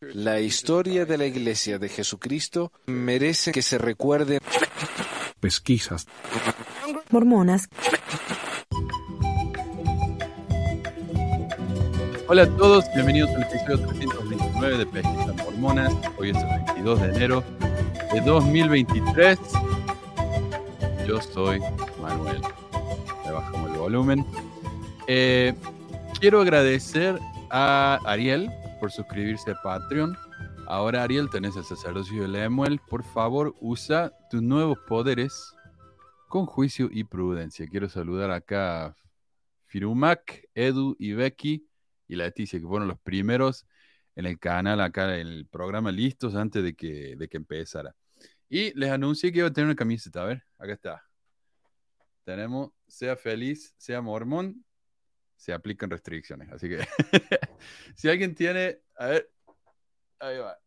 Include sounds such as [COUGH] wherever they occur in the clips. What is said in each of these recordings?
La historia de la Iglesia de Jesucristo merece que se recuerde. Pesquisas. Mormonas. Hola a todos, bienvenidos al episodio 329 de Pesquisas Mormonas. Hoy es el 22 de enero de 2023. Yo soy Manuel. Le bajamos el volumen. Eh, quiero agradecer a Ariel por suscribirse a Patreon. Ahora, Ariel, tenés el sacerdocio de Lemuel. Por favor, usa tus nuevos poderes con juicio y prudencia. Quiero saludar acá a Firumac, Edu y Becky y Leticia, que fueron los primeros en el canal, acá en el programa, listos antes de que, de que empezara. Y les anuncié que iba a tener una camiseta. A ver, acá está. Tenemos, sea feliz, sea mormón, se aplican restricciones. Así que [LAUGHS] si alguien tiene, a ver, ahí va.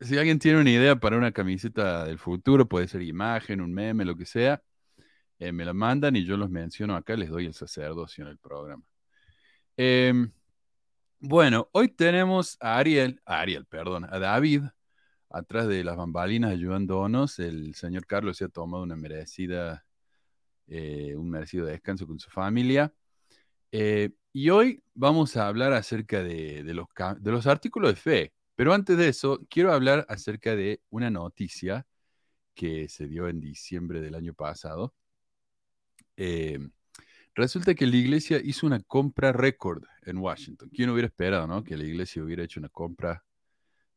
Si alguien tiene una idea para una camiseta del futuro, puede ser imagen, un meme, lo que sea, eh, me la mandan y yo los menciono acá, les doy el sacerdocio en el programa. Em, bueno, hoy tenemos a Ariel, a Ariel, perdón, a David, atrás de las bambalinas ayudándonos. El señor Carlos se ha tomado una merecida, eh, un merecido descanso con su familia. Eh, y hoy vamos a hablar acerca de, los, artículos de fe. Pero antes de eso, quiero hablar acerca de una noticia que se dio en diciembre del año pasado. Eh, resulta que la iglesia hizo una compra récord en Washington. ¿Quién hubiera esperado no? que la iglesia hubiera hecho una compra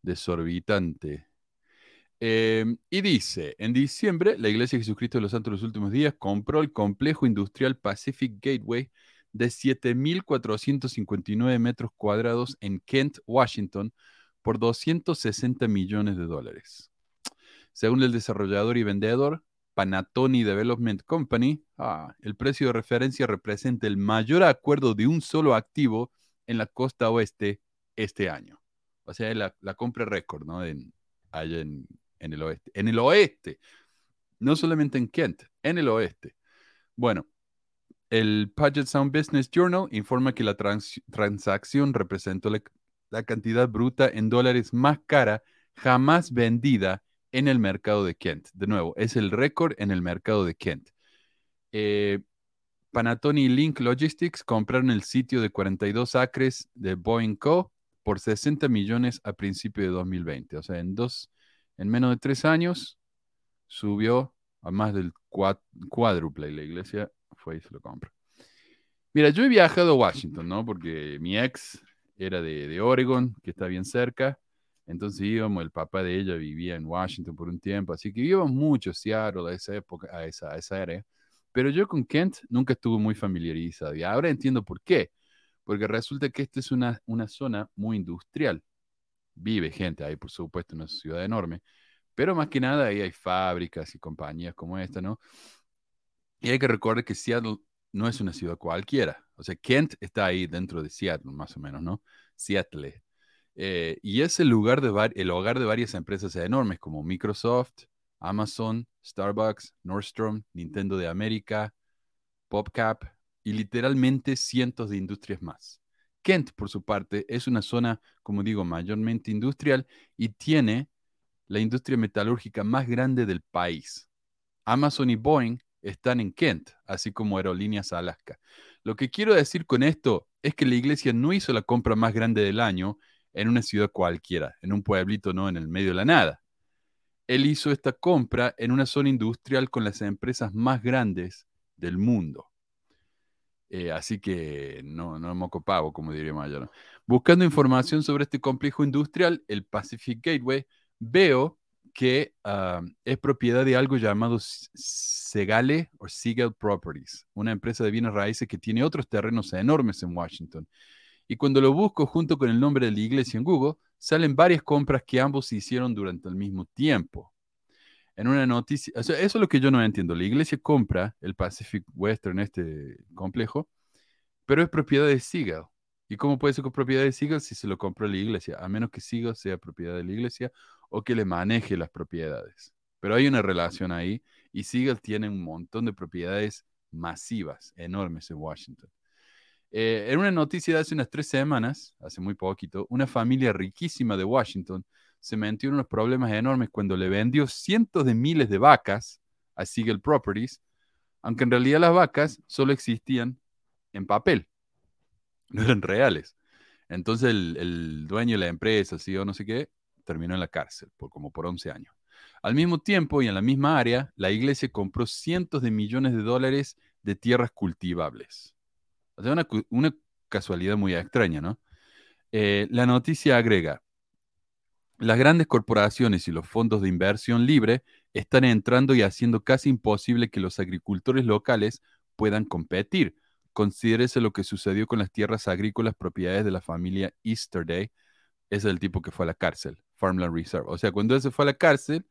desorbitante? Eh, y dice, en diciembre, la Iglesia de Jesucristo de los Santos de los Últimos Días compró el complejo industrial Pacific Gateway de 7.459 metros cuadrados en Kent, Washington, por 260 millones de dólares. Según el desarrollador y vendedor Panatoni Development Company, ah, el precio de referencia representa el mayor acuerdo de un solo activo en la costa oeste este año. O sea, la, compra récord, ¿no? En, allá en el oeste. En el oeste. No solamente en Kent, en el oeste. Bueno, el Puget Sound Business Journal informa que la transacción representó la, cantidad bruta en dólares más cara jamás vendida en el mercado de Kent. De nuevo, es el récord en el mercado de Kent. Eh, Panatoni Link Logistics compraron el sitio de 42 acres de Boeing Co. por 60 millones a principio de 2020. O sea, en, dos, en menos de tres años subió a más del cuádruple. La iglesia fue y se lo compra. Mira, yo he viajado a Washington, ¿no? Porque mi ex era de, de Oregon, que está bien cerca. Entonces íbamos, el papá de ella vivía en Washington por un tiempo, así que íbamos mucho Seattle a esa época, a esa, a esa área. Pero yo con Kent nunca estuve muy familiarizado y ahora entiendo por qué. Porque resulta que esta es una, una zona muy industrial. Vive gente ahí, por supuesto, una ciudad enorme. Pero más que nada ahí hay fábricas y compañías como esta, ¿no? Y hay que recordar que Seattle no es una ciudad cualquiera. O sea, Kent está ahí dentro de Seattle, más o menos, ¿no? Seattle. Eh, y es el, lugar de el hogar de varias empresas enormes como Microsoft, Amazon, Starbucks, Nordstrom, Nintendo de América, PopCap y literalmente cientos de industrias más. Kent, por su parte, es una zona, como digo, mayormente industrial y tiene la industria metalúrgica más grande del país. Amazon y Boeing están en Kent, así como Aerolíneas Alaska. Lo que quiero decir con esto es que la iglesia no hizo la compra más grande del año en una ciudad cualquiera, en un pueblito, no en el medio de la nada. Él hizo esta compra en una zona industrial con las empresas más grandes del mundo. Eh, así que no, no moco como diría Mayor. Buscando información sobre este complejo industrial, el Pacific Gateway, veo que ah, es propiedad de algo llamado Segale o Seagal Properties, una empresa de bienes raíces que tiene otros terrenos enormes en Washington. Y cuando lo busco junto con el nombre de la iglesia en Google, salen varias compras que ambos hicieron durante el mismo tiempo. En una noticia, eso es lo que yo no entiendo. La iglesia compra el Pacific Western, este complejo, pero es propiedad de Seagal. ¿Y cómo puede ser propiedad de Seagal si se lo compró la iglesia? A menos que Seagal sea propiedad de la iglesia o que le maneje las propiedades. Pero hay una relación ahí y Siegel tiene un montón de propiedades masivas, enormes en Washington. Eh, en una noticia de hace unas tres semanas, hace muy poquito, una familia riquísima de Washington se metió en unos problemas enormes cuando le vendió cientos de miles de vacas a Siegel Properties, aunque en realidad las vacas solo existían en papel, no eran reales. Entonces el, dueño de la empresa, sí o no sé qué, terminó en la cárcel por como por 11 años. Al mismo tiempo y en la misma área, la iglesia compró cientos de millones de dólares de tierras cultivables. O sea, una, una casualidad muy extraña, ¿no? Eh, la noticia agrega, las grandes corporaciones y los fondos de inversión libre están entrando y haciendo casi imposible que los agricultores locales puedan competir. Considérese lo que sucedió con las tierras agrícolas propiedades de la familia Easterday. Es el tipo que fue a la cárcel, Farmland Reserve. O sea, cuando él se fue a la cárcel,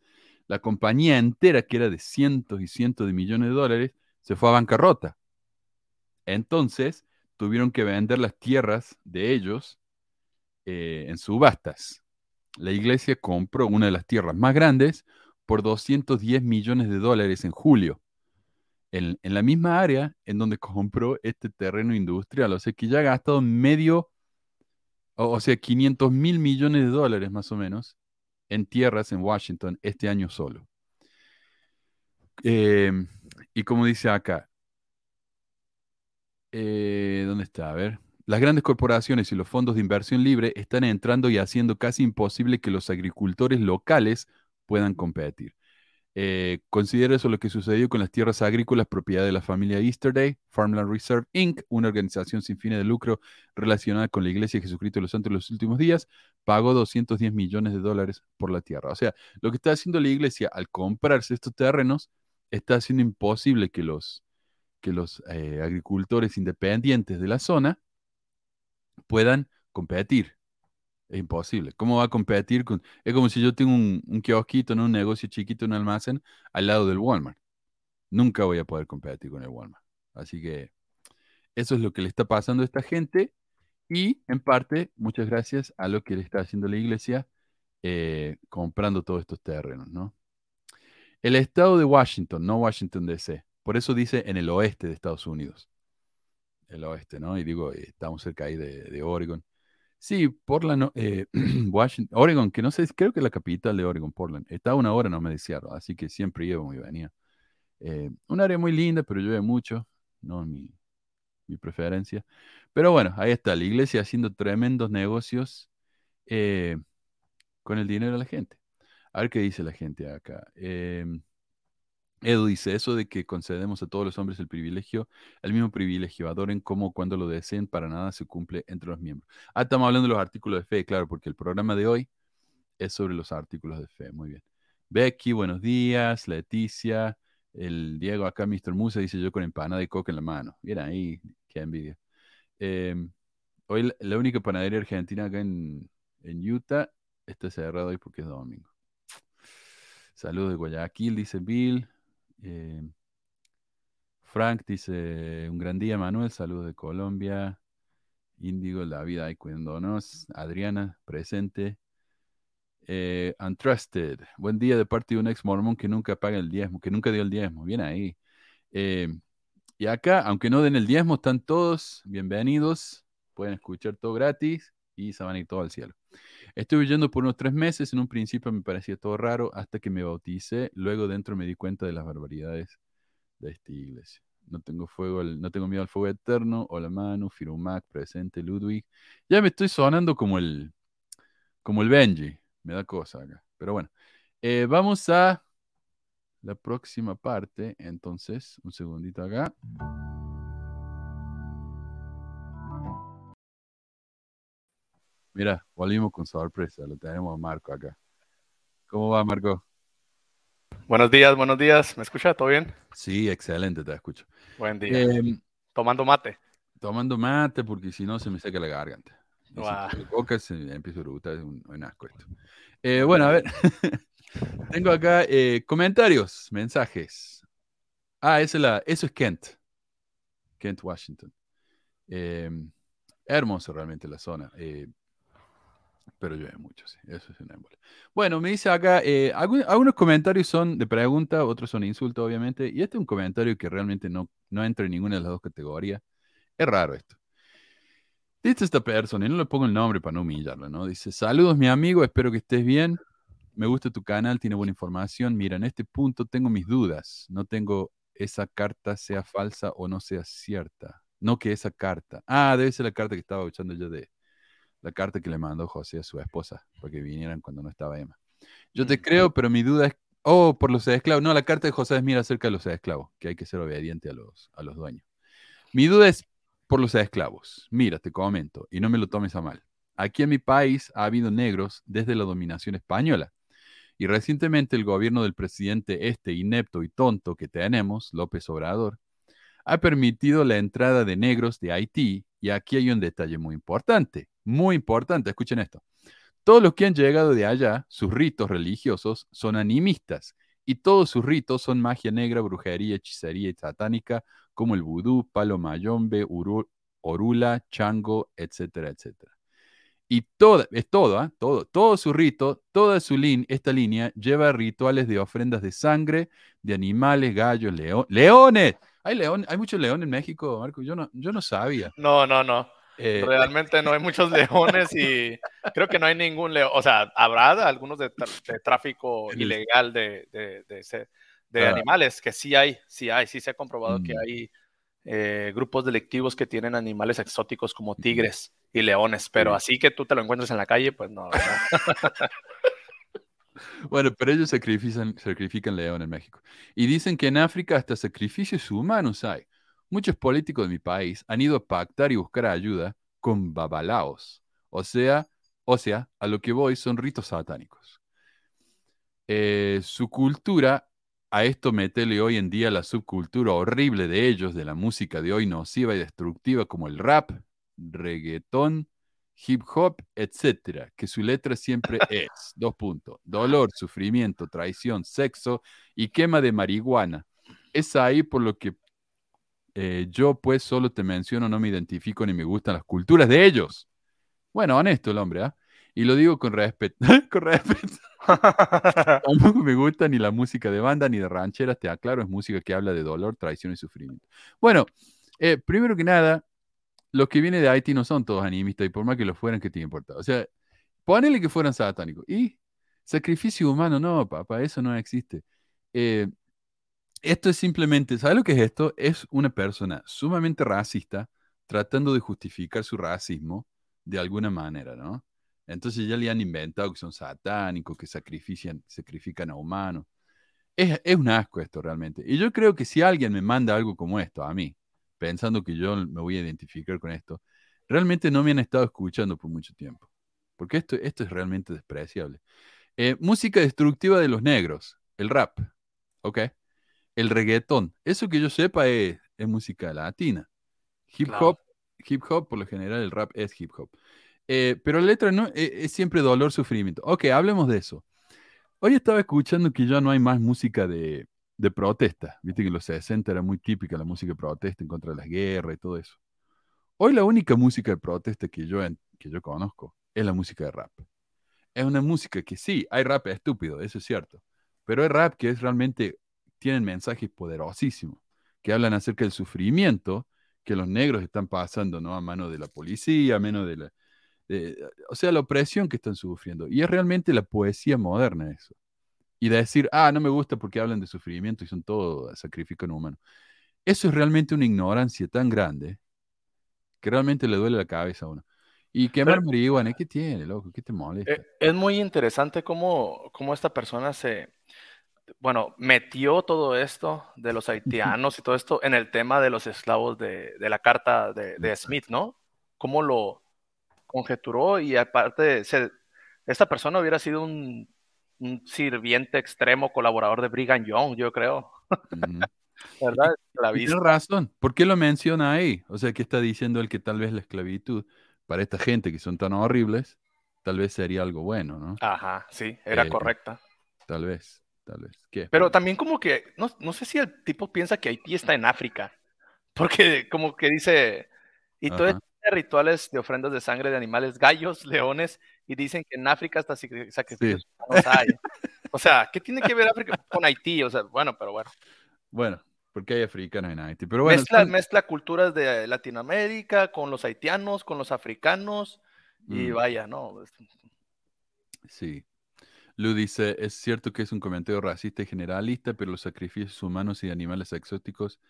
la compañía entera, que era de cientos y cientos de millones de dólares, se fue a bancarrota. Entonces, tuvieron que vender las tierras de ellos eh, en subastas. La iglesia compró una de las tierras más grandes por 210 millones de dólares en julio, en, en la misma área en donde compró este terreno industrial. O sea que ya ha gastado medio, o, sea, 500 mil millones de dólares más o menos en tierras en Washington este año solo. Eh, y como dice acá, eh, ¿dónde está? A ver. Las grandes corporaciones y los fondos de inversión libre están entrando y haciendo casi imposible que los agricultores locales puedan competir. Eh, considera eso lo que sucedió con las tierras agrícolas propiedad de la familia Easterday, Farmland Reserve Inc., una organización sin fines de lucro relacionada con la Iglesia de Jesucristo de los Santos de los últimos días, pagó 210 millones de dólares por la tierra. O sea, lo que está haciendo la Iglesia al comprarse estos terrenos está haciendo imposible que los, que los eh, agricultores independientes de la zona puedan competir. Es imposible. ¿Cómo va a competir con...? Es como si yo tengo un, un kiosquito, un negocio chiquito, un almacén, al lado del Walmart. Nunca voy a poder competir con el Walmart. Así que eso es lo que le está pasando a esta gente y en parte, muchas gracias a lo que le está haciendo la iglesia eh, comprando todos estos terrenos, ¿no? El estado de Washington, no Washington DC. Por eso dice en el oeste de Estados Unidos. El oeste, ¿no? Y digo, eh, estamos cerca ahí de, de Oregon. Sí, Portland, eh, [CLEARS THROAT] Washington, Oregon, que no sé, creo que es la capital de Oregon, Portland. Está una hora, no me decía, así que siempre llevo y venía. Eh, un área muy linda, pero llueve mucho, no mi, mi preferencia. Pero bueno, ahí está, la iglesia haciendo tremendos negocios eh, con el dinero de la gente. A ver qué dice la gente acá. Edu dice, eso de que concedemos a todos los hombres el privilegio, el mismo privilegio, adoren como cuando lo deseen, para nada se cumple entre los miembros. Ah, estamos hablando de los artículos de fe, claro, porque el programa de hoy es sobre los artículos de fe. Muy bien. Becky, buenos días. Leticia, el Diego acá, Mr. Musa, dice yo con empanada y coca en la mano. Bien ahí, qué envidia. Eh, hoy la, la única panadería argentina acá en, en Utah está cerrada hoy porque es domingo. Saludos de Guayaquil, dice Bill. Eh, Frank dice, un gran día, Manuel. Saludos de Colombia. Índigo, la vida ahí cuidándonos. Adriana, presente. Eh, Untrusted, buen día de parte de un ex mormón que nunca paga el diezmo, que nunca dio el diezmo. Bien ahí. Eh, y acá, aunque no den el diezmo, están todos bienvenidos. Pueden escuchar todo gratis y se van a ir todo al cielo. Estuve huyendo por unos tres meses. En un principio me parecía todo raro hasta que me bauticé. Luego dentro me di cuenta de las barbaridades de esta iglesia. No tengo fuego, no tengo miedo al fuego eterno. Hola Manu, Firumac, presente, Ludwig. Ya me estoy sonando como el, como el Benji. Me da cosa acá. Pero bueno, Eh, vamos a la próxima parte. Entonces, un segundito acá. Mira, volvimos con sorpresa. Lo tenemos a Marco acá. ¿Cómo va, Marco? Buenos días, buenos días. ¿Me escucha? ¿Todo bien? Sí, excelente, te escucho. Buen día. Eh, Tomando mate. tomando mate porque si no se me seca la garganta. Tomo coca se empieza a eructar, es un, un asco esto. Eh, bueno, a ver. [LAUGHS] Tengo acá eh, comentarios, mensajes. Ah, esa es la, eso es Kent. Kent, Washington. Eh, hermoso realmente la zona. Pero llueve mucho, sí. Eso es una ébola. Bueno, me dice acá, eh, algunos comentarios son de pregunta, otros son insultos, obviamente. Y este es un comentario que realmente no, no entra en ninguna de las dos categorías. Es raro esto. Dice esta persona, y no le pongo el nombre para no humillarla, ¿no? Dice, saludos mi amigo, espero que estés bien. Me gusta tu canal, tiene buena información. Mira, en este punto tengo mis dudas. No tengo esa carta sea falsa o no sea cierta. No que esa carta. Ah, debe ser la carta que estaba escuchando yo de la carta que le mandó José a su esposa, para que vinieran cuando no estaba Emma. Yo te creo, pero mi duda es, oh, por los esclavos. No, la carta de José es mira acerca de los esclavos, que hay que ser obediente a los, a los dueños. Mi duda es por los esclavos. Mira, te comento, y no me lo tomes a mal. Aquí en mi país ha habido negros desde la dominación española. Y recientemente el gobierno del presidente este inepto y tonto que tenemos, López Obrador, ha permitido la entrada de negros de Haití. Y aquí hay un detalle muy importante, muy importante, escuchen esto. Todos los que han llegado de allá, sus ritos religiosos son animistas y todos sus ritos son magia negra, brujería, hechicería y satánica, como el vudú, palo mayombe, orula, chango, etcétera, etcétera. Y toda, es todo, ¿ah? todo, todo su rito, toda su línea, esta línea lleva rituales de ofrendas de sangre, de animales, gallos, leo- leones. Hay león, hay muchos leones en México, Marco. Yo no, yo no sabía. No, no, no. Eh, Realmente no hay muchos [LAUGHS] leones y creo que no hay ningún león. O sea, habrá algunos de, tráfico ilegal de, de, de ese- de Ah. animales, que sí hay, sí hay, sí se ha comprobado que Mm. hay eh, grupos delictivos que tienen animales exóticos como tigres y leones, pero Sí. así que tú te lo encuentres en la calle, pues no. [LAUGHS] Bueno, pero ellos sacrifican, sacrifican león en México. Y dicen que en África hasta sacrificios humanos hay. Muchos políticos de mi país han ido a pactar y buscar ayuda con babalaos. O sea, o sea, a lo que voy son ritos satánicos. Eh, su cultura, a esto metele hoy en día la subcultura horrible de ellos, de la música de hoy nociva y destructiva como el rap, reggaetón, hip hop, etcétera, que su letra siempre [LAUGHS] es, dos puntos, dolor, sufrimiento, traición, sexo y quema de marihuana. Es ahí por lo que eh, yo pues solo te menciono, no me identifico ni me gustan las culturas de ellos. Bueno, honesto el hombre, ¿ah? Y lo digo con respeto, [LAUGHS] con respeto. [LAUGHS] Tampoco me gusta ni la música de banda ni de rancheras, te aclaro, es música que habla de dolor, traición y sufrimiento. Bueno, eh, primero que nada, los que vienen de Haití no son todos animistas, y por más que lo fueran, ¿qué te importa? O sea, ponele que fueran satánicos. Y sacrificio humano, no, papá, eso no existe. Eh, esto es simplemente, ¿sabes lo que es esto? Es una persona sumamente racista tratando de justificar su racismo de alguna manera, ¿no? Entonces ya le han inventado que son satánicos, que sacrifican, sacrifican a humanos. Es, es un asco esto realmente. Y yo creo que si alguien me manda algo como esto a mí, pensando que yo me voy a identificar con esto, realmente no me han estado escuchando por mucho tiempo. Porque esto, esto es realmente despreciable. Eh, música destructiva de los negros, el rap, ¿ok? El reggaetón, eso que yo sepa es, es música latina. Hip Claro. hop, hip hop, por lo general el rap es hip hop. Eh, pero la letra no, eh, es siempre dolor, sufrimiento. Ok, hablemos de eso. Hoy estaba escuchando que ya no hay más música de, de protesta. Viste que en los 60 era muy típica la música de protesta en contra de las guerras y todo eso. Hoy la única música de protesta que yo, que yo conozco es la música de rap. Es una música que sí, hay rap estúpido, eso es cierto. Pero hay rap que es realmente, tienen mensajes poderosísimos, que hablan acerca del sufrimiento que los negros están pasando, ¿no? A mano de la policía, a mano de la, de- o sea, la opresión que están sufriendo. Y es realmente la poesía moderna eso. Y decir, ah, no me gusta porque hablan de sufrimiento y son todo sacrifican humano. Eso es realmente una ignorancia tan grande que realmente le duele la cabeza a uno. Y quemar marihuana, ¿qué tiene, loco? ¿Qué te molesta? Eh, Es muy interesante cómo, cómo esta persona se, bueno, metió todo esto de los [LAUGHS] haitianos y todo esto en el tema de los esclavos de, de la carta de, de Smith, ¿no? Cómo lo conjeturó y aparte, se- esta persona hubiera sido un, un sirviente extremo, colaborador de Brigham Young, yo creo. [LAUGHS] ¿verdad? Tiene razón. ¿Por qué lo menciona ahí? O sea, ¿qué está diciendo él que tal vez la esclavitud para esta gente que son tan horribles, tal vez sería algo bueno, ¿no? Ajá, sí, era Eh, correcta. Tal vez, tal vez. ¿Qué? Pero también como que, no, no sé si el tipo piensa que Haití está en África, [LAUGHS] porque como que dice, y todo este rituales de ofrendas de sangre de animales, gallos, leones, y dicen que en África hasta sacri- sacrificios humanos hay. O sea, ¿qué tiene que ver [LAUGHS] África con Haití? O sea, bueno, pero bueno. Bueno, Porque hay africanos en Haití. Pero bueno, mezcla, mezcla culturas de Latinoamérica con los haitianos, con los africanos, y Mm. vaya, ¿no? Sí. Lu dice, es cierto que es un comentario racista y generalista, pero los sacrificios humanos y de animales exóticos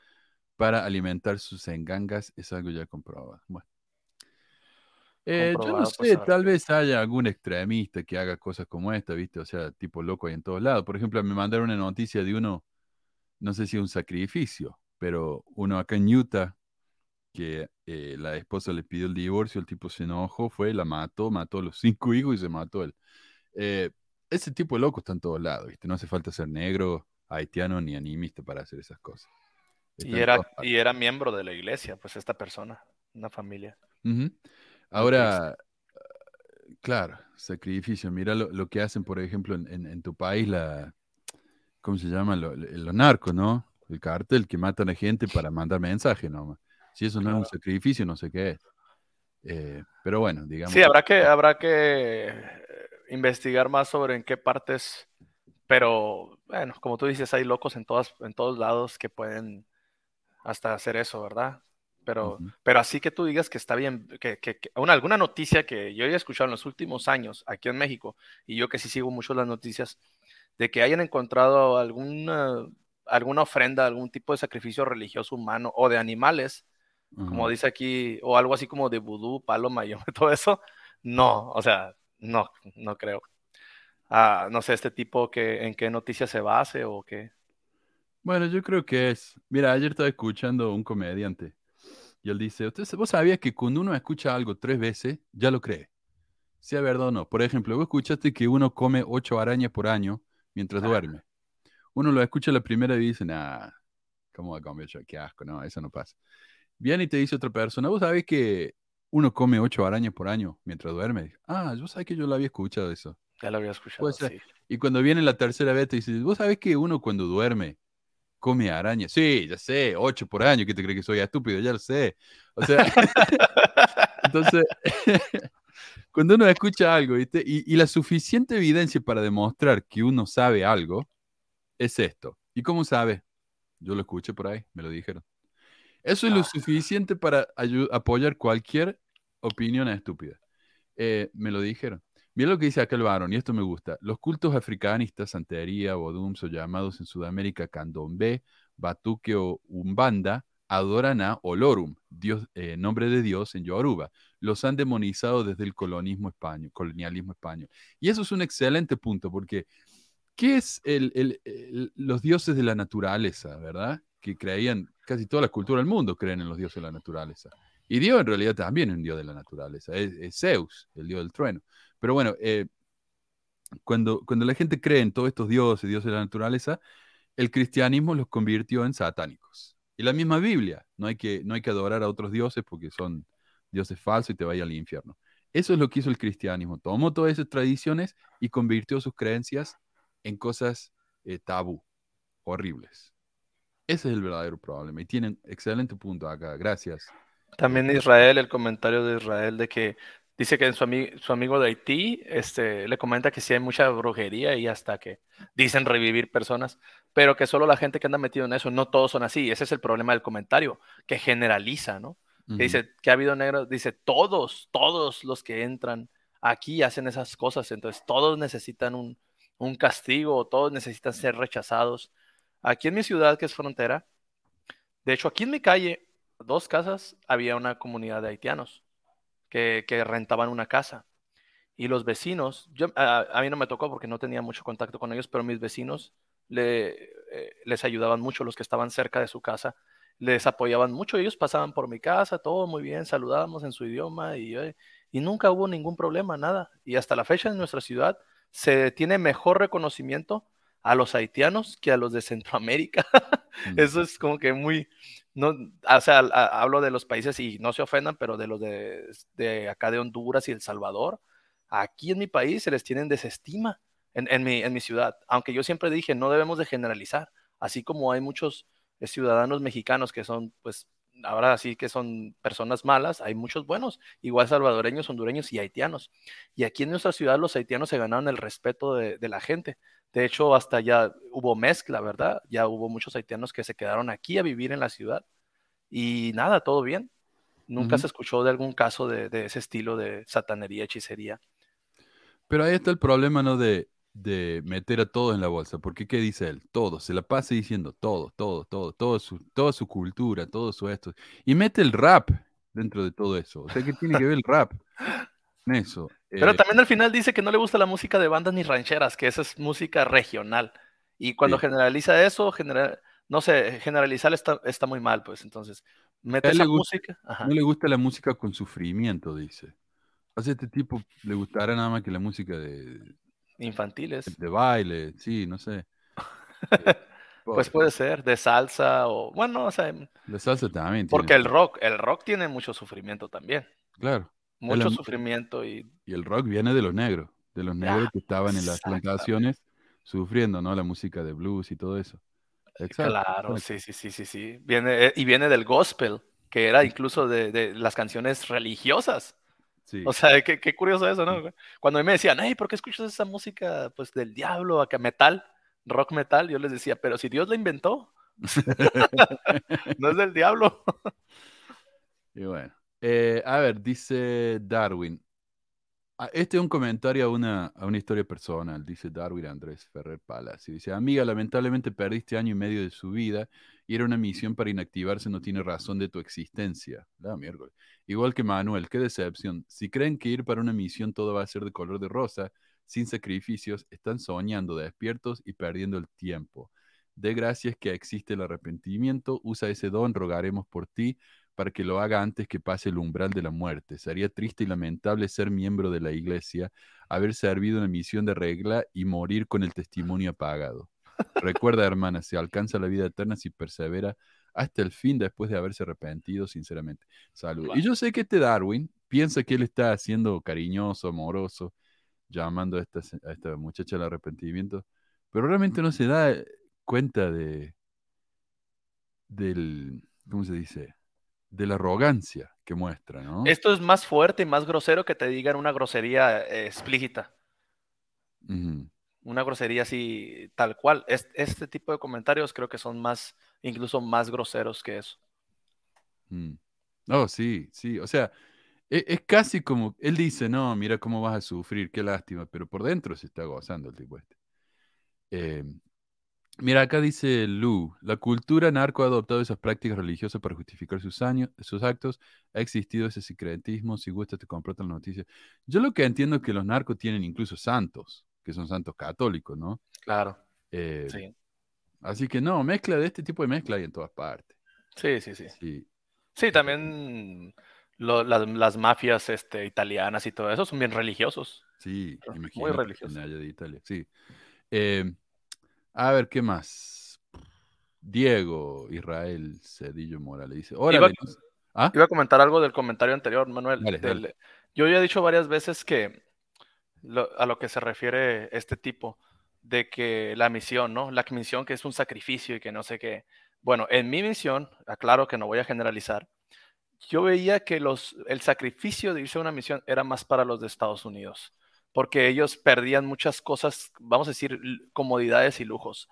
para alimentar sus engangas es algo ya comprobado. Bueno. Eh, yo no sé, tal vez haya algún extremista que haga cosas como esta, ¿viste? O sea, tipo loco ahí en todos lados. Por ejemplo, me mandaron una noticia de uno, no sé si un sacrificio, pero uno acá en Utah, que eh, la esposa le pidió el divorcio, el tipo se enojó, fue, la mató, mató a los cinco hijos y se mató él. Eh, ese tipo de loco está en todos lados, ¿viste? No hace falta ser negro, haitiano ni animista para hacer esas cosas. Está Y era, y era miembro de la iglesia, pues esta persona, una familia. Ujú. Ahora, claro, sacrificio. Mira lo, lo que hacen, por ejemplo, en, en- en tu país, la, ¿cómo se llama? Lo- lo- los narcos, ¿no? El cartel que matan a gente para mandar mensajes, ¿no? Si eso no es un sacrificio, no sé qué es. Eh, pero bueno, digamos. Sí, habrá que, habrá que eh, investigar más sobre en qué partes, pero bueno, como tú dices, hay locos en todas, en todos lados que pueden hasta hacer eso, ¿verdad? Pero, pero así que tú digas que está bien, que, que- que- una, alguna noticia que yo he escuchado en los últimos años aquí en México, y yo que sí sigo mucho las noticias, de que hayan encontrado alguna, alguna ofrenda, algún tipo de sacrificio religioso humano o de animales, como dice aquí, o algo así como de vudú, palo mayombe, [LAUGHS] todo eso, no, o sea, no, no creo. Ah, no sé, este tipo que, en qué noticia se base o qué. Bueno, yo creo que es. Mira, ayer estaba escuchando un comediante y él dice: ¿Usted, ¿Vos sabías que cuando uno escucha algo tres veces, ya lo cree? Sea verdad o no. Por ejemplo, vos escuchaste que uno come ocho arañas por año mientras Ah. duerme. Uno lo escucha la primera y dice: Nah, ¿cómo va a comer ocho? Qué asco, no, eso no pasa. Viene y te dice otra persona: ¿Vos sabés que uno come ocho arañas por año mientras duerme? Ah, yo sabés que yo lo había escuchado eso. Ya lo había escuchado, sí. Y cuando viene la tercera vez te dice, ¿vos sabés que uno cuando duerme come arañas? Sí, ya sé, ocho por año, ¿qué te crees que soy estúpido? Ya lo sé. O sea, [LAUGHS] entonces, [LAUGHS] cuando uno escucha algo, ¿viste? Y, y la suficiente evidencia para demostrar que uno sabe algo es esto. ¿Y cómo sabe? Yo lo escuché por ahí, me lo dijeron. Eso es lo Ah. suficiente para apoyar cualquier opinión estúpida. Eh, me lo dijeron. Mira lo que dice acá el varón, y esto me gusta. Los cultos africanistas, santería, bodums o llamados en Sudamérica candombe, batuque o umbanda, adoran a Olorum, Dios, eh, nombre de Dios en Yoruba. Los han demonizado desde el colonismo español, colonialismo español. Y eso es un excelente punto, porque ¿qué es el- el- los dioses de la naturaleza, verdad? Que creían, casi toda la cultura del mundo creen en los dioses de la naturaleza. Y Dios en realidad también es un dios de la naturaleza, es, Zeus, el dios del trueno. Pero bueno, eh, cuando, cuando la gente cree en todos estos dioses, dioses de la naturaleza, el cristianismo los convirtió en satánicos. Y la misma Biblia, no hay que, no hay que adorar a otros dioses porque son dioses falsos y te vaya al infierno. Eso es lo que hizo el cristianismo. Tomó todas esas tradiciones y convirtió sus creencias en cosas eh, tabú, horribles. Ese es el verdadero problema. Y tienen excelente punto acá. Gracias. También Israel, el comentario de Israel de que dice que su, ami- su amigo de Haití este, le comenta que sí hay mucha brujería y hasta que dicen revivir personas, pero que solo la gente que anda metido en eso, no todos son así. Ese es el problema del comentario, que generaliza, ¿no? Que dice que ha habido negros, dice todos, todos los que entran aquí hacen esas cosas, entonces todos necesitan un, un castigo, todos necesitan ser rechazados. Aquí en mi ciudad, que es frontera, de hecho, aquí en mi calle, dos casas, había una comunidad de haitianos que, que rentaban una casa. Y los vecinos, yo, a, a mí no me tocó porque no tenía mucho contacto con ellos, pero mis vecinos le, eh, les ayudaban mucho, los que estaban cerca de su casa, les apoyaban mucho. Ellos pasaban por mi casa, todo muy bien, saludábamos en su idioma y, eh, y nunca hubo ningún problema, nada. Y hasta la fecha en nuestra ciudad se tiene mejor reconocimiento a los haitianos que a los de Centroamérica. [LAUGHS] Mm. Eso es como que muy, no, o sea, a- hablo de los países y no se ofendan, pero de los de, de acá de Honduras y El Salvador, aquí en mi país se les tienen desestima en, en mi, en mi ciudad, aunque yo siempre dije, no debemos de generalizar, así como hay muchos eh, ciudadanos mexicanos que son, pues, ahora sí que son personas malas, hay muchos buenos, igual salvadoreños, hondureños y haitianos. Y aquí en nuestra ciudad los haitianos se ganaron el respeto de, de la gente. De hecho, hasta ya hubo mezcla, ¿verdad? Ya hubo muchos haitianos que se quedaron aquí a vivir en la ciudad. Y nada, todo bien. Nunca se escuchó de algún caso de, de ese estilo de satanería, hechicería. Pero ahí está el problema, ¿no? De, de meter a todos en la bolsa. Porque ¿qué dice él? Todo. Se la pasa diciendo todo, todo, todo, todo su, toda su cultura, todo su esto. Y mete el rap dentro de todo eso. O sea, ¿qué tiene que ver el rap [LAUGHS] en eso? Pero Eh, también al final dice que no le gusta la música de bandas ni rancheras, que esa es música regional. Y cuando Sí. generaliza eso, genera- no sé, generalizar está, está muy mal, pues entonces, mete A esa gusta- música. Ajá. no le gusta la música con sufrimiento, dice. Sea, este tipo le gustará nada más que la música de, Infantiles. de baile, sí, no sé. [LAUGHS] Pues Pobre. puede ser, de salsa o, bueno, o sea, La salsa también. tiene porque el rock, el rock tiene mucho sufrimiento también. Claro. Mucho sufrimiento y Y el rock viene de los negros, de los negros Ah, que estaban en las plantaciones sufriendo, ¿no? La música de blues y todo eso. Exacto. claro, sí, sí, sí, sí, sí. Viene, eh, y viene del gospel, que era incluso de, de las canciones religiosas. Sí. O sea, qué, qué curioso eso, ¿no? Cuando a mí me decían, hey, ¿por qué escuchas esa música pues del diablo, acá metal, rock metal? Yo les decía, pero si Dios la inventó, [LAUGHS] no es del diablo. [LAUGHS] Y bueno. Eh, a ver, dice Darwin. Ah, Este es un comentario a una, a una historia personal, dice Darwin Andrés Ferrer Palacio. Dice, amiga, lamentablemente perdiste año y medio de su vida y era una misión para inactivarse, no tiene razón de tu existencia. La miércoles. Igual que Manuel, qué decepción. Si creen que ir para una misión todo va a ser de color de rosa, sin sacrificios, están soñando despiertos y perdiendo el tiempo. De gracias que existe el arrepentimiento, usa ese don, rogaremos por ti para que lo haga antes que pase el umbral de la muerte. Sería triste y lamentable ser miembro de la iglesia, haber servido una misión de regla y morir con el testimonio apagado. Recuerda, hermana, se alcanza la vida eterna si persevera hasta el fin después de haberse arrepentido sinceramente. Salud. Y yo sé que este Darwin piensa que él está siendo cariñoso, amoroso, llamando a esta, a esta muchacha al arrepentimiento, pero realmente no se da cuenta de del, ¿cómo se dice? De la arrogancia que muestra, ¿no? Esto es más fuerte y más grosero que te digan una grosería eh, explícita. Una grosería así, tal cual. Es- este tipo de comentarios creo que son más, incluso más groseros que eso. Mm. Oh, sí, sí. O sea, e- es, casi como, él dice, no, mira cómo vas a sufrir, qué lástima, pero por dentro se está gozando el tipo este. Eh, mira, acá dice Lu, la cultura narco ha adoptado esas prácticas religiosas para justificar sus, años, sus actos. Ha existido ese secretismo, si gusta te comparto la noticia. Yo lo que entiendo es que los narcos tienen incluso santos, que son santos católicos, ¿no? Claro. Eh, Sí. Así que no, mezcla de este tipo de mezcla hay en todas partes. Sí, sí, sí. Sí. Sí, también lo- las, las mafias este, italianas y todo eso son bien religiosos. Sí, Muy imagínate religioso. en allá de Italia, sí. Eh, a ver, ¿qué más? Diego Israel Cedillo Morales dice, sé- ¿Ah? Iba a comentar algo del comentario anterior, Manuel. Dale, del- dale. Yo ya he dicho varias veces que lo- a lo que se refiere este tipo, de que la misión, ¿no? La misión que es un sacrificio y que no sé qué. Bueno, en mi misión, aclaro que no voy a generalizar, yo veía que los, el sacrificio de irse a una misión era más para los de Estados Unidos, porque ellos perdían muchas cosas, vamos a decir, comodidades y lujos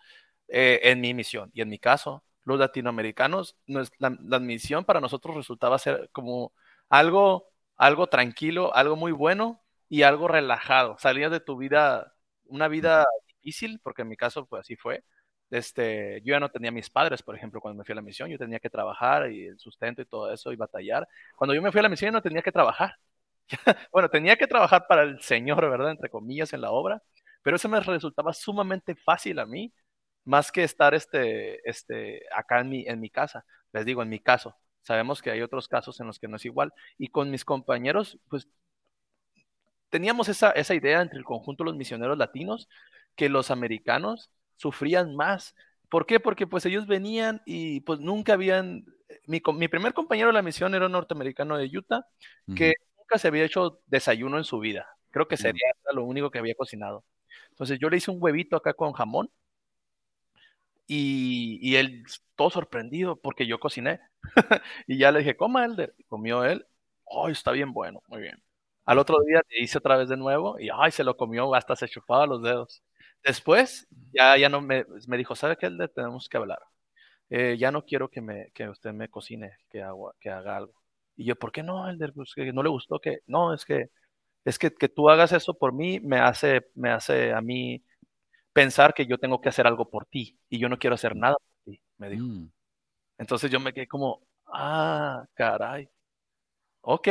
eh, en mi misión. Y en mi caso, los latinoamericanos, nos- la, la misión para nosotros resultaba ser como algo, algo tranquilo, algo muy bueno y algo relajado. Salías de tu vida, una vida difícil, porque en mi caso, pues así fue. Este, yo ya no tenía mis padres, por ejemplo, cuando me fui a la misión, yo tenía que trabajar y el sustento y todo eso y batallar. Cuando yo me fui a la misión, yo no tenía que trabajar. [LAUGHS] bueno, tenía que trabajar para el Señor, ¿verdad? Entre comillas, en la obra, pero eso me resultaba sumamente fácil a mí, más que estar este, este, acá en mi, en mi casa. Les digo, en mi caso. Sabemos que hay otros casos en los que no es igual. Y con mis compañeros, pues teníamos esa, esa idea entre el conjunto de los misioneros latinos que los americanos sufrían más. ¿Por qué? Porque pues ellos venían y pues nunca habían... Mi, co- mi primer compañero de la misión era un norteamericano de Utah que nunca se había hecho desayuno en su vida. Creo que sería lo único que había cocinado. Entonces yo le hice un huevito acá con jamón Y, y él todo sorprendido porque yo cociné. [LAUGHS] y ya le dije, coma Elder. Comió él. ¡Ay, está bien bueno! Muy bien. Al otro día le hice otra vez de nuevo y ¡ay, se lo comió! Hasta se chupaba los dedos. Después, ya, ya no me, me dijo, ¿sabe qué, Elder? Tenemos que hablar. Eh, ya no quiero que, me, que usted me cocine, que, haga, que haga algo. Y yo, ¿por qué no, Elder? Pues que no le gustó que... No, es que es que, que tú hagas eso por mí me hace, me hace a mí pensar que yo tengo que hacer algo por ti y yo no quiero hacer nada por ti, me dijo. Mm, Entonces yo me quedé como, ah, caray, ok.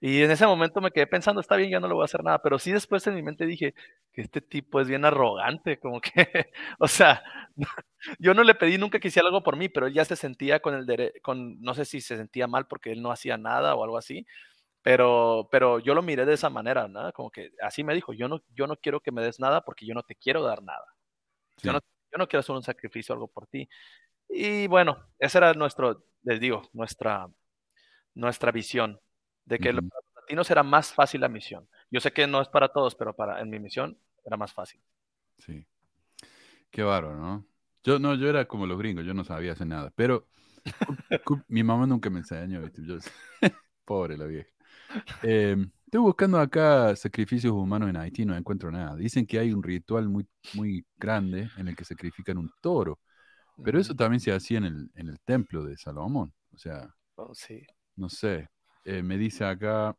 Y en ese momento me quedé pensando, está bien, ya no le voy a hacer nada, pero sí después en mi mente dije que este tipo es bien arrogante, como que, [LAUGHS] o sea, [LAUGHS] yo no le pedí nunca que hiciera algo por mí, pero él ya se sentía con el derecho, con, no sé si se sentía mal porque él no hacía nada o algo así, pero, pero yo lo miré de esa manera, ¿no? Como que así me dijo, yo no, yo no quiero que me des nada porque yo no te quiero dar nada. Yo, no, yo no quiero hacer un sacrificio, algo por ti. Y bueno, ese era nuestro, les digo, nuestra, nuestra visión de que los latinos era más fácil la misión. Yo sé que no es para todos, pero para en mi misión era más fácil. Sí. Qué bárbaro, ¿no? Yo no, yo era como los gringos, yo no sabía hacer nada. Pero [LAUGHS] mi mamá nunca me enseñó, ¿viste? Yo- [LAUGHS] pobre la vieja. Eh, estoy buscando acá sacrificios humanos en Haití, no encuentro nada. Dicen que hay un ritual muy, muy grande en el que sacrifican un toro, pero eso también se hacía en el, en el templo de Salomón. O sea, Oh, sí. no sé. Eh, me dice acá.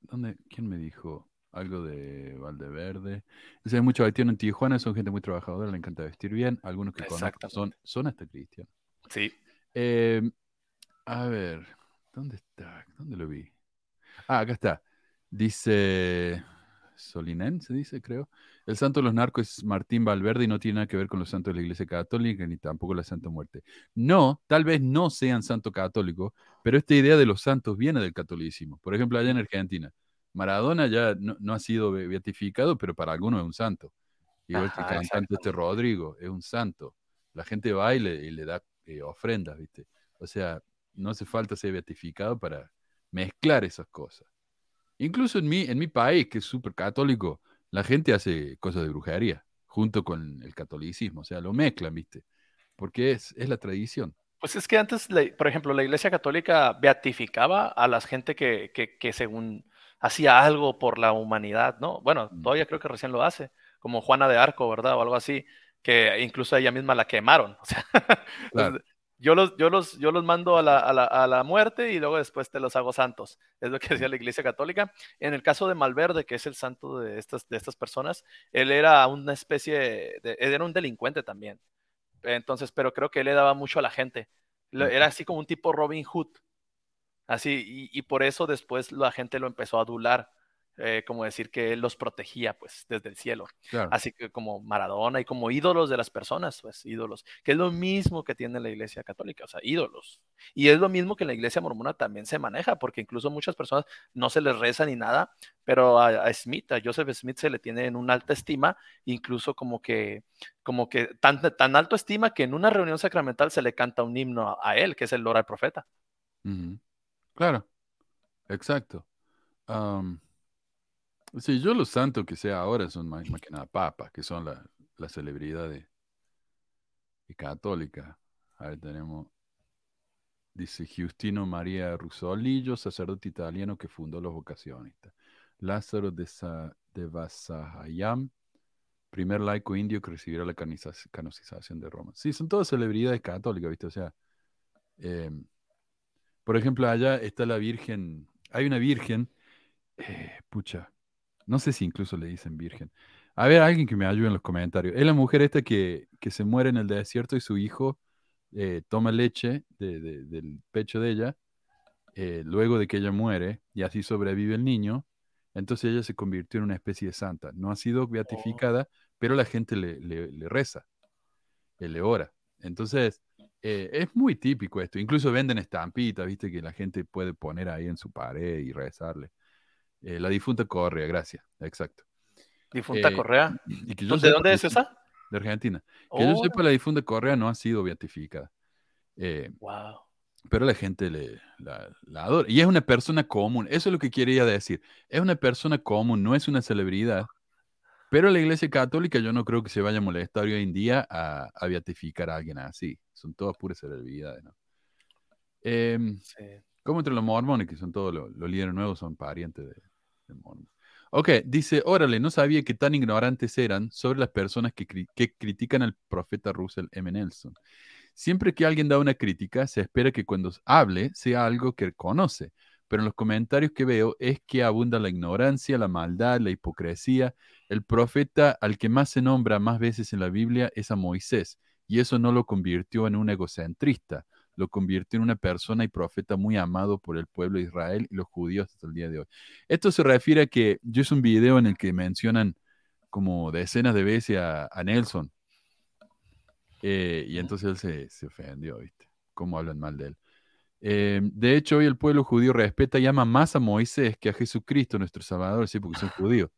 ¿Dónde? ¿Quién me dijo? Algo de Valdeverde. Dice, hay muchos haitianos en Tijuana, son gente muy trabajadora, le encanta vestir bien. Algunos que conozco son, son hasta cristianos. Sí. Eh, a ver, ¿dónde está? ¿Dónde lo vi? Ah, acá está. Dice Solinén, se dice, creo. El santo de los narcos es Martín Valverde y no tiene nada que ver con los santos de la Iglesia Católica ni tampoco la Santa Muerte. No, tal vez no sean santo católico, pero esta idea de los santos viene del catolicismo. Por ejemplo, allá en Argentina, Maradona ya no, no ha sido be- beatificado, pero para algunos es un santo. Igual que el Ajá, cantante este Rodrigo, es un santo. La gente va y le, y le da eh, ofrendas, ¿viste? O sea, no hace falta ser beatificado para mezclar esas cosas. Incluso en mi, en mi país, que es súper católico, la gente hace cosas de brujería junto con el catolicismo. O sea, lo mezclan, ¿viste? Porque es, es la tradición. Pues es que antes, por ejemplo, la Iglesia Católica beatificaba a la gente que, que, que según hacía algo por la humanidad, ¿no? Bueno, Mm. todavía creo que recién lo hace, como Juana de Arco, ¿verdad? O algo así, que incluso a ella misma la quemaron. [LAUGHS] O sea, Claro. Yo los, yo los, yo los mando a la, a la, a la muerte y luego después te los hago santos. Es lo que decía la Iglesia Católica. En el caso de Malverde, que es el santo de estas, de estas personas, él era una especie de, era un delincuente también. Entonces, pero creo que él le daba mucho a la gente. Era así como un tipo Robin Hood. Así, y, y por eso después la gente lo empezó a adular, eh, como decir que él los protegía, pues, desde el cielo. Claro. Así que como Maradona y como ídolos de las personas, pues, ídolos, que es lo mismo que tiene la Iglesia Católica, o sea, ídolos. Y es lo mismo que en la Iglesia Mormona también se maneja, porque incluso muchas personas no se les reza ni nada, pero a, a Smith, a Joseph Smith se le tiene en una alta estima, incluso como que, como que tan, tan alto estima que en una reunión sacramental se le canta un himno a, a él, que es el Lora del Profeta. Claro. Exacto. Sí, yo los santos que sea ahora son más, que nada papas, que son la, la celebridad. A ver, tenemos, dice Giustino María Rusolillo, sacerdote italiano que fundó los vocacionistas. Lázaro de, Sa- de Vasahayam, primer laico indio que recibió la canonización de Roma. Sí, son todas celebridades católicas, ¿viste? O sea, em, por ejemplo, allá está la Virgen, hay una Virgen, eh, pucha, no sé si incluso le dicen Virgen. A ver, alguien que me ayude en los comentarios. Es la mujer esta que, que se muere en el desierto y su hijo eh, toma leche de- de- del pecho de ella, eh, luego de que ella muere, y así sobrevive el niño. Entonces ella se convirtió en una especie de santa. No ha sido beatificada, pero la gente le, le- le reza, eh, le ora. Entonces, eh, es muy típico esto. Incluso venden estampitas, viste, que la gente puede poner ahí en su pared y rezarle. Eh, la difunta Correa, gracias, exacto. Difunta Eh, Correa. Y que yo ¿De sepa, dónde es esa? De Argentina. Que yo sepa, la difunta Correa no ha sido beatificada. Eh, wow. pero la gente le, la, la adora. Y es una persona común. Eso es lo que quería decir. Es una persona común, no es una celebridad. Pero la iglesia católica yo no creo que se vaya a molestar hoy en día a, a beatificar a alguien así. Son todas puras celebridades, ¿no? Em, Sí. como entre los mormones, que son todos los, los líderes nuevos, son parientes de. Ok, dice, órale, no sabía que tan ignorantes eran sobre las personas que, cri- que critican al profeta Russell M. Nelson. Siempre que alguien da una crítica, se espera que cuando hable sea algo que conoce, pero en los comentarios que veo es que abunda la ignorancia, la maldad, la hipocresía. El profeta al que más se nombra más veces en la Biblia es a Moisés, y eso no lo convirtió en un egocentrista, lo convirtió en una persona y profeta muy amado por el pueblo de Israel y los judíos hasta el día de hoy. Esto se refiere a que yo hice un video en el que mencionan como decenas de veces a, a Nelson. Eh, y entonces él se, se ofendió, ¿viste? ¿Cómo hablan mal de él? Eh, de hecho, hoy el pueblo judío respeta y ama más a Moisés que a Jesucristo, nuestro Salvador, sí, porque son judíos.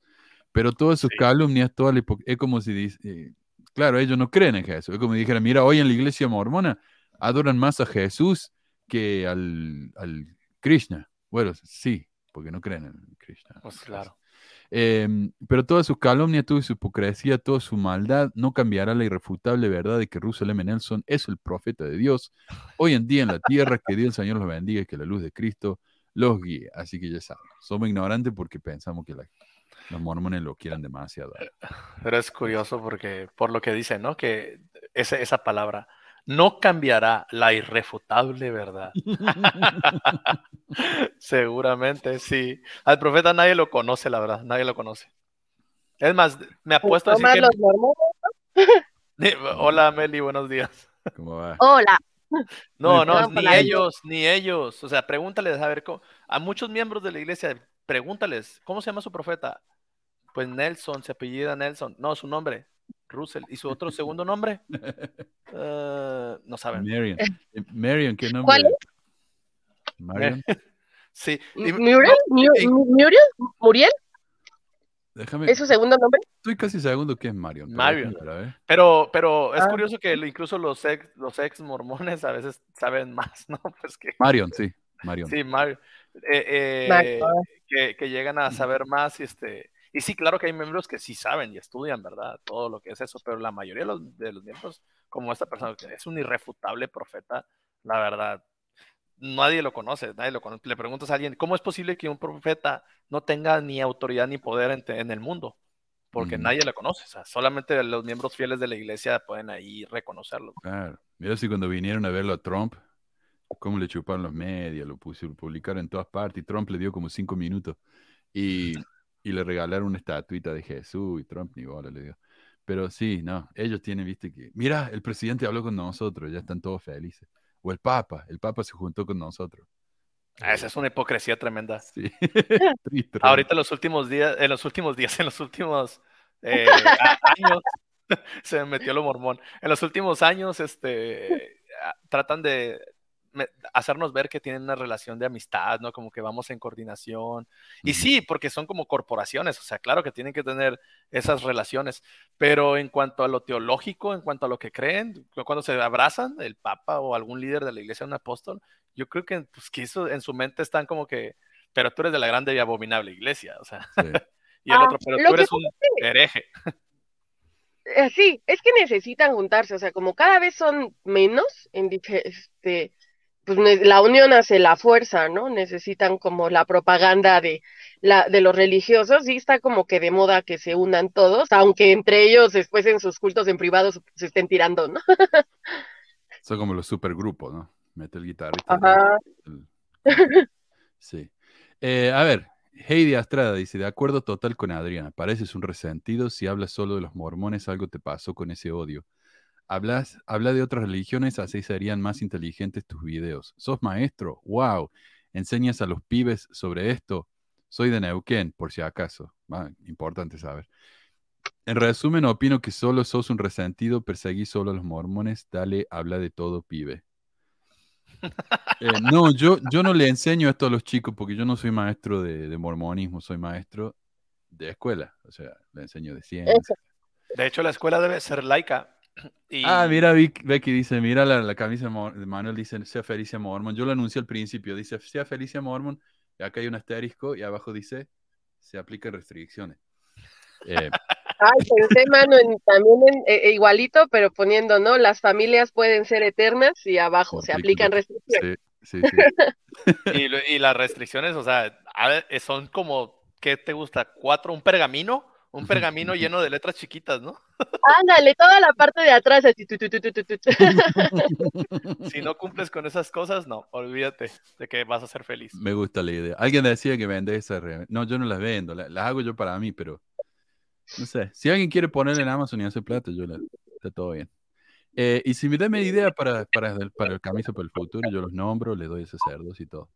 Pero todas sus Sí. calumnias, toda la es como si dice, eh, claro, ellos no creen en Jesús. Es como si dijeran, mira, hoy en la iglesia mormona adoran más a Jesús que al, al Krishna. Bueno, sí, porque no creen en Krishna. Pues claro. Eh, pero todas sus calumnias, toda su hipocresía, toda su maldad no cambiará la irrefutable verdad de que Russell M. Nelson es el profeta de Dios hoy en día en la tierra. Que Dios el Señor los bendiga y que la luz de Cristo los guíe. Así que ya saben, somos ignorantes porque pensamos que la- los mormones lo quieran demasiado. Pero es curioso porque, por lo que dice, ¿no? Que ese- esa palabra no cambiará la irrefutable verdad. [LAUGHS] Seguramente sí. Al profeta nadie lo conoce, la verdad, nadie lo conoce. Es más, me apuesto a decir que... los mormones. [LAUGHS] Hola, Meli, buenos días. ¿Cómo va? Hola. No, no, ni ellos, ni ellos. O sea, pregúntales, a ver, ¿cómo- a muchos miembros de la iglesia, pregúntales, ¿cómo se llama su profeta? Pues Nelson, se apellida Nelson. No, su nombre, Russell. ¿Y su otro segundo nombre? [LAUGHS] Eh, no saben. Marion. Eh, Marion, ¿qué nombre? ¿Cuál Marion. [LAUGHS] Sí. y- ¿Muriel? ¿Muriel? ¿Muriel? Déjame, ¿Es su segundo nombre? estoy casi seguro que es Marion. pero Marion. déjame. Pero, pero es Ah. curioso que incluso los ex, los ex mormones a veces saben más, [LAUGHS] ¿no? Pues que Marion, sí. Marion. sí, Mario. Eh, eh, Mario. que, que llegan a saber más y este. Y sí, claro que hay miembros que sí saben y estudian, ¿verdad? Todo lo que es eso, pero la mayoría de los, de los miembros, como esta persona, que es un irrefutable profeta, la verdad, nadie lo conoce, nadie lo conoce. Le preguntas a alguien, ¿cómo es posible que un profeta no tenga ni autoridad ni poder en, en el mundo? Porque nadie lo conoce, o sea, solamente los miembros fieles de la iglesia pueden ahí reconocerlo. Claro. Mira si cuando vinieron a verlo a Trump, cómo le chuparon los medios, lo pusieron, publicaron en todas partes y Trump le dio como cinco minutos y, y le regalaron una estatuita de Jesús y Trump ni bola le dio. Pero sí, no, ellos tienen, viste que, mira, el presidente habló con nosotros, ya están todos felices. O el Papa, el Papa se juntó con nosotros. Ah, Esa es una hipocresía tremenda. Sí. [LAUGHS] [LAUGHS] Triste, Ahorita en los últimos días, en los últimos días, [LAUGHS] en los últimos eh, a- años, se me metió lo mormón. En los últimos años, este, tratan de hacernos ver que tienen una relación de amistad, ¿no? Como que vamos en coordinación. Y sí, porque son como corporaciones, o sea, claro que tienen que tener esas relaciones, pero en cuanto a lo teológico, en cuanto a lo que creen, cu- cuando se abrazan, el Papa o algún líder de la iglesia, un apóstol, yo creo que, pues, que eso en su mente están como que, pero tú eres de la grande y abominable iglesia, o sea, Sí. [LAUGHS] y el Ah, otro, pero tú eres un hereje. Eh, sí, es que necesitan juntarse, o sea, como cada vez son menos, en este, pues la unión hace la fuerza, ¿no? Necesitan como la propaganda de la de los religiosos, y está como que de moda que se unan todos, aunque entre ellos después en sus cultos en privado se estén tirando, ¿no? [LAUGHS] Son como los supergrupos, ¿no? Mete el guitarrista. Ajá. el- Sí. Eh, a ver, Heidi Astrada dice, de acuerdo total con Adriana, pareces un resentido si hablas solo de los mormones, algo te pasó con ese odio. Hablas, habla de otras religiones, así serían más inteligentes tus videos. ¿Sos maestro? ¡Wow! ¿Enseñas a los pibes sobre esto? Soy de Neuquén, por si acaso. Ah, importante saber. En resumen, opino que solo sos un resentido, perseguís solo a los mormones, dale, habla de todo, pibe. Eh, no, yo, yo no le enseño esto a los chicos porque yo no soy maestro de, de mormonismo, soy maestro de escuela, o sea, le enseño de ciencia. De hecho, la escuela debe ser laica. Y, Ah, mira, Vic- Becky dice, mira la, la camisa de Manuel, dice, sea Felicia Mormon. Yo lo anuncié al principio, dice, sea Felicia Mormon, y acá hay un asterisco y abajo dice, se aplican restricciones. Eh, [LAUGHS] Ay, pensé, mano, en, también en, eh, igualito, pero poniendo, ¿no? Las familias pueden ser eternas y abajo se aplican restricciones. Sí, sí, sí. [LAUGHS] Y, y las restricciones, o sea, eh, son como, ¿qué te gusta? ¿Cuatro? ¿Un pergamino? Un pergamino lleno de letras chiquitas, ¿no? Ándale, toda la parte de atrás, así, tu, tu, tu, tu, tu, tu. [LAUGHS] Si no cumples con esas cosas, no, olvídate de que vas a ser feliz. Me gusta la idea. Alguien decía que vende esas. No, yo no las vendo, la- las, hago yo para mí, pero no sé. Si alguien quiere poner en Amazon y hacer plata, yo la, está todo bien. Eh, y si me dan una idea para, para, el- para el camisa para el futuro, yo los nombro, le doy esos cerdos y todo.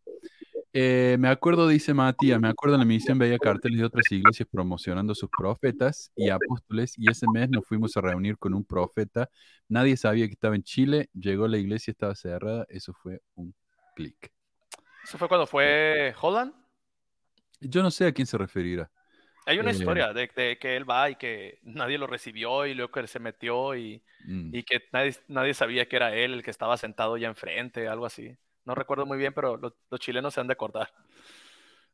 Eh, me acuerdo, dice Matías, me acuerdo en la misión veía carteles de otras iglesias promocionando sus profetas y apóstoles y ese mes nos fuimos a reunir con un profeta. Nadie sabía que estaba en Chile, llegó la iglesia, estaba cerrada, eso fue un clic. Eso fue cuando fue Holland. Yo no sé a quién se referirá. Hay una Eh. historia de, de que él va y que nadie lo recibió y luego que él se metió y, Mm. y que nadie, nadie sabía que era él el que estaba sentado ya enfrente, algo así. No recuerdo muy bien, pero los, los chilenos se han de acordar.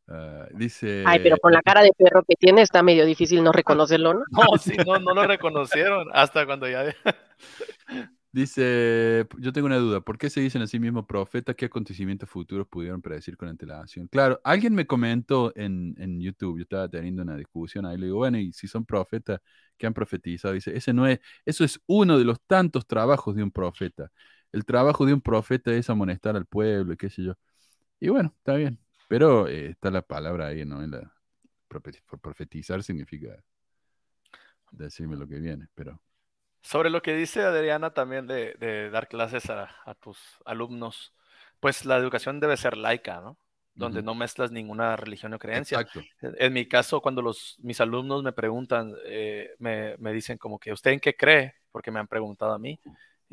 Ah, dice. Ay, pero con la cara de perro que tiene está medio difícil no reconocerlo, ¿no? [LAUGHS] No, sí, no, no lo reconocieron hasta cuando ya... [LAUGHS] Dice, yo tengo una duda, ¿por qué se dicen a sí mismos profetas? ¿Qué acontecimientos futuros pudieron predecir con antelación? Claro, alguien me comentó en, en YouTube, yo estaba teniendo una discusión ahí, le digo, bueno, y si son profetas, ¿qué han profetizado? Dice, ese no es, eso es uno de los tantos trabajos de un profeta. El trabajo de un profeta es amonestar al pueblo, y qué sé yo. Y bueno, está bien, pero eh, está la palabra ahí, ¿no? En la, profe- profetizar significa decirme lo que viene, pero... Sobre lo que dice Adriana también de, de dar clases a, a tus alumnos, pues la educación debe ser laica, ¿no? Donde no mezclas ninguna religión o creencia. Exacto. En en mi caso, cuando los, mis alumnos me preguntan, eh, me, me dicen como que, ¿usted en qué cree? Porque me han preguntado a mí.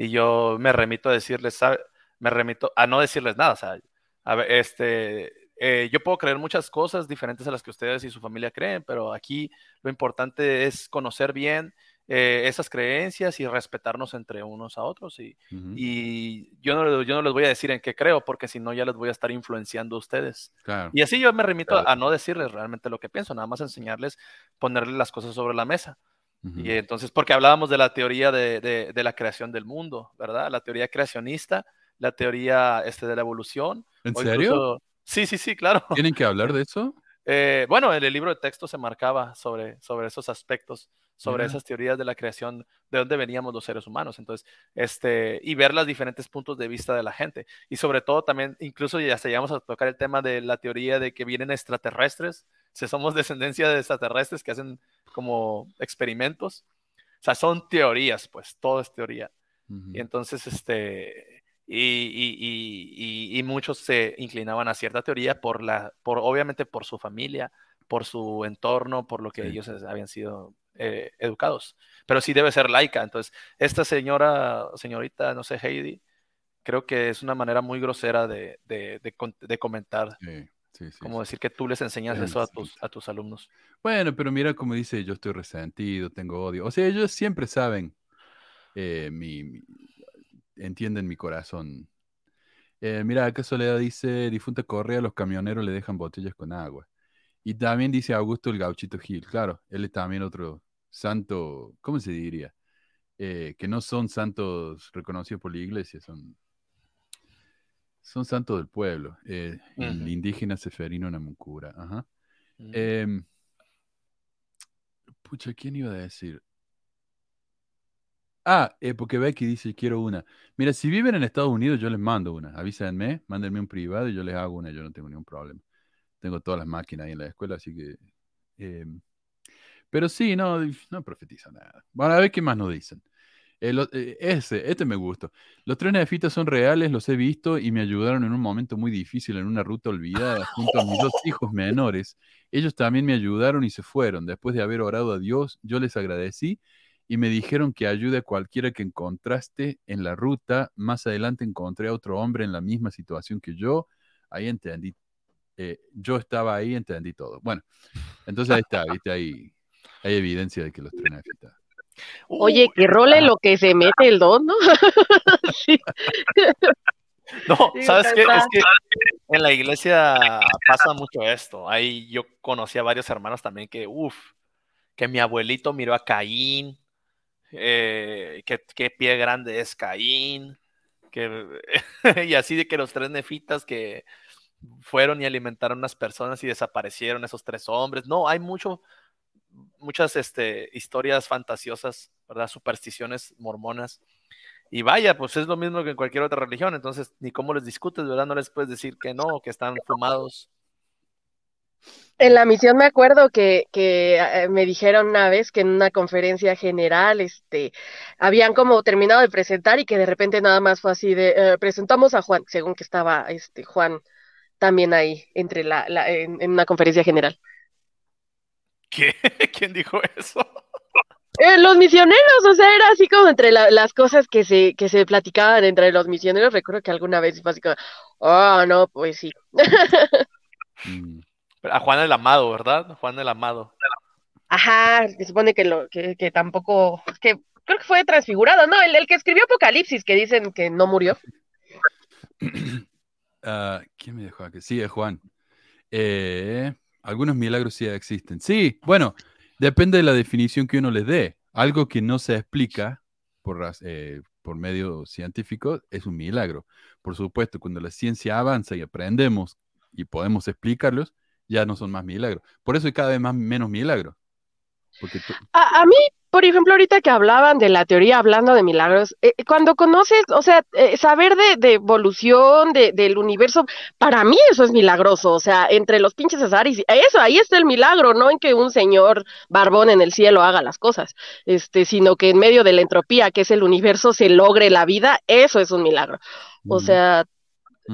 Y yo me remito a decirles, ¿sabe? Me remito a no decirles nada. O sea, a ver, este, eh, yo puedo creer muchas cosas diferentes a las que ustedes y su familia creen, pero aquí lo importante es conocer bien eh, esas creencias y respetarnos entre unos a otros. Y, Ujú. y yo, no, yo no les voy a decir en qué creo, porque si no ya les voy a estar influenciando a ustedes. Claro. Y así yo me remito Claro. a no decirles realmente lo que pienso, nada más enseñarles, ponerles las cosas sobre la mesa. Y entonces, porque hablábamos de la teoría de, de- de la creación del mundo, ¿verdad? La teoría creacionista, la teoría este, de la evolución. ¿En serio? incluso- Sí, sí, sí, claro. [LAUGHS] ¿Tienen que hablar de eso? Eh, bueno, en el libro de texto se marcaba sobre, sobre esos aspectos, sobre esas teorías de la creación, de dónde veníamos los seres humanos. Entonces, este, y ver los diferentes puntos de vista de la gente. Y sobre todo también, incluso ya llegamos a tocar el tema de la teoría de que vienen extraterrestres, si somos descendencia de extraterrestres que hacen como experimentos. O sea, son teorías, pues, todo es teoría. Y entonces, este, y, y- y- y- y muchos se inclinaban a cierta teoría por la, por, obviamente por su familia, por su entorno, por lo que Sí. ellos habían sido eh, educados. Pero sí debe ser laica. Entonces, esta señora, señorita, no sé, Heidi, creo que es una manera muy grosera de, de- de con- de comentar, Sí, sí, sí, como decir que tú les enseñas eso a tus, a tus alumnos. Bueno, pero mira como dice, yo estoy resentido, tengo odio. O sea, ellos siempre saben, eh, mi, mi- entienden mi corazón. Eh, mira, acá Soledad dice, difunta Correa, los camioneros le dejan botellas con agua. Y también dice Augusto el Gauchito Gil, claro, él es también otro santo, ¿cómo se diría? Eh, que no son santos reconocidos por la iglesia, son, son santos del pueblo. Eh, El indígena Seferino Namuncura, ajá. Mm. Em, pucha, ¿quién iba a decir? Ah, eh, porque Becky dice, quiero una. Mira, si viven en Estados Unidos, yo les mando una. Avísenme, mándenme un privado y yo les hago una. Yo no tengo ningún problema. Tengo todas las máquinas ahí en la escuela, así que... em, pero sí, no, no profetiza nada. Bueno, a ver qué más nos dicen. Eh, ese, este me gusta. Los tres nefitas son reales, los he visto y me ayudaron en un momento muy difícil en una ruta olvidada junto a mis dos [LAUGHS] hijos menores. Ellos también me ayudaron y se fueron. Después de haber orado a Dios, yo les agradecí y me dijeron que ayude a cualquiera que encontraste en la ruta. Más adelante encontré a otro hombre en la misma situación que yo. Ahí entendí. eh, yo estaba ahí, entendí todo. Bueno, entonces ahí está, viste, ahí hay evidencia de que los tres nefitas. Oye, Uy, que role lo que se mete el don, ¿no? [LAUGHS] Sí. No, Sí, ¿sabes qué? está- Es que en la iglesia pasa mucho esto. Ahí yo conocí a varios hermanos también que, uff, que mi abuelito miró a Caín, eh, que qué pie grande es Caín, que, [LAUGHS] y así de que los tres nefitas que fueron y alimentaron a unas personas y desaparecieron esos tres hombres. No, hay mucho, muchas este, historias fantasiosas, ¿verdad? Supersticiones mormonas. Y vaya, pues es lo mismo que en cualquier otra religión, entonces ni cómo les discutes, ¿verdad? No les puedes decir que no, que están fumados. En la misión me acuerdo que, que eh, me dijeron una vez que en una conferencia general, este, habían como terminado de presentar y que de repente nada más fue así de, eh, presentamos a Juan, según que estaba este Juan también ahí, entre la, en una conferencia general. ¿Qué? [LAUGHS] ¿Quién dijo eso? Eh, los misioneros, o sea, era así como entre la- las cosas que se, que se platicaban entre los misioneros. Recuerdo que alguna vez fue así como, oh, no, pues sí. [LAUGHS] Mm. A Juan el Amado, ¿verdad? Juan el Amado. Ajá, se supone que, lo, que, que tampoco, que creo que fue transfigurado, ¿no? El, el que escribió Apocalipsis, que dicen que no murió. [COUGHS] Ah, ¿Quién me dejó aquí? Sí, es Juan. Eh, algunos milagros sí existen. Sí, bueno, depende de la definición que uno les dé. Algo que no se explica por, eh, por medio científico es un milagro. Por supuesto, cuando la ciencia avanza y aprendemos y podemos explicarlos, ya no son más milagros. Por eso hay cada vez más menos milagros. Porque tú- A, a mí, por ejemplo, ahorita que hablaban de la teoría, hablando de milagros, eh, cuando conoces, o sea, eh, saber de, de evolución, de, del universo, para mí eso es milagroso, o sea, entre los pinches azares, eso, ahí está el milagro, no en que un señor barbón en el cielo haga las cosas, este, sino que en medio de la entropía, que es el universo, se logre la vida, eso es un milagro. O sea,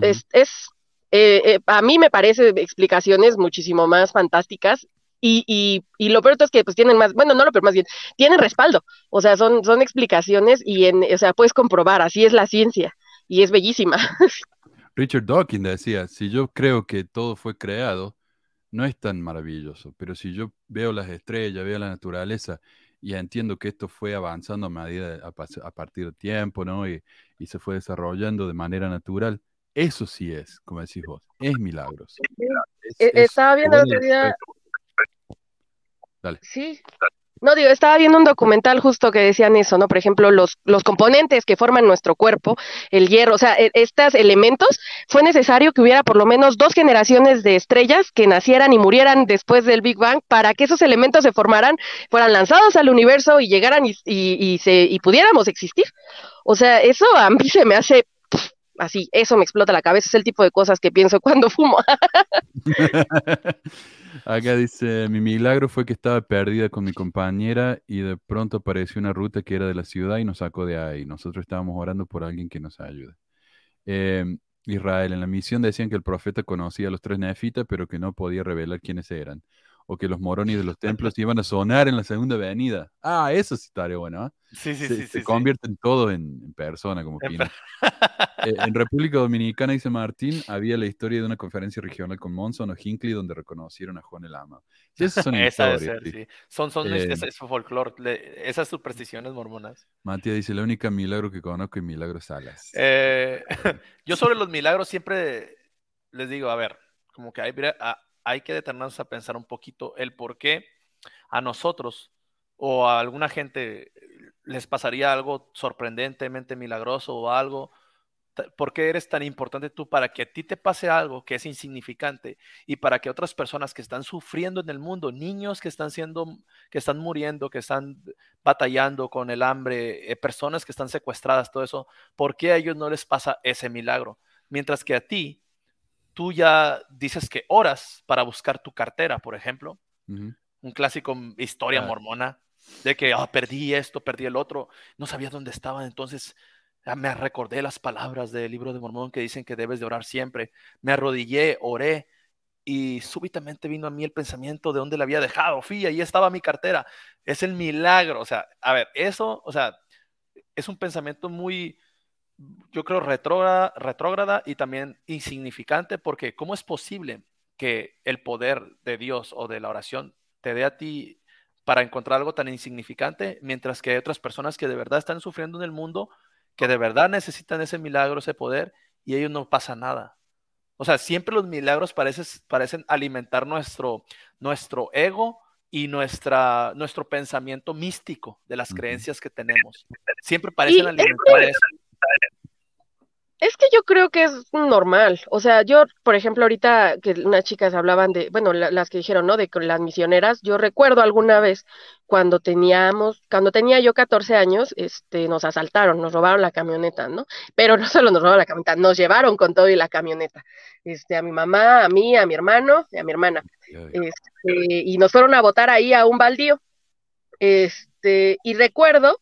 es, es eh, eh, a mí me parece explicaciones muchísimo más fantásticas y, y, y lo peor es que pues tienen más, bueno, no lo peor, más bien, tienen respaldo, o sea, son, son explicaciones y en, o sea, puedes comprobar, así es la ciencia y es bellísima. [LAUGHS] Richard Dawkins decía, si yo creo que todo fue creado, no es tan maravilloso, pero si yo veo las estrellas, veo la naturaleza y entiendo que esto fue avanzando a, medida, a, a partir del tiempo, ¿no? Y, y se fue desarrollando de manera natural, eso sí es, como decís vos, es milagros. Es- Eh, es Estaba viendo el otro Dale. sí, no digo, estaba viendo un documental justo que decían eso, ¿no? Por ejemplo, los, los componentes que forman nuestro cuerpo, el hierro, o sea, e- estos elementos, fue necesario que hubiera por lo menos dos generaciones de estrellas que nacieran y murieran después del Big Bang para que esos elementos se formaran, fueran lanzados al universo y llegaran y, y, y se, y pudiéramos existir. O sea, eso a mí se me hace así, eso me explota la cabeza, es el tipo de cosas que pienso cuando fumo. [LAUGHS] [LAUGHS] Acá dice, mi milagro fue que estaba perdida con mi compañera y de pronto apareció una ruta que era de la ciudad y nos sacó de ahí. Nosotros estábamos orando por alguien que nos ayude. Eh, Israel, en la misión decían que el profeta conocía a los tres nefitas, pero que no podía revelar quiénes eran. O que los moronis de los templos iban a sonar en la segunda venida. Ah, eso sí estaría bueno, ¿ah? Sí, sí, se, sí, se convierten todos en, en persona, como En Pino. Eh, en [LAUGHS] República Dominicana, dice Martín, había la historia de una conferencia regional con Monson o Hinckley donde reconocieron a Juan el Ama. Sí, esas son Esa debe historias. ser. Son, son, Eh, ese es su folclore, esas supersticiones mormonas. Matías dice, la única milagro que conozco es Milagro Salas. Eh, [LAUGHS] yo sobre los milagros siempre les digo, a ver, como que hay, hay que detenernos a pensar un poquito el por qué a nosotros o a alguna gente les pasaría algo sorprendentemente milagroso o algo. ¿Por qué eres tan importante tú para que a ti te pase algo que es insignificante y para que otras personas que están sufriendo en el mundo, niños que están siendo, que están muriendo, que están batallando con el hambre, eh, personas que están secuestradas, todo eso, ¿por qué a ellos no les pasa ese milagro? Mientras que a ti, tú ya dices que oras para buscar tu cartera, por ejemplo, un clásico m- historia mormona, de que "Ah, perdí esto, perdí el otro, no sabía dónde estaban, entonces ah, me recordé las palabras del libro de Mormón que dicen que debes de orar siempre. Me arrodillé, oré y súbitamente vino a mí el pensamiento de dónde la había dejado. Fui, ahí estaba mi cartera. Es el milagro. O sea, a ver, eso, o sea, es un pensamiento muy, yo creo, retrógrada, retrógrada y también insignificante, porque ¿cómo es posible que el poder de Dios o de la oración te dé a ti para encontrar algo tan insignificante, mientras que hay otras personas que de verdad están sufriendo en el mundo, que de verdad necesitan ese milagro, ese poder, y a ellos no pasa nada? O sea, siempre los milagros parecen, parecen alimentar nuestro, nuestro ego y nuestra, nuestro pensamiento místico de las creencias que tenemos. Siempre parecen alimentar eso. Es que yo creo que es normal. O sea, yo, por ejemplo, ahorita que unas chicas hablaban de, bueno, la- las que dijeron, ¿no? De las misioneras, yo recuerdo alguna vez cuando teníamos, cuando tenía yo 14 años, este, nos asaltaron, nos robaron la camioneta, ¿no? Pero no solo nos robaron la camioneta, nos llevaron con todo y la camioneta. Este, a mi mamá, a mí, a mi hermano y a mi hermana. Este, y nos fueron a votar ahí a un baldío. Este, y recuerdo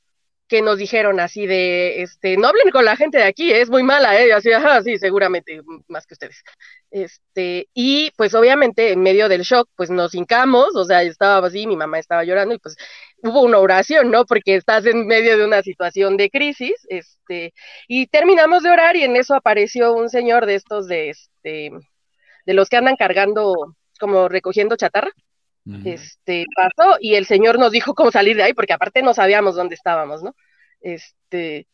que nos dijeron así de, este, no hablen con la gente de aquí, es muy mala, ¿eh? Así, ajá, sí, seguramente, más que ustedes. Este, y pues obviamente en medio del shock, pues nos hincamos, o sea, estaba así, mi mamá estaba llorando y pues hubo una oración, ¿no? Porque estás en medio de una situación de crisis, este, y terminamos de orar y en eso apareció un señor de estos de, este, de los que andan cargando, como recogiendo chatarra Este, pasó y el señor nos dijo cómo salir de ahí, porque aparte no sabíamos dónde estábamos, ¿no? Este,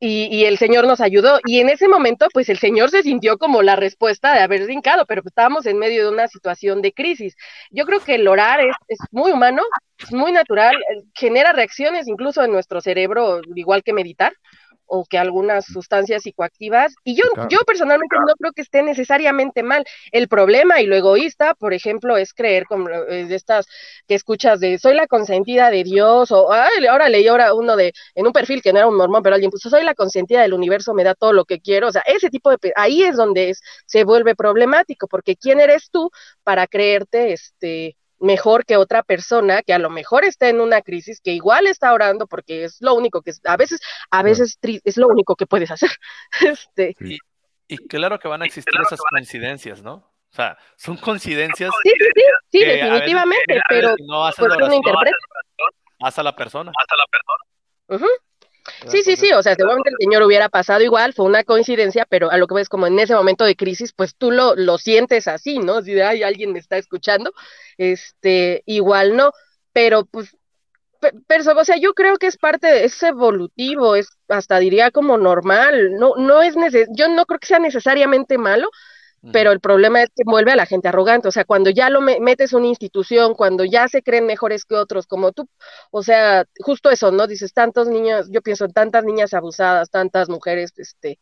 y, y el señor nos ayudó, y en ese momento, pues el señor se sintió como la respuesta de haber brincado, pero pues, estábamos en medio de una situación de crisis. Yo creo que el orar es, es muy humano, es muy natural, eh, genera reacciones incluso en nuestro cerebro, igual que meditar o que algunas sustancias psicoactivas. Y yo, Claro. yo personalmente no creo que esté necesariamente mal. El problema y lo egoísta, por ejemplo, es creer como eh, de estas que escuchas de soy la consentida de Dios, o ay, ahora leí ahora uno de, en un perfil que no era un mormón, pero alguien puso soy la consentida del universo, me da todo lo que quiero. O sea, ese tipo de, ahí es donde es, se vuelve problemático, porque ¿quién eres tú para creerte este mejor que otra persona que a lo mejor está en una crisis, que igual está orando porque es lo único que es- a veces, a veces es lo único que puedes hacer. [LAUGHS] Este, Y claro que van a existir esas coincidencias, ¿no? O sea, son coincidencias sí, sí, sí, sí, veces- definitivamente, pero no pues la uno oración, interpreta. haz a la persona. Ujú. Sí, sí, sí, o sea, seguramente el señor hubiera pasado igual, fue una coincidencia, pero a lo que ves como en ese momento de crisis, pues tú lo, lo sientes así, ¿no? Así de, ay, alguien me está escuchando, este, igual no, pero pues, pe- pero, o sea, yo creo que es parte, de, es evolutivo, es hasta diría como normal, no, no es neces yo no creo que sea necesariamente malo, pero el problema es que vuelve a la gente arrogante, o sea, cuando ya lo me- metes una institución, cuando ya se creen mejores que otros, como tú, o sea, justo eso, ¿no? Dices, tantos niños, yo pienso en tantas niñas abusadas, tantas mujeres, este,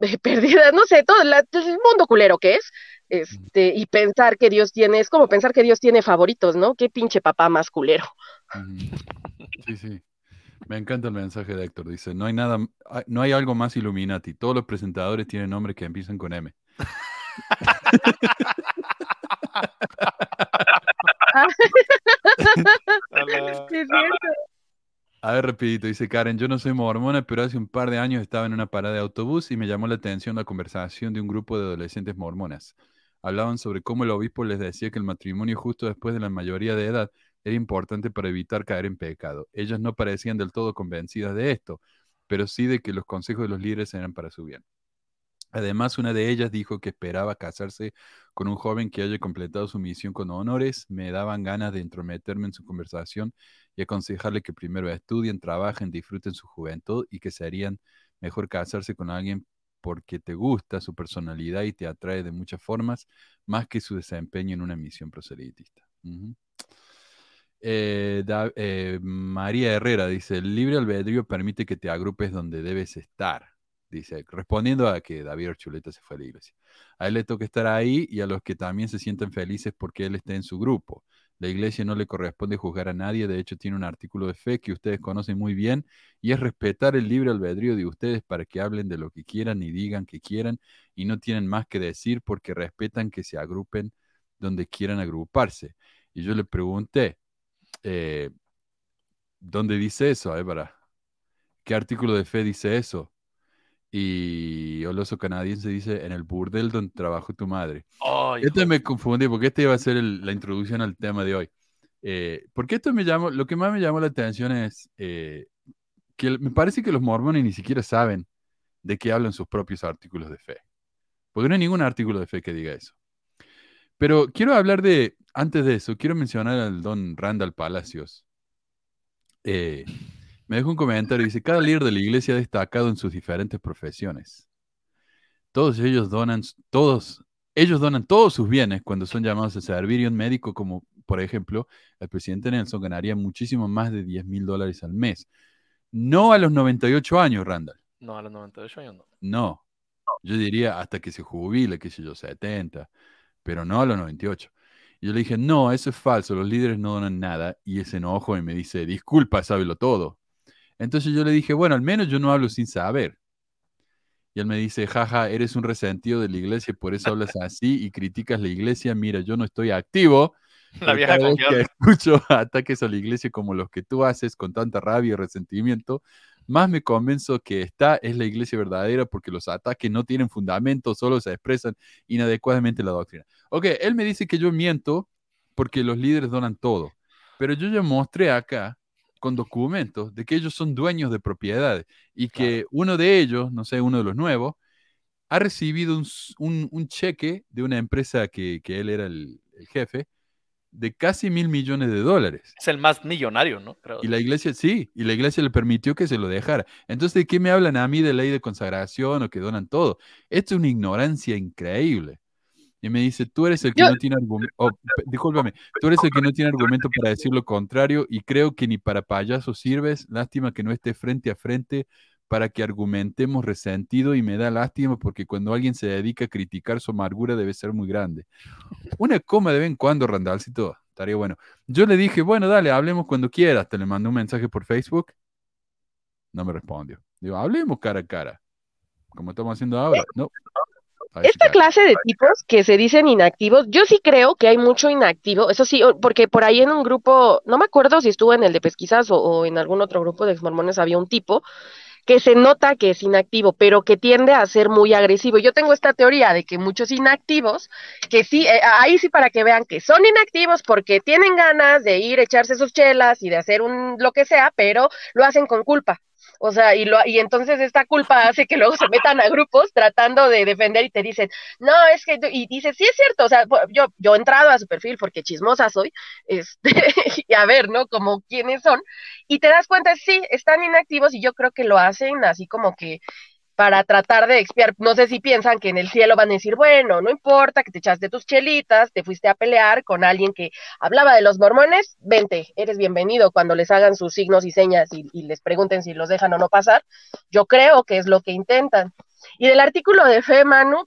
[LAUGHS] perdidas, no sé, todo la- el mundo culero que es, este, y pensar que Dios tiene, es como pensar que Dios tiene favoritos, ¿no? Qué pinche papá más culero. Sí, sí. Me encanta el mensaje de Héctor. Dice, no hay nada, no hay algo más Illuminati. Todos los presentadores tienen nombres que empiezan con M. Cierto. A ver, rapidito, dice Karen, yo no soy mormona, pero hace un par de años estaba en una parada de autobús y me llamó la atención la conversación de un grupo de adolescentes mormonas. Hablaban sobre cómo el obispo les decía que el matrimonio justo después de la mayoría de edad era importante para evitar caer en pecado. Ellas no parecían del todo convencidas de esto, pero sí de que los consejos de los líderes eran para su bien. Además, una de ellas dijo que esperaba casarse con un joven que haya completado su misión con honores. Me daban ganas de entrometerme en su conversación y aconsejarle que primero estudien, trabajen, disfruten su juventud y que serían mejor casarse con alguien porque te gusta su personalidad y te atrae de muchas formas, más que su desempeño en una misión proselitista. Eh, eh, María Herrera dice, el libre albedrío permite que te agrupes donde debes estar. Dice, respondiendo a que David Archuleta se fue a la iglesia. A él le toca estar ahí y a los que también se sienten felices porque él está en su grupo. La iglesia no le corresponde juzgar a nadie, de hecho tiene un artículo de fe que ustedes conocen muy bien y es respetar el libre albedrío de ustedes para que hablen de lo que quieran y digan que quieran y no tienen más que decir porque respetan que se agrupen donde quieran agruparse. Y yo le pregunté, eh, ¿dónde dice eso? ¿Qué artículo de fe dice eso? Y Oloso Canadiense dice, en el burdel donde trabajó tu madre. Oh, Este me confundí porque este iba a ser el- la introducción al tema de hoy. Eh, porque esto me llamó, lo que más me llamó la atención es eh, que el- me parece que los mormones ni siquiera saben de qué hablan sus propios artículos de fe. Porque no hay ningún artículo de fe que diga eso. Pero quiero hablar de, antes de eso, quiero mencionar al don Randall Palacios. Eh, me dejó un comentario, dice, cada líder de la iglesia ha destacado en sus diferentes profesiones. Todos ellos donan, todos, ellos donan todos sus bienes cuando son llamados a servir y un médico como por ejemplo, el presidente Nelson ganaría muchísimo más de 10 mil dólares al mes. No a los 98 años, Randall. No, a los 98 años no. No. Yo diría hasta que se jubile, qué sé yo, 70, pero no a los 98. Y yo le dije, no, eso es falso, los líderes no donan nada. Y ese enojo y me dice, disculpa, sábelo todo. Entonces yo le dije, bueno, al menos yo no hablo sin saber. Y él me dice, jaja, eres un resentido de la iglesia por eso hablas así y criticas la iglesia. Mira, yo no estoy activo. [LAUGHS] La vieja cada vez que escucho [LAUGHS] ataques a la iglesia como los que tú haces con tanta rabia y resentimiento, más me convenzo que esta es la iglesia verdadera porque los ataques no tienen fundamento, solo se expresan inadecuadamente la doctrina. Ok, él me dice que yo miento porque los líderes donan todo, pero yo ya mostré acá con documentos de que ellos son dueños de propiedades y que uno de ellos, no sé, uno de los nuevos, ha recibido un, s- un- un cheque de una empresa que, que él era el, el jefe de casi mil millones de dólares. Es el más millonario, ¿no? Creo. Y la iglesia, sí, y la iglesia le permitió que se lo dejara. Entonces, ¿de qué me hablan a mí de ley de consagración o que donan todo? Esto es una ignorancia increíble. Y me dice, tú eres el que Yo- no tiene argumento, discúlpame, tú eres el que no tiene argumento para decir lo contrario y creo que ni para payaso sirves. Lástima que no esté frente a frente para que argumentemos resentido y me da lástima porque cuando alguien se dedica a criticar su amargura debe ser muy grande. Una coma de vez en cuando, Randallcito, estaría bueno. Yo le dije, bueno, dale, hablemos cuando quieras. Te le mandé un mensaje por Facebook. No me respondió. Digo, hablemos cara a cara. Como estamos haciendo ahora. No. Esta clase de tipos que se dicen inactivos, yo sí creo que hay mucho inactivo, eso sí, porque por ahí en un grupo, no me acuerdo si estuvo en el de pesquisas o, o en algún otro grupo de exmormones había un tipo que se nota que es inactivo, pero que tiende a ser muy agresivo. Yo tengo esta teoría de que muchos inactivos, que sí, eh, ahí sí para que vean que son inactivos porque tienen ganas de ir a echarse sus chelas y de hacer un lo que sea, pero lo hacen con culpa. O sea, y, lo, y entonces esta culpa hace que luego se metan a grupos tratando de defender y te dicen, no, es que, y dices, sí es cierto, o sea, yo, yo he entrado a su perfil porque chismosa soy, este, [LAUGHS] y a ver, ¿no? Como quiénes son, y te das cuenta, sí, están inactivos y yo creo que lo hacen así como que para tratar de expiar, no sé si piensan que en el cielo van a decir, bueno, no importa que te echaste tus chelitas, te fuiste a pelear con alguien que hablaba de los mormones, vente, eres bienvenido cuando les hagan sus signos y señas y, y les pregunten si los dejan o no pasar. Yo creo que es lo que intentan. Y del artículo de fe, Manu,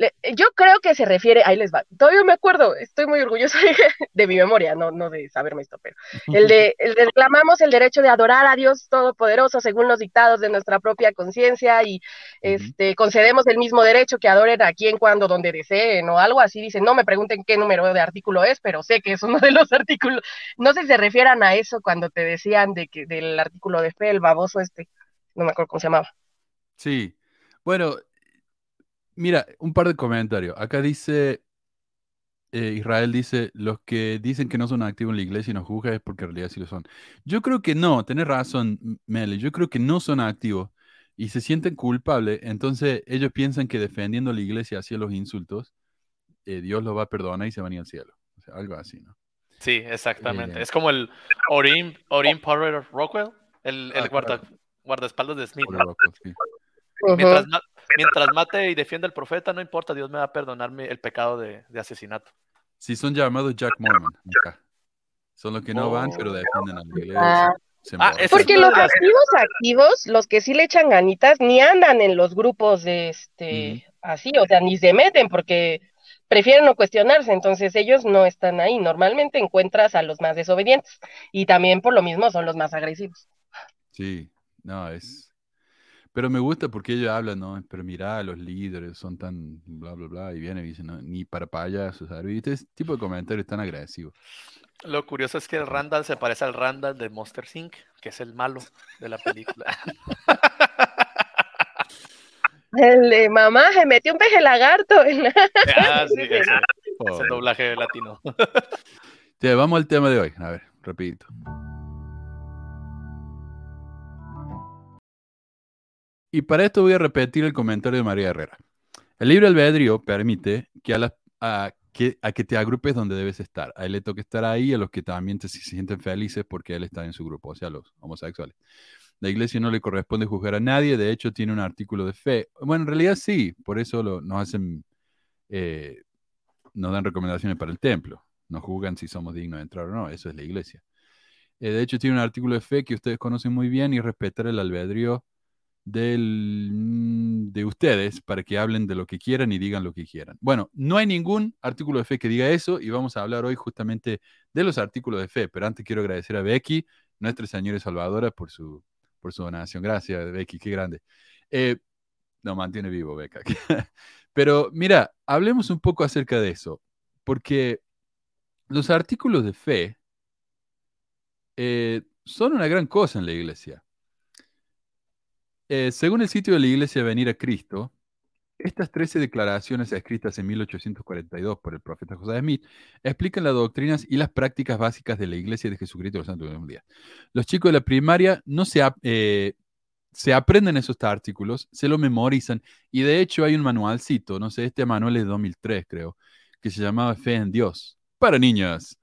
le- yo creo que se refiere, ahí les va, todavía me acuerdo, estoy muy orgullosa [LAUGHS] de, de mi memoria, no, no de saberme esto, pero el de, [LAUGHS] el de reclamamos el derecho de adorar a Dios Todopoderoso según los dictados de nuestra propia conciencia y este, concedemos el mismo derecho que adoren a quien, cuando, donde deseen o algo así. Dicen, no me pregunten qué número de artículo es, pero sé que es uno de los [LAUGHS] artículos. No sé si se refieran a eso cuando te decían de que del artículo de fe, el baboso este, no me acuerdo cómo se llamaba. Sí. Bueno, mira, un par de comentarios. Acá dice, eh, Israel dice, los que dicen que no son activos en la iglesia y nos juzgan es porque en realidad sí lo son. Yo creo que no, tenés razón, M- Meli, yo creo que no son activos y se sienten culpables, entonces ellos piensan que defendiendo a la iglesia hacia los insultos, eh, Dios los va a perdonar y se van a ir al cielo. O sea, algo así, ¿no? Sí, exactamente. Eh, es como el Orin, Orin Power Rockwell, el, el Ah, guarda, claro. guardaespaldas de Smith. Ma- mientras mate y defienda al profeta, no importa, Dios me va a perdonarme el pecado de, de asesinato. Sí, son llamados Jack Mormon acá. Son los que no van, pero defienden a la iglesia. Ah. Ah, Porque los activos activos, los que sí le echan ganitas, ni andan en los grupos de este así, o sea, ni se meten porque prefieren no cuestionarse, entonces ellos no están ahí. Normalmente encuentras a los más desobedientes y también por lo mismo son los más agresivos. Sí, no, es. Pero me gusta porque ellos hablan, ¿no? Pero mira, los líderes son tan bla, bla, bla, y vienen y dicen, no, ni para payasos. Ese tipo de comentarios tan agresivos. Lo curioso es que el Randall se parece al Randall de Monster Inc., que es el malo de la película. [LAUGHS] El de mamá se metió un peje lagarto. en la- [LAUGHS] ah, [LAUGHS] sí, ese, ese Pobre. doblaje latino. Vamos al tema de hoy. A ver, rapidito. Y para esto voy a repetir el comentario de María Herrera. El libre albedrío permite que a, que te agrupes donde debes estar. A él le toca estar ahí, a los que también te, se sienten felices porque él está en su grupo, o sea, los homosexuales. La iglesia no le corresponde juzgar a nadie, de hecho tiene un artículo de fe. Bueno, en realidad sí, por eso lo- nos hacen, eh, nos dan recomendaciones para el templo. nos juzgan si somos dignos de entrar o no, eso es la iglesia. Eh, de hecho, tiene un artículo de fe que ustedes conocen muy bien y respetar el albedrío mm, de ustedes para que hablen de lo que quieran y digan lo que quieran. Bueno, no hay ningún artículo de fe que diga eso y vamos a hablar hoy justamente de los artículos de fe, pero antes quiero agradecer a Becky, nuestra señora salvadora, por su, por su donación. Gracias, Becky, qué grande. Eh, no, mantiene vivo, Beca. [LAUGHS] pero mira, hablemos un poco acerca de eso, porque los artículos de fe eh, son una gran cosa en la iglesia. Eh, según el sitio de la iglesia Venir a Cristo, estas 13 declaraciones escritas en 1842 por el profeta José Smith explican las doctrinas y las prácticas básicas de la iglesia de Jesucristo de los Santos de los Días. Los chicos de la primaria no se, eh, se aprenden esos artículos, se lo memorizan y de hecho hay un manualcito, no sé, este manual es de 2003 creo, que se llamaba Fe en Dios, para niñas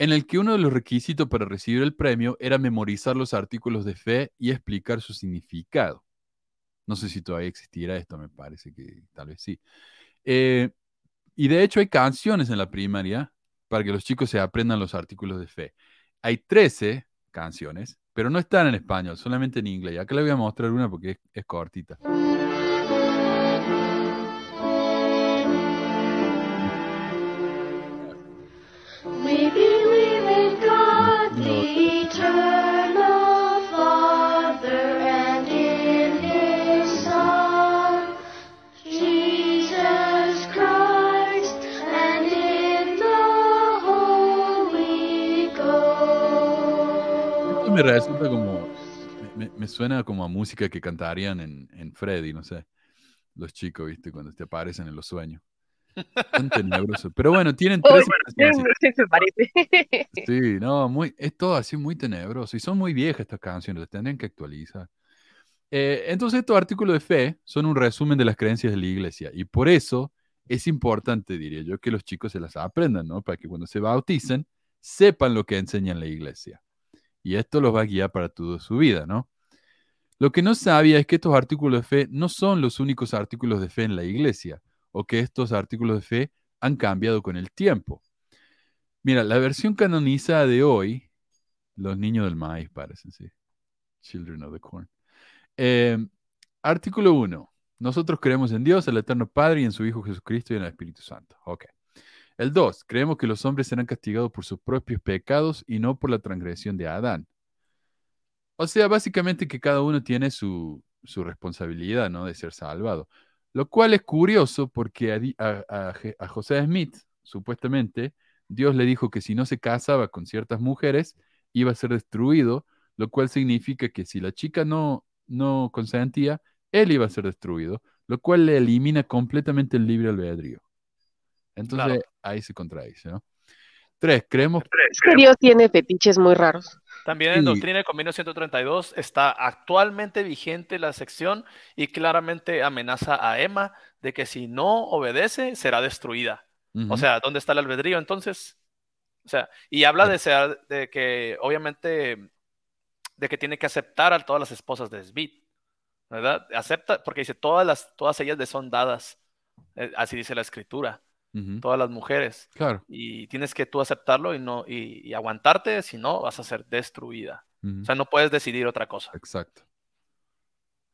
en el que uno de los requisitos para recibir el premio era memorizar los artículos de fe y explicar su significado. No sé si todavía existirá esto, me parece que tal vez sí. Eh, y de hecho hay canciones en la primaria para que los chicos se aprendan los artículos de fe. Hay 13 canciones, pero no están en español, solamente en inglés. Acá le voy a mostrar una porque es cortita. Me resulta como. Me, suena como a música que cantarían en, en, Freddy, no sé. Los chicos, ¿viste? Cuando te aparecen en los sueños. Tan tenebroso. Pero bueno, tienen tres. [LAUGHS] Sí, no, muy, es todo así muy tenebroso. Y son muy viejas estas canciones, las tendrían que actualizar. Eh, entonces, estos artículos de fe son un resumen de las creencias de la iglesia. Y por eso es importante, diría yo, que los chicos se las aprendan, ¿no? Para que cuando se bauticen, sepan lo que enseña la iglesia y esto los va a guiar para toda su vida, ¿no? Lo que no sabía es que estos artículos de fe no son los únicos artículos de fe en la iglesia, o que estos artículos de fe han cambiado con el tiempo. Mira, la versión canonizada de hoy, los niños del maíz parecen, sí. Children of the corn. Eh, artículo 1. Nosotros creemos en Dios, el Eterno Padre, y en su Hijo Jesucristo y en el Espíritu Santo. Ok. El 2. Creemos que los hombres serán castigados por sus propios pecados y no por la transgresión de Adán. O sea, básicamente que cada uno tiene su, responsabilidad, ¿no? De ser salvado. Lo cual es curioso porque a, a, José Smith, supuestamente, Dios le dijo que si no se casaba con ciertas mujeres, iba a ser destruido, lo cual significa que si la chica no, no consentía, él iba a ser destruido, lo cual le elimina completamente el libre albedrío. Entonces ahí se contradice, ¿no? Tres, creemos que Dios tiene fetiches muy raros. También en Doctrina de Convenio 132 está actualmente vigente la sección y claramente amenaza a Emma de que si no obedece será destruida. O sea, ¿dónde está el albedrío entonces? O sea, y habla de, ser, de que obviamente de que tiene que aceptar a todas las esposas de Smith, ¿verdad? Acepta porque dice todas las todas ellas le son dadas, eh, así dice la escritura todas las mujeres. Claro. Y tienes que tú aceptarlo y, no, y, aguantarte, si no, vas a ser destruida. O sea, no puedes decidir otra cosa. Exacto.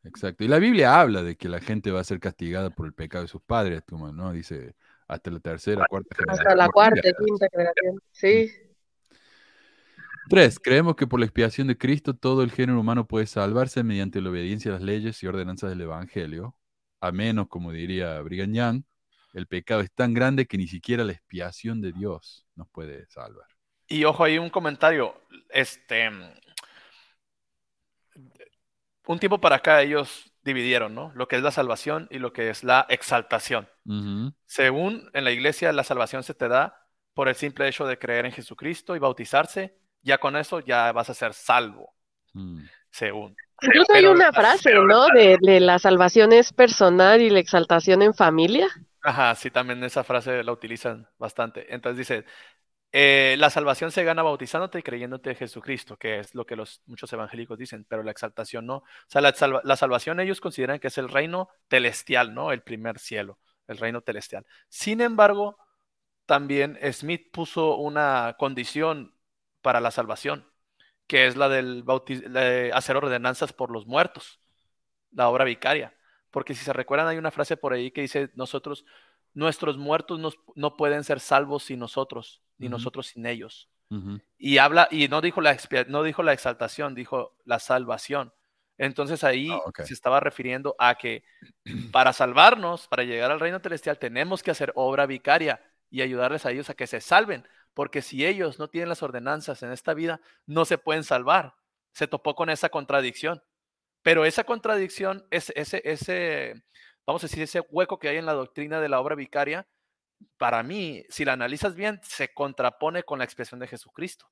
Exacto. Y la Biblia habla de que la gente va a ser castigada por el pecado de sus padres, como, ¿no? Dice hasta la tercera, cuarta generación. Hasta la cuarta, quinta generación. Sí. Tres, creemos que por la expiación de Cristo todo el género humano puede salvarse mediante la obediencia a las leyes y ordenanzas del Evangelio, a menos, como diría Brigham Young, el pecado es tan grande que ni siquiera la expiación de Dios nos puede salvar. Y ojo, hay un comentario. Este, un tiempo para acá ellos dividieron, ¿no? Lo que es la salvación y lo que es la exaltación. Según en la iglesia, la salvación se te da por el simple hecho de creer en Jesucristo y bautizarse. Ya con eso ya vas a ser salvo. Mm. Según. Incluso hay una frase, ¿no? De, de, la salvación es personal y la exaltación en familia. Ajá, sí, también esa frase la utilizan bastante. Entonces dice, eh, la salvación se gana bautizándote y creyéndote en Jesucristo, que es lo que los muchos evangélicos dicen, pero la exaltación no. O sea, la, la, salvación ellos consideran que es el reino celestial, ¿no? El primer cielo, el reino celestial. Sin embargo, también Smith puso una condición para la salvación, que es la del de hacer ordenanzas por los muertos, la obra vicaria. Porque si se recuerdan, hay una frase por ahí que dice, nosotros, nuestros muertos no pueden ser salvos sin nosotros, ni nosotros sin ellos. Y habla, y no dijo, la, no dijo la exaltación, dijo la salvación. Entonces ahí ah, se estaba refiriendo a que para salvarnos, para llegar al reino celestial, tenemos que hacer obra vicaria y ayudarles a ellos a que se salven, porque si ellos no tienen las ordenanzas en esta vida, no se pueden salvar. Se topó con esa contradicción. Pero esa contradicción, ese, ese, ese, vamos a decir, ese hueco que hay en la doctrina de la obra vicaria, para mí, si la analizas bien, se contrapone con la expresión de Jesucristo,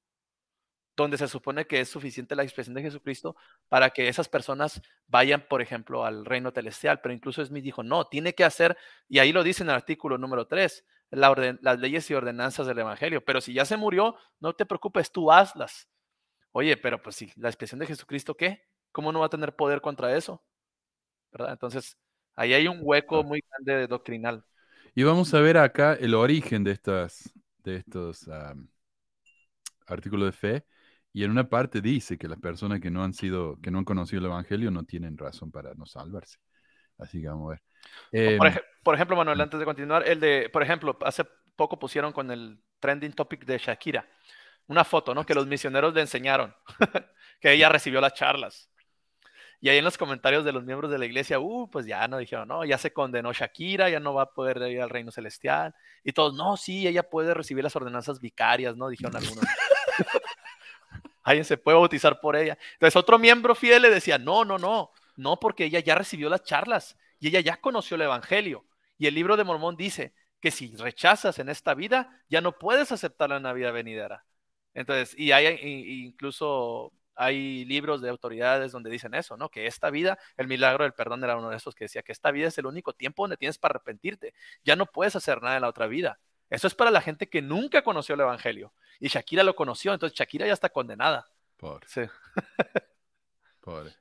donde se supone que es suficiente la expresión de Jesucristo para que esas personas vayan, por ejemplo, al reino celestial. Pero incluso Smith dijo, no, tiene que hacer, y ahí lo dice en el artículo número 3, las leyes y ordenanzas del Evangelio. Pero si ya se murió, no te preocupes, tú hazlas. Oye, pero pues sí, la expresión de Jesucristo, ¿qué? ¿Cómo no va a tener poder contra eso? ¿Verdad? Entonces, ahí hay un hueco muy grande doctrinal. Y vamos a ver acá el origen de, estas, de estos artículos de fe. Y en una parte dice que las personas que no han sido, que no han conocido el Evangelio no tienen razón para no salvarse. Así que vamos a ver. Em, por, ejemplo, Manuel, antes de continuar, el de, por ejemplo, hace poco pusieron con el trending topic de Shakira una foto, ¿no? Que los misioneros le enseñaron, [LAUGHS] que ella recibió las charlas. Y ahí en los comentarios de los miembros de la iglesia, uh, pues ya no dijeron, no, ya se condenó Shakira, ya no va a poder ir al reino celestial. Y todos, no, sí, ella puede recibir las ordenanzas vicarias, ¿no? Dijeron algunos. [LAUGHS] Alguien se puede bautizar por ella. Entonces otro miembro fiel le decía, no, no, no, no, porque ella ya recibió las charlas y ella ya conoció el Evangelio. Y el libro de Mormón dice que si rechazas en esta vida, ya no puedes aceptar la Navidad venidera. Entonces, y hay incluso hay libros de autoridades donde dicen eso, ¿no? Que esta vida, el milagro del perdón era uno de esos que decía que esta vida es el único tiempo donde tienes para arrepentirte. Ya no puedes hacer nada en la otra vida. Eso es para la gente que nunca conoció el Evangelio. Y Shakira lo conoció, entonces Shakira ya está condenada. Pobre. Sí. [LAUGHS] Pobre.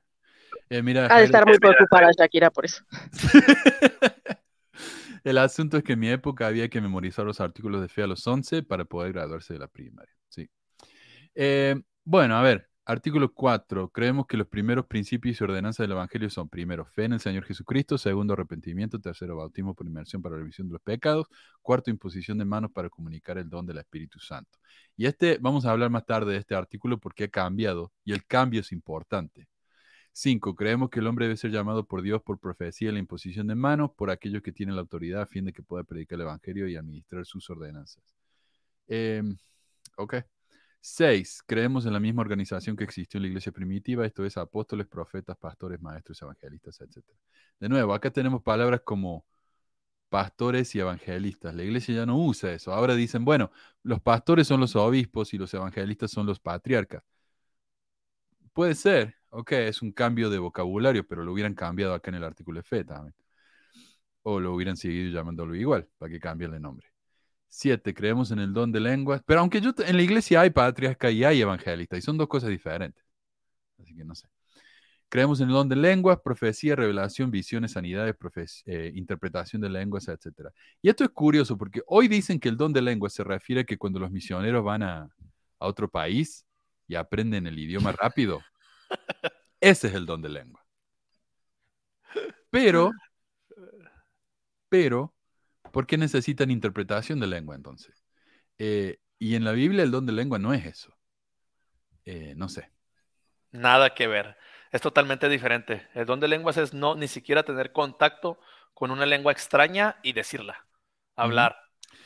Eh, mira, ha de estar muy preocupada Shakira por eso. [LAUGHS] el asunto es que en mi época había que memorizar los artículos de fe a los 11 para poder graduarse de la primaria. Sí. Eh, bueno, a ver, Artículo 4. Creemos que los primeros principios y ordenanzas del Evangelio son, primero, fe en el Señor Jesucristo, segundo, arrepentimiento, tercero, bautismo por inmersión para la revisión de los pecados, cuarto, imposición de manos para comunicar el don del Espíritu Santo. Y este, vamos a hablar más tarde de este artículo porque ha cambiado y el cambio es importante. 5. Creemos que el hombre debe ser llamado por Dios por profecía y la imposición de manos por aquellos que tienen la autoridad a fin de que pueda predicar el Evangelio y administrar sus ordenanzas. Em, ok. Seis, creemos en la misma organización que existió en la iglesia primitiva, esto es apóstoles, profetas, pastores, maestros, evangelistas, etc. De nuevo, acá tenemos palabras como pastores y evangelistas. La iglesia ya no usa eso. Ahora dicen, bueno, los pastores son los obispos y los evangelistas son los patriarcas. Puede ser, ok, es un cambio de vocabulario, pero lo hubieran cambiado acá en el artículo de fe también. O lo hubieran seguido llamándolo igual, para que cambie el nombre. Siete, creemos en el don de lenguas. Pero aunque yo en la iglesia hay patriarca y hay evangelista, y son dos cosas diferentes. Así que no sé. Creemos en el don de lenguas, profecía, revelación, visiones, sanidades, eh, interpretación de lenguas, etc. Y esto es curioso porque hoy dicen que el don de lenguas se refiere a que cuando los misioneros van a, a otro país y aprenden el idioma [LAUGHS] rápido, ese es el don de lengua. Pero, pero, ¿Por qué necesitan interpretación de lengua entonces? Eh, y en la Biblia el don de lengua no es eso. Eh, no sé. Nada que ver. Es totalmente diferente. El don de lenguas es no ni siquiera tener contacto con una lengua extraña y decirla, hablar.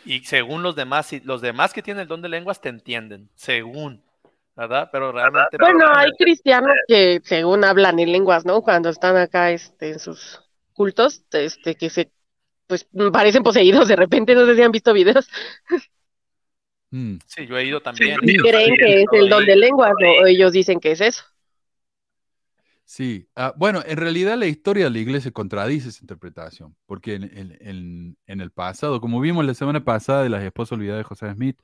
Y según los demás, los demás que tienen el don de lenguas te entienden, según, ¿verdad? Pero realmente. Bueno, hay cristianos que según hablan en lenguas, ¿no? Cuando están acá este, en sus cultos, este, que se pues parecen poseídos de repente, no sé si han visto videos. Mm. Sí, yo he ido también. creen que es el don de lenguas o ellos dicen que es eso. Sí, ah, bueno, en realidad la historia de la iglesia contradice esa interpretación, porque en, el pasado, como vimos la semana pasada de las esposas olvidadas de José Smith,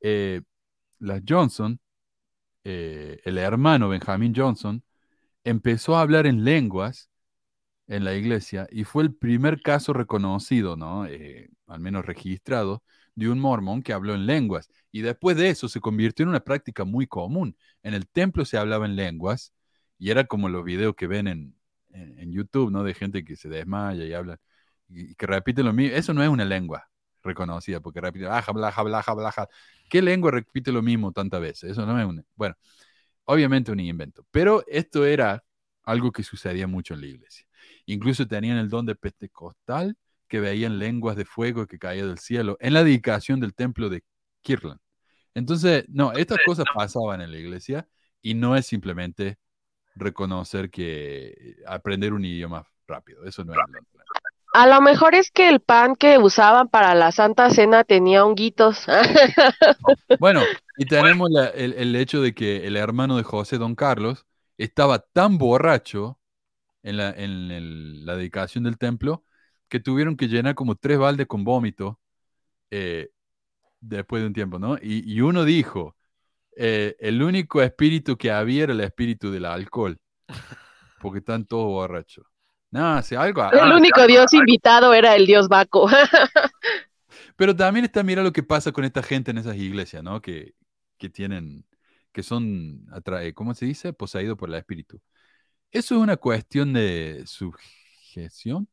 eh, las Johnson, eh, el hermano Benjamin Johnson, empezó a hablar en lenguas en la iglesia y fue el primer caso reconocido, ¿no? Eh, al menos registrado, de un mormón que habló en lenguas. Y después de eso se convirtió en una práctica muy común. En el templo se hablaba en lenguas y era como los videos que ven en, en, YouTube, ¿no? De gente que se desmaya y habla y, que repite lo mismo. Eso no es una lengua reconocida, porque repite, baja, blaja, blaja, blaja. ¿Qué lengua repite lo mismo tantas veces? Eso no es una. Bueno, obviamente un invento. Pero esto era algo que sucedía mucho en la iglesia. Incluso tenían el don de pentecostal que veían lenguas de fuego que caían del cielo en la dedicación del templo de Kirtland. Entonces, no, estas cosas pasaban en la iglesia y no es simplemente reconocer que aprender un idioma rápido. Eso no es. A lo mejor es que el pan que usaban para la Santa Cena tenía honguitos. [LAUGHS] Bueno, y tenemos la- el, el hecho de que el hermano de José, don Carlos, estaba tan borracho en la, en el- la dedicación del templo que tuvieron que llenar como tres baldes con vómito eh, después de un tiempo, ¿no? Y, y uno dijo, eh, el único espíritu que había era el espíritu del alcohol, porque están todos borrachos. No, si algo... El ah, único dios invitado era el dios Baco. [LAUGHS] Pero también está, mira lo que pasa con esta gente en esas iglesias, ¿no? Que, que tienen, que son, atrae, ¿cómo se dice? Poseídos por el espíritu. Eso es una cuestión de sugestión.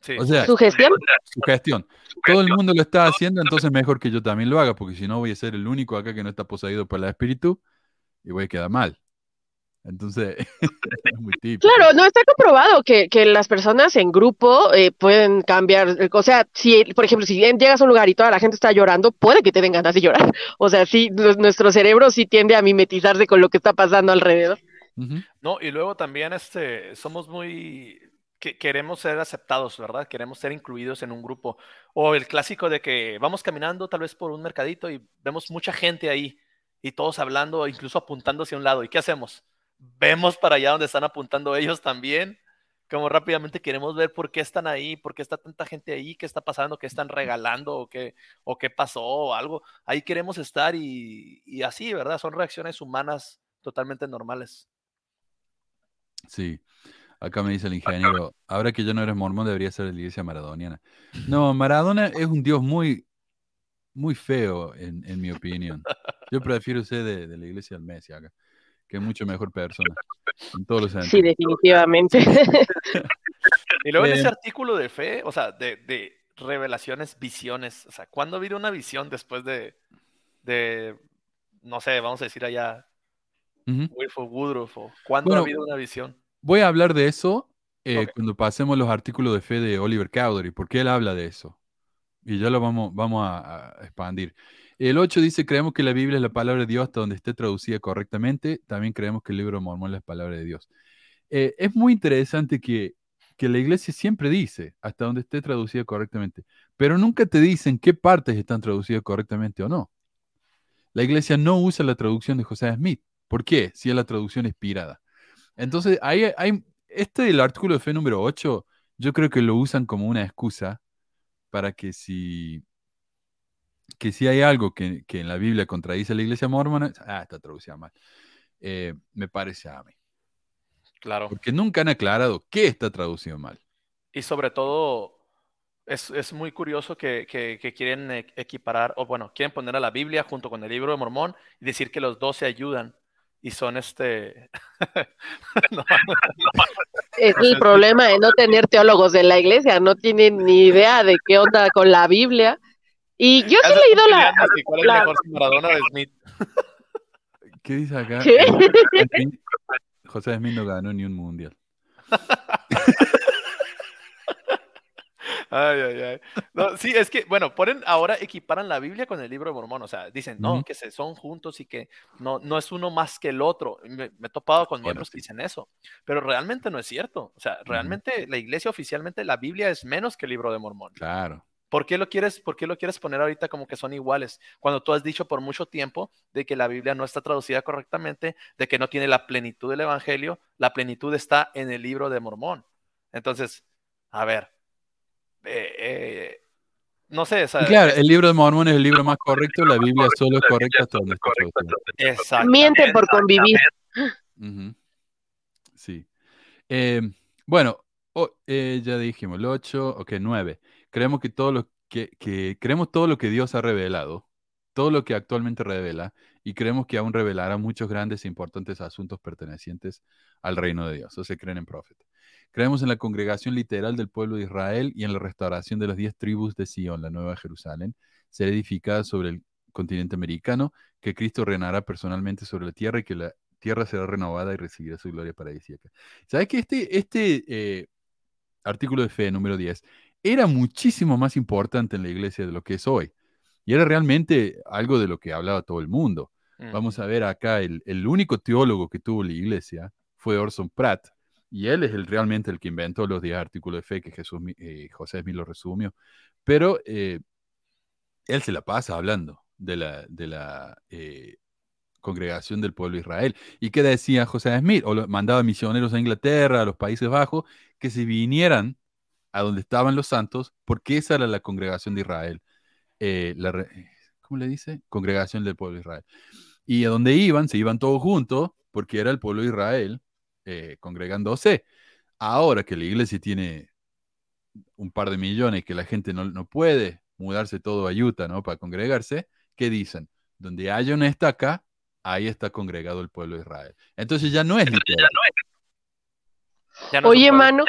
Sí. O sea, Sugestión. sugestión. Todo el mundo lo está haciendo, entonces mejor que yo también lo haga, porque si no voy a ser el único acá que no está poseído por el espíritu y voy a quedar mal. Entonces, [LAUGHS] es muy típico. Claro, no está comprobado que, que las personas en grupo eh, pueden cambiar. O sea, si, por ejemplo, si llegas a un lugar y toda la gente está llorando, puede que te den ganas de llorar. [LAUGHS] O sea, sí, nu- nuestro cerebro sí tiende a mimetizarse con lo que está pasando alrededor. No, y luego también este, somos muy, que queremos ser aceptados, ¿verdad? Queremos ser incluidos en un grupo. O el clásico de que vamos caminando tal vez por un mercadito y vemos mucha gente ahí y todos hablando, incluso apuntando hacia un lado. ¿Y qué hacemos? Vemos para allá donde están apuntando ellos también. Como rápidamente queremos ver por qué están ahí, por qué está tanta gente ahí, qué está pasando, qué están regalando o qué, o qué pasó o algo. Ahí queremos estar y así, ¿verdad? Son reacciones humanas totalmente normales. Sí. Acá me dice el ingeniero, ahora que ya no eres mormón, debería ser de la iglesia maradoniana. No, Maradona es un dios muy, muy feo, en, en mi opinión. Yo prefiero ser de, de la iglesia del Messi acá, que es mucho mejor persona, en todos los Sí, sentidos. definitivamente. [LAUGHS] Y luego en Eh, ese artículo de fe, o sea, de, de revelaciones, visiones, o sea, ¿cuándo ha habido una visión después de, de, no sé, vamos a decir allá, Ujú. Wilford Woodruff, cuándo Bueno, ha habido una visión? Voy a hablar de eso eh, cuando pasemos los artículos de fe de Oliver Cowdery, porque él habla de eso. Y ya lo vamos, vamos a, a expandir. El 8 dice, creemos que la Biblia es la palabra de Dios hasta donde esté traducida correctamente. También creemos que el libro de Mormón es la palabra de Dios. Eh, es muy interesante que, que la iglesia siempre dice hasta donde esté traducida correctamente, pero nunca te dicen qué partes están traducidas correctamente o no. La iglesia no usa la traducción de José Smith. ¿Por qué? Si es la traducción inspirada. Entonces, ahí hay, este del artículo de fe número 8, yo creo que lo usan como una excusa para que si, que si hay algo que, que en la Biblia contradice a la iglesia mormona, ah, está traducida mal. Eh, me parece a mí. Claro. Porque nunca han aclarado qué está traducido mal. Y sobre todo, es, es muy curioso que, que- que quieren e- equiparar, o bueno, quieren poner a la Biblia junto con el libro de Mormón y decir que los dos se ayudan. Y son este... [LAUGHS] No, Es el problema de no tener teólogos en la iglesia, no tienen ni idea de qué onda con la Biblia. Y yo sí he leído la... ¿Cuál es la- mejor, si Maradona o Smith? ¿Qué dice acá? José Smith no ganó ni un mundial. [LAUGHS] Ay, ay, ay. No, sí, es que, bueno, ponen ahora, equiparan la Biblia con el libro de Mormón. O sea, dicen, no, que se son juntos y que no, no es uno más que el otro. Me, me he topado con miembros que dicen eso. Pero realmente no es cierto. O sea, realmente la iglesia oficialmente, la Biblia es menos que el libro de Mormón. Claro. ¿Por qué lo quieres, por qué lo quieres poner ahorita como que son iguales? Cuando tú has dicho por mucho tiempo de que la Biblia no está traducida correctamente, de que no tiene la plenitud del Evangelio, la plenitud está en el libro de Mormón. Entonces, a ver, eh, eh, no sé, claro, el libro de Mormón es el libro más correcto, la Biblia solo es correcta hasta donde está. Mienten por convivir. Sí. Eh, bueno, o- eh, ya dijimos, el 8, ok, 9. Creemos que todos los que, que creemos todo lo que Dios ha revelado, todo lo que actualmente revela, y creemos que aún revelará muchos grandes e importantes asuntos pertenecientes al reino de Dios. O se creen en profeta. Creemos en la congregación literal del pueblo de Israel y en la restauración de las diez tribus de Sion, la Nueva Jerusalén, será edificada sobre el continente americano, que Cristo reinará personalmente sobre la tierra y que la tierra será renovada y recibirá su gloria paradisíaca. ¿Sabes que este, este eh, artículo de fe número 10 era muchísimo más importante en la iglesia de lo que es hoy? Y era realmente algo de lo que hablaba todo el mundo. Vamos a ver acá, el, el, único teólogo que tuvo la iglesia fue Orson Pratt, y él es el, realmente el que inventó los 10 artículos de fe que Jesús, eh, José Smith lo resumió. Pero eh, él se la pasa hablando de la, de la eh, congregación del pueblo de Israel. ¿Y qué decía José Smith? O mandaba misioneros a Inglaterra, a los Países Bajos, que se vinieran a donde estaban los santos, porque esa era la congregación de Israel. ¿Cómo le dice? Congregación del pueblo de Israel. Y a donde iban, se iban todos juntos, porque era el pueblo de Israel eh, congregándose. Ahora que la iglesia tiene un par de millones, que la gente no, no puede mudarse todo a Utah, ¿no? Para congregarse, ¿qué dicen? Donde haya una estaca, ahí está congregado el pueblo de Israel. Entonces ya no es literal. Oye, mano,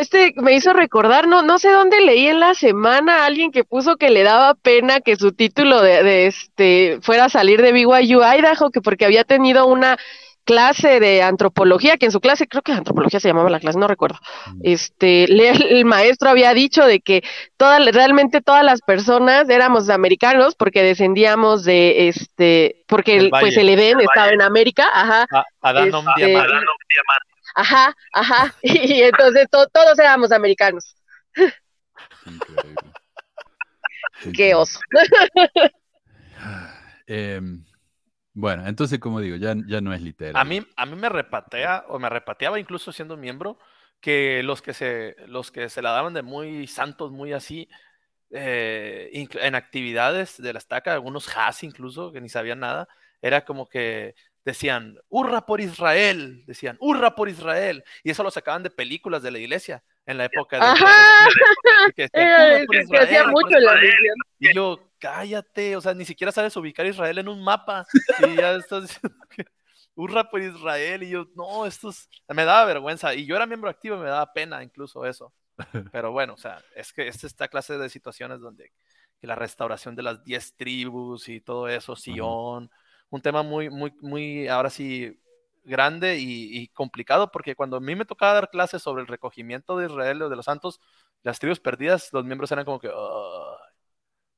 este me hizo recordar, no, no sé dónde leí en la semana alguien que puso que le daba pena que su título de, de este fuera a salir de BYU Idaho, que porque había tenido una clase de antropología, que en su clase, creo que antropología se llamaba la clase, no recuerdo, mm. este, el maestro había dicho de que todas, realmente todas las personas éramos americanos porque descendíamos de, este, porque el, pues el Edén estaba en América, ajá. Adán este, Ajá, ajá, [LAUGHS] y, entonces todos éramos americanos. Qué oso. [LAUGHS] eh, bueno, entonces, como digo, ya, ya no es literal. A mí, a mí me repatea, o me repateaba incluso siendo miembro, que los que se, los que se la daban de muy santos, muy así, eh, en actividades de la estaca, algunos has incluso, que ni sabían nada, era como que decían, hurra por Israel, decían, hurra por Israel, y eso lo sacaban de películas de la iglesia en la época de... que, hacía mucho la Y yo, cállate, o sea, ni siquiera sabes ubicar Israel en un mapa. Y ya estás diciendo que hurra por Israel. Y yo, no, esto es... me daba vergüenza. Y yo era miembro activo y me daba pena incluso eso. [LAUGHS] Pero bueno, o sea, es que es esta clase de situaciones donde que la restauración de las diez tribus y todo eso, Sion, un tema muy, muy, muy, ahora sí, grande y, complicado, porque cuando a mí me tocaba dar clases sobre el recogimiento de Israel o de los santos, las tribus perdidas, los miembros eran como que,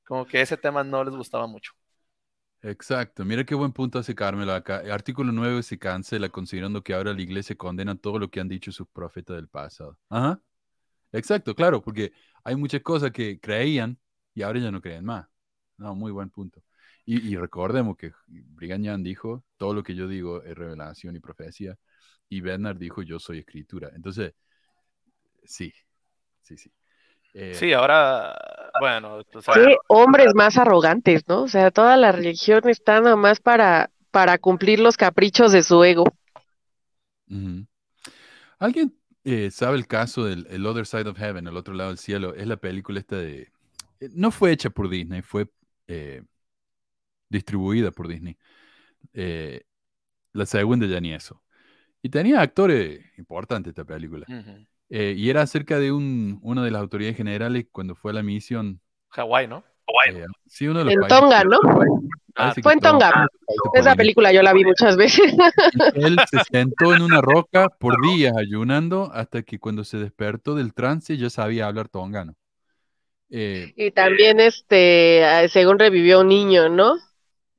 como que ese tema no les gustaba mucho. Exacto, mira qué buen punto hace Carmelo acá. Artículo 9 se cancela considerando que ahora la iglesia condena todo lo que han dicho sus profetas del pasado. Ajá. Exacto, claro, porque hay muchas cosas que creían y ahora ya no creen más. No, muy buen punto. Y, recordemos que Brigham dijo, todo lo que yo digo es revelación y profecía, y Bernard dijo, yo soy escritura. Entonces, sí, sí, sí. Eh, sí, ahora, bueno. Qué hombres más arrogantes, ¿no? O sea, toda la religión está nomás para, para cumplir los caprichos de su ego. ¿Alguien eh, sabe el caso del el Other Side of Heaven, el otro lado del cielo? Es la película esta de... Eh, no fue hecha por Disney, fue distribuida por Disney. la segunda ya ni eso. Y tenía actores importantes esta película. Eh, y era acerca de un, una de las autoridades generales cuando fue a la misión. Hawái, ¿no? Eh, sí, uno de los en Tonga, ¿no? Ah, fue en Tonga. Esa película yo la vi muchas veces. [LAUGHS] Él se sentó en una roca por días ayunando hasta que cuando se despertó del trance ya sabía hablar tongano. Eh, y también, este, según revivió un niño, ¿no?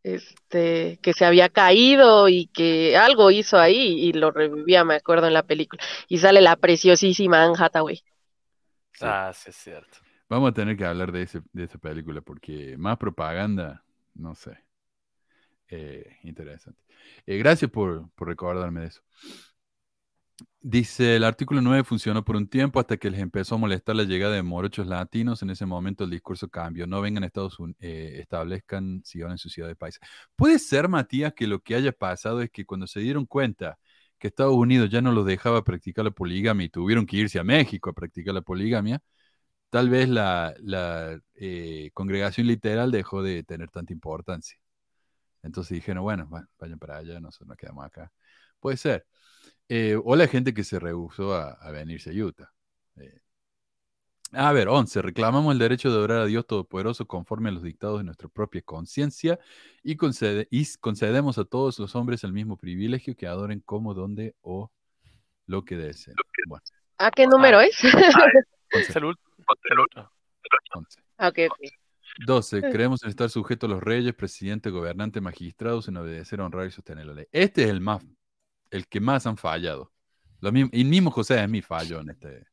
Este, que se había caído y que algo hizo ahí y lo revivía, me acuerdo en la película. Y sale la preciosísima Anne Hathaway. Ah, sí, es cierto. Vamos a tener que hablar de, ese, de esa película porque más propaganda, no sé. Eh, interesante. Eh, gracias por, por recordarme de eso. Dice, el artículo 9 funcionó por un tiempo hasta que les empezó a molestar la llegada de morochos latinos. En ese momento el discurso cambió. No vengan a Estados Unidos, eh, establezcan Sion en su ciudad de país. Puede ser, Matías, que lo que haya pasado es que cuando se dieron cuenta que Estados Unidos ya no los dejaba practicar la poligamia y tuvieron que irse a México a practicar la poligamia, tal vez la, eh, congregación literal dejó de tener tanta importancia. Entonces dijeron, bueno, va- vayan para allá, nosotros nos quedamos acá. Puede ser. Eh, o la gente que se rehusó a, a venirse a Utah. Eh, a ver, 11. Reclamamos el derecho de orar a Dios Todopoderoso conforme a los dictados de nuestra propia conciencia y, concede- y concedemos a todos los hombres el mismo privilegio que adoren como, donde o lo que deseen. Bueno, ¿A qué número es? [LAUGHS] Es el último. el último. 11. Ok, ok. 12. Creemos en estar sujetos a los reyes, presidente, gobernante, magistrados, en obedecer, honrar y sostener la ley. Este es el más, el que más han fallado. Lo mismo, y mismo José es mi fallo en este,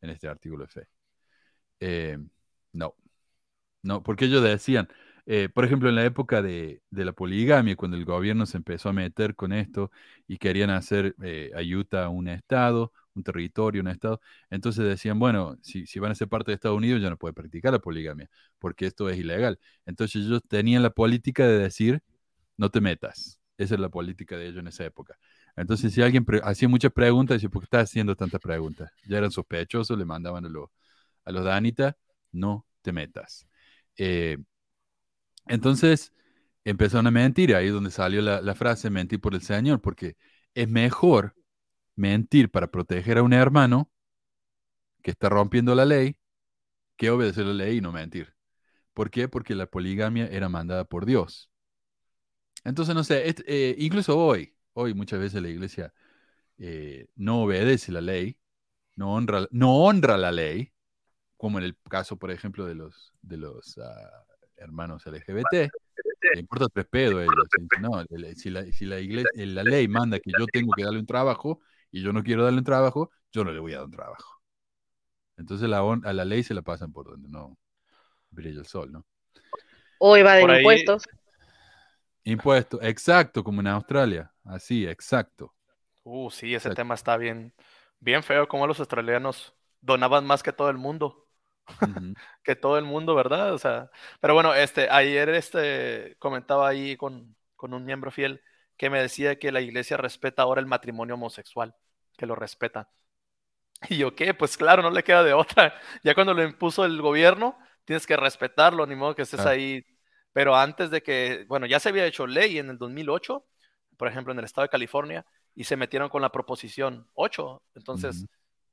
en este artículo de fe. Eh, no, no, porque ellos decían, eh, por ejemplo, en la época de, de la poligamia, cuando el gobierno se empezó a meter con esto y querían hacer eh, a un estado, un territorio, un estado, entonces decían, bueno, si, si van a ser parte de Estados Unidos ya no puede practicar la poligamia, porque esto es ilegal. Entonces ellos tenían la política de decir, no te metas. Esa es la política de ellos en esa época. Entonces, si alguien hacía muchas preguntas, decía, ¿por qué estás haciendo tantas preguntas? Ya eran sospechosos, le mandaban a, los a los Danita, no te metas. Eh, entonces, empezaron a mentir, ahí es donde salió la, frase mentir por el Señor, porque es mejor mentir para proteger a un hermano que está rompiendo la ley que obedecer la ley y no mentir. ¿Por qué? Porque la poligamia era mandada por Dios. Entonces, no sé, eh, incluso hoy, hoy muchas veces la iglesia eh, no obedece la ley, no honra, no honra la ley, como en el caso, por ejemplo, de los, de los ah, hermanos LGBT. Le importa tres pedos a ellos. No, si la, si la iglesia, eh, la ley manda que yo tengo que darle un trabajo y yo no quiero darle un trabajo, yo no le voy a dar un trabajo. Entonces la, a la ley se la pasan por donde no brilla el sol, ¿no? O evaden Por ahí- impuestos. Impuesto, exacto, como en Australia. Así, exacto. Uh, sí, ese Exacto. tema está bien, bien feo, como los australianos donaban más que todo el mundo, [LAUGHS] que todo el mundo, ¿verdad? O sea, pero bueno, este, ayer este comentaba ahí con, con un miembro fiel que me decía que la iglesia respeta ahora el matrimonio homosexual, que lo respeta. Y yo, ¿qué? Pues claro, no le queda de otra. [LAUGHS] Ya cuando lo impuso el gobierno, tienes que respetarlo, ni modo que estés ahí. Pero antes de que, bueno, ya se había hecho ley en el 2008, por ejemplo, en el estado de California, y se metieron con la proposición 8. Entonces,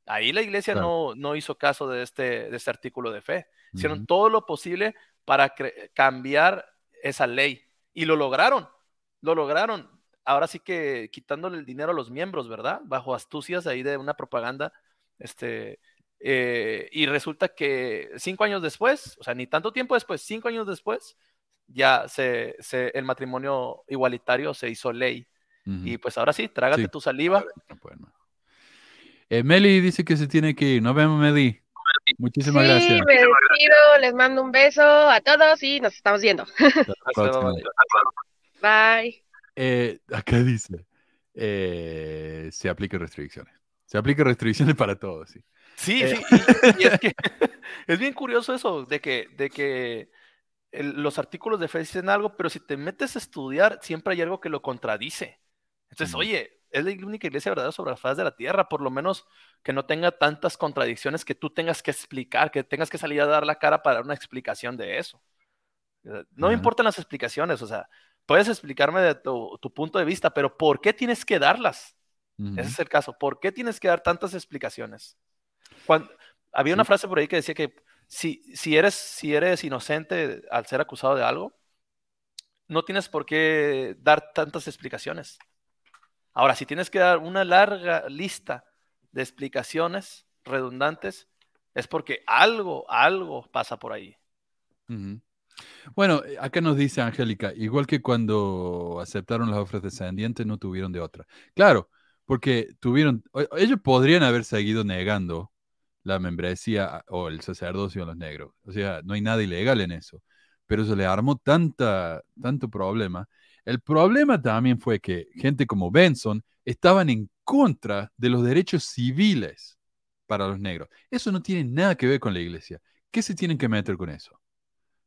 ahí la iglesia Claro. no, no hizo caso de este, de este artículo de fe. Hicieron todo lo posible para cambiar esa ley. Y lo lograron, lo lograron. Ahora sí que quitándole el dinero a los miembros, ¿verdad? Bajo astucias ahí de una propaganda. Este, eh, y resulta que cinco años después, o sea, ni tanto tiempo después, cinco años después, ya se, se- el matrimonio igualitario se hizo ley. Ujú. Y pues ahora sí, trágate Sí. tu saliva. No pueden más. Eh, Meli dice que se tiene que ir. Nos vemos, Meli. Muchísimas Sí, gracias. me despido, les mando un beso a todos y nos estamos viendo. [LAUGHS] Bye. Eh, acá dice, eh, se aplican restricciones. Se aplican restricciones para todos, sí. Sí, Eh. sí, y, y es [LAUGHS] que [LAUGHS] es bien curioso eso, de que, de que el- los artículos de fe dicen algo, pero si te metes a estudiar, siempre hay algo que lo contradice. Entonces, Mm. oye, es la única iglesia verdadera sobre la faz de la tierra, por lo menos que no tenga tantas contradicciones que tú tengas que explicar, que tengas que salir a dar la cara para dar una explicación de eso. Eh, No me importan las explicaciones, o sea, puedes explicarme de tu, tu punto de vista, pero ¿por qué tienes que darlas? Ese es el caso. ¿Por qué tienes que dar tantas explicaciones? Cuando, había una frase por ahí que decía que si, eres, si eres inocente al ser acusado de algo, no tienes por qué dar tantas explicaciones. Ahora, si tienes que dar una larga lista de explicaciones redundantes, es porque algo, algo pasa por ahí. Ujú. Bueno, eh, acá nos dice Angélica, igual que cuando aceptaron las ofrendas descendientes, no tuvieron de otra. Claro, porque tuvieron, ellos podrían haber seguido negando la membresía a- o el sacerdocio a los negros. O sea, no hay nada ilegal en eso. Pero se le armó tanta, tanto problema. El problema también fue que gente como Benson estaban en contra de los derechos civiles para los negros. Eso no tiene nada que ver con la iglesia. ¿Qué se tienen que meter con eso?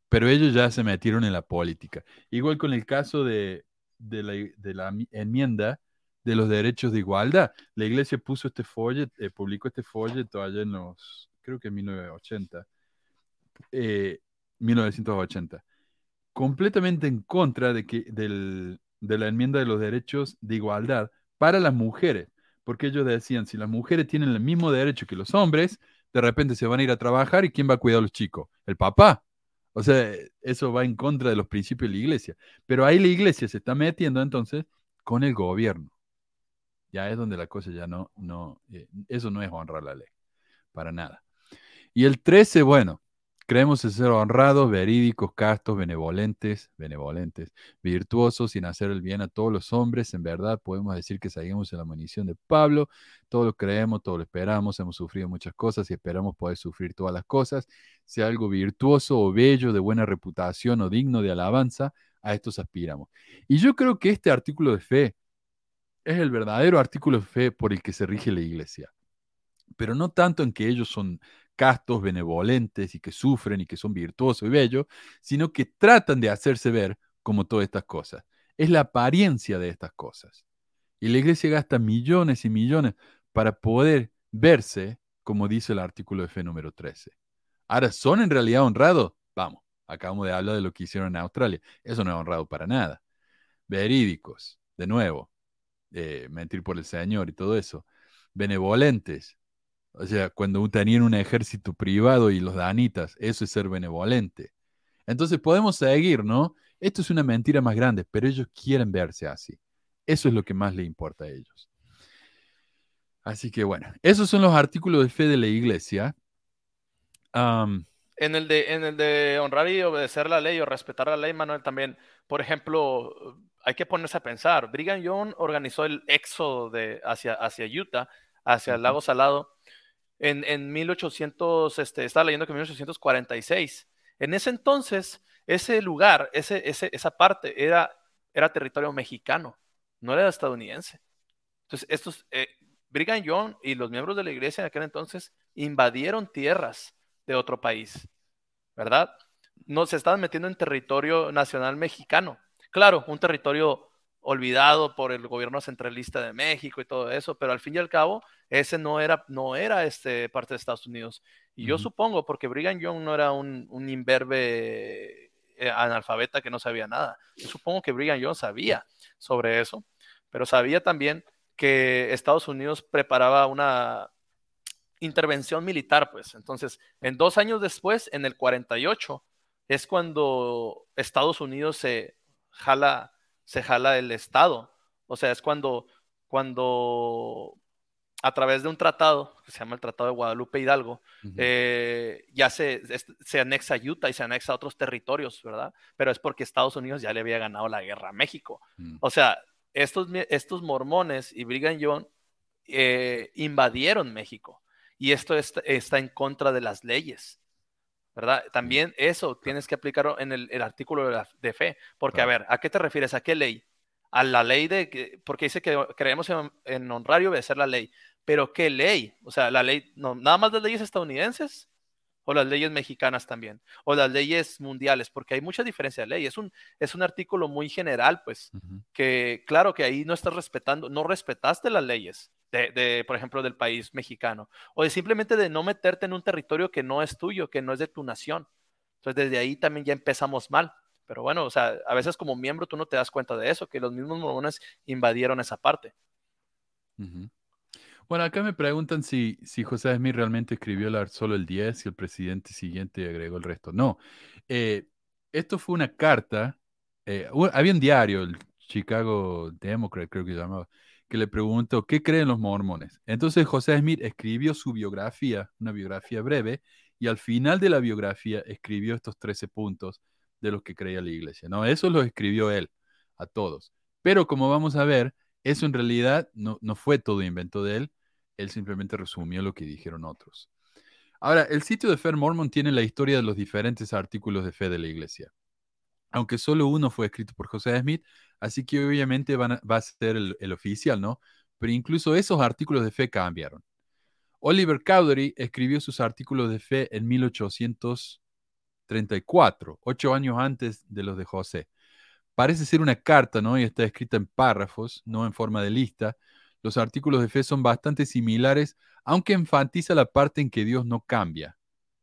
Pero ellos ya se metieron en la política. Igual con el caso de, de la, enmienda de los derechos de igualdad. La iglesia puso este folleto, eh, publicó este folleto allá en los creo que en 1980, eh, 1980, completamente en contra de, que, del, de la enmienda de los derechos de igualdad para las mujeres, porque ellos decían, si las mujeres tienen el mismo derecho que los hombres, de repente se van a ir a trabajar y ¿quién va a cuidar a los chicos? El papá. O sea, eso va en contra de los principios de la iglesia. Pero ahí la iglesia se está metiendo entonces con el gobierno. Ya es donde la cosa ya no, no, eh, eso no es honrar la ley, para nada. Y el 13, bueno, creemos ser honrados, verídicos, castos, benevolentes, benevolentes, virtuosos, sin hacer el bien a todos los hombres. En verdad, podemos decir que seguimos en la munición de Pablo. Todo lo creemos, todo lo esperamos, hemos sufrido muchas cosas y esperamos poder sufrir todas las cosas. Sea algo virtuoso o bello, de buena reputación o digno de alabanza, a estos aspiramos. Y yo creo que este artículo de fe es el verdadero artículo de fe por el que se rige la iglesia. Pero no tanto en que ellos son castos, benevolentes y que sufren y que son virtuosos y bellos, sino que tratan de hacerse ver como todas estas cosas. Es la apariencia de estas cosas. Y la iglesia gasta millones y millones para poder verse, como dice el artículo de fe número 13. Ahora, ¿son en realidad honrados? Vamos, acabamos de hablar de lo que hicieron en Australia. Eso no es honrado para nada. Verídicos, de nuevo, eh, mentir por el Señor y todo eso. Benevolentes. O sea, cuando tenían un ejército privado y los danitas, eso es ser benevolente. Entonces podemos seguir, ¿no? Esto es una mentira más grande, pero ellos quieren verse así. Eso es lo que más le importa a ellos. Así que bueno, esos son los artículos de fe de la iglesia. en, el de, en el de honrar y obedecer la ley o respetar la ley, Manuel, también, por ejemplo, hay que ponerse a pensar. Brigham Young organizó el éxodo de, hacia, hacia Utah, hacia el lago Salado, en, en 1800, este, estaba leyendo que en 1846. En ese entonces, ese lugar, ese, ese, esa parte era, era territorio mexicano, no era estadounidense. Entonces, estos, eh, Brigham Young y los miembros de la iglesia en aquel entonces invadieron tierras de otro país, ¿verdad? No se estaban metiendo en territorio nacional mexicano. Claro, un territorio olvidado por el gobierno centralista de México y todo eso, pero al fin y al cabo, ese no era, no era este, parte de Estados Unidos. Y yo supongo, porque Brigham Young no era un, un imberbe eh, analfabeta que no sabía nada. Yo supongo que Brigham Young sabía sobre eso, pero sabía también que Estados Unidos preparaba una intervención militar, pues. Entonces, en dos años después, en el 48, es cuando Estados Unidos se jala, se jala el Estado. O sea, es cuando, cuando a través de un tratado, que se llama el Tratado de Guadalupe Hidalgo, eh, ya se, se anexa Utah y se anexa a otros territorios, ¿verdad? Pero es porque Estados Unidos ya le había ganado la guerra a México. Mm. O sea, estos, estos mormones y Brigham Young eh, invadieron México y esto está en contra de las leyes. ¿Verdad? También eso tienes que aplicarlo en el, artículo de, fe, porque a ver, ¿a qué te refieres? ¿A qué ley? A la ley de, porque dice que creemos en, honrar y obedecer la ley, pero ¿qué ley? O sea, la ley, no, nada más las leyes estadounidenses o las leyes mexicanas también, o las leyes mundiales, porque hay mucha diferencia de ley. Es un, es un artículo muy general, pues, que claro que ahí no estás respetando, no respetaste las leyes, de, por ejemplo, del país mexicano, o de simplemente de no meterte en un territorio que no es tuyo, que no es de tu nación. Entonces, desde ahí también ya empezamos mal. Pero bueno, o sea, a veces como miembro tú no te das cuenta de eso, que los mismos mormones invadieron esa parte. Bueno, acá me preguntan si, si José Smith realmente escribió solo el 10 y el presidente siguiente agregó el resto. No, eh, esto fue una carta, eh, había un diario, el Chicago Democrat creo que llamaba, que le preguntó, ¿qué creen los mormones? Entonces José Smith escribió su biografía, una biografía breve, y al final de la biografía escribió estos 13 puntos de los que creía la iglesia. No, eso lo escribió él a todos. Pero como vamos a ver, eso en realidad no, no fue todo invento de él, él simplemente resumió lo que dijeron otros. Ahora, el sitio de Fair Mormon tiene la historia de los diferentes artículos de fe de la iglesia. Aunque solo uno fue escrito por José Smith, Así que obviamente va a ser el, oficial, ¿no? Pero incluso esos artículos de fe cambiaron. Oliver Cowdery escribió sus artículos de fe en 1834, ocho años antes de los de José. Parece ser una carta, ¿no? Y está escrita en párrafos, no en forma de lista, los artículos de fe son bastante similares, aunque enfatiza la parte en que Dios no cambia,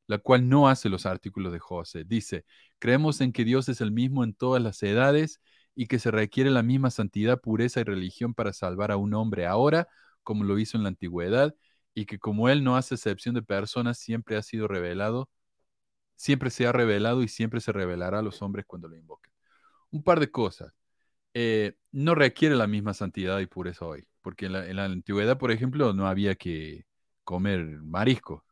la cual no hace los artículos de José. Dice, creemos en que Dios es el mismo en todas las edades y que se requiere la misma santidad, pureza y religión para salvar a un hombre ahora, como lo hizo en la antigüedad, y que como Él no hace excepción de personas, siempre ha sido revelado, siempre se ha revelado y siempre se revelará a los hombres cuando lo invoquen. Un par de cosas. Eh, no requiere la misma santidad y pureza hoy, porque en la, antigüedad, por ejemplo, no había que comer marisco.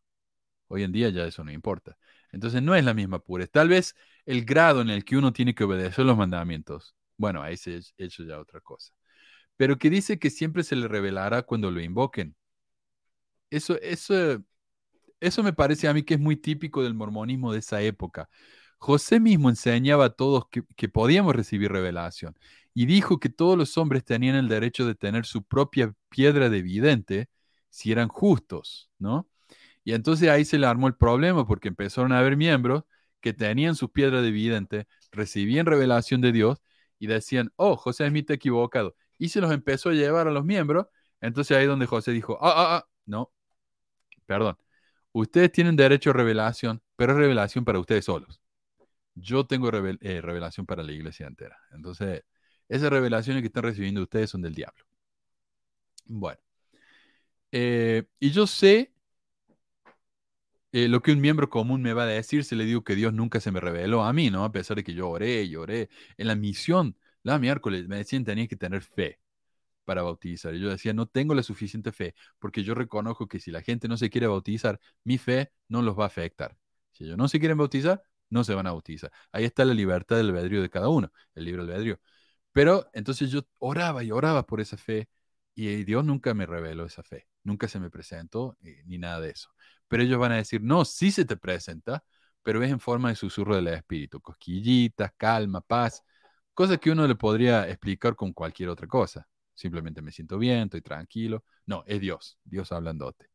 Hoy en día ya eso no importa. Entonces no es la misma pureza. Tal vez el grado en el que uno tiene que obedecer los mandamientos, bueno, ahí se hecho ya otra cosa. Pero que dice que siempre se le revelará cuando lo invoquen. Eso, eso, eso me parece a mí que es muy típico del mormonismo de esa época. José mismo enseñaba a todos que, que podíamos recibir revelación y dijo que todos los hombres tenían el derecho de tener su propia piedra de vidente si eran justos, ¿no? Y entonces ahí se le armó el problema porque empezaron a haber miembros que tenían su piedra de vidente, recibían revelación de Dios y decían, oh, José Smith equivocado. Y se los empezó a llevar a los miembros. Entonces ahí donde José dijo, ah, ah, ah, no, perdón, ustedes tienen derecho a revelación, pero revelación para ustedes solos. Yo tengo eh, revelación para la iglesia entera. Entonces, esas revelaciones que están recibiendo ustedes son del diablo. Bueno. Eh, y yo sé eh, lo que un miembro común me va a decir si le digo que Dios nunca se me reveló a mí, ¿no? A pesar de que yo oré y oré. En la misión, la miércoles, me decían tenía que tener fe para bautizar. Y yo decía, no tengo la suficiente fe, porque yo reconozco que si la gente no se quiere bautizar, mi fe no los va a afectar. Si ellos no se quieren bautizar, no se van a bautizar. Ahí está la libertad del albedrío de cada uno, el libro del albedrío. Pero entonces yo oraba y oraba por esa fe y Dios nunca me reveló esa fe, nunca se me presentó eh, ni nada de eso. Pero ellos van a decir, no, sí se te presenta, pero es en forma de susurro del espíritu, cosquillitas, calma, paz, cosas que uno le podría explicar con cualquier otra cosa. Simplemente me siento bien, estoy tranquilo. No, es Dios, Dios hablandote.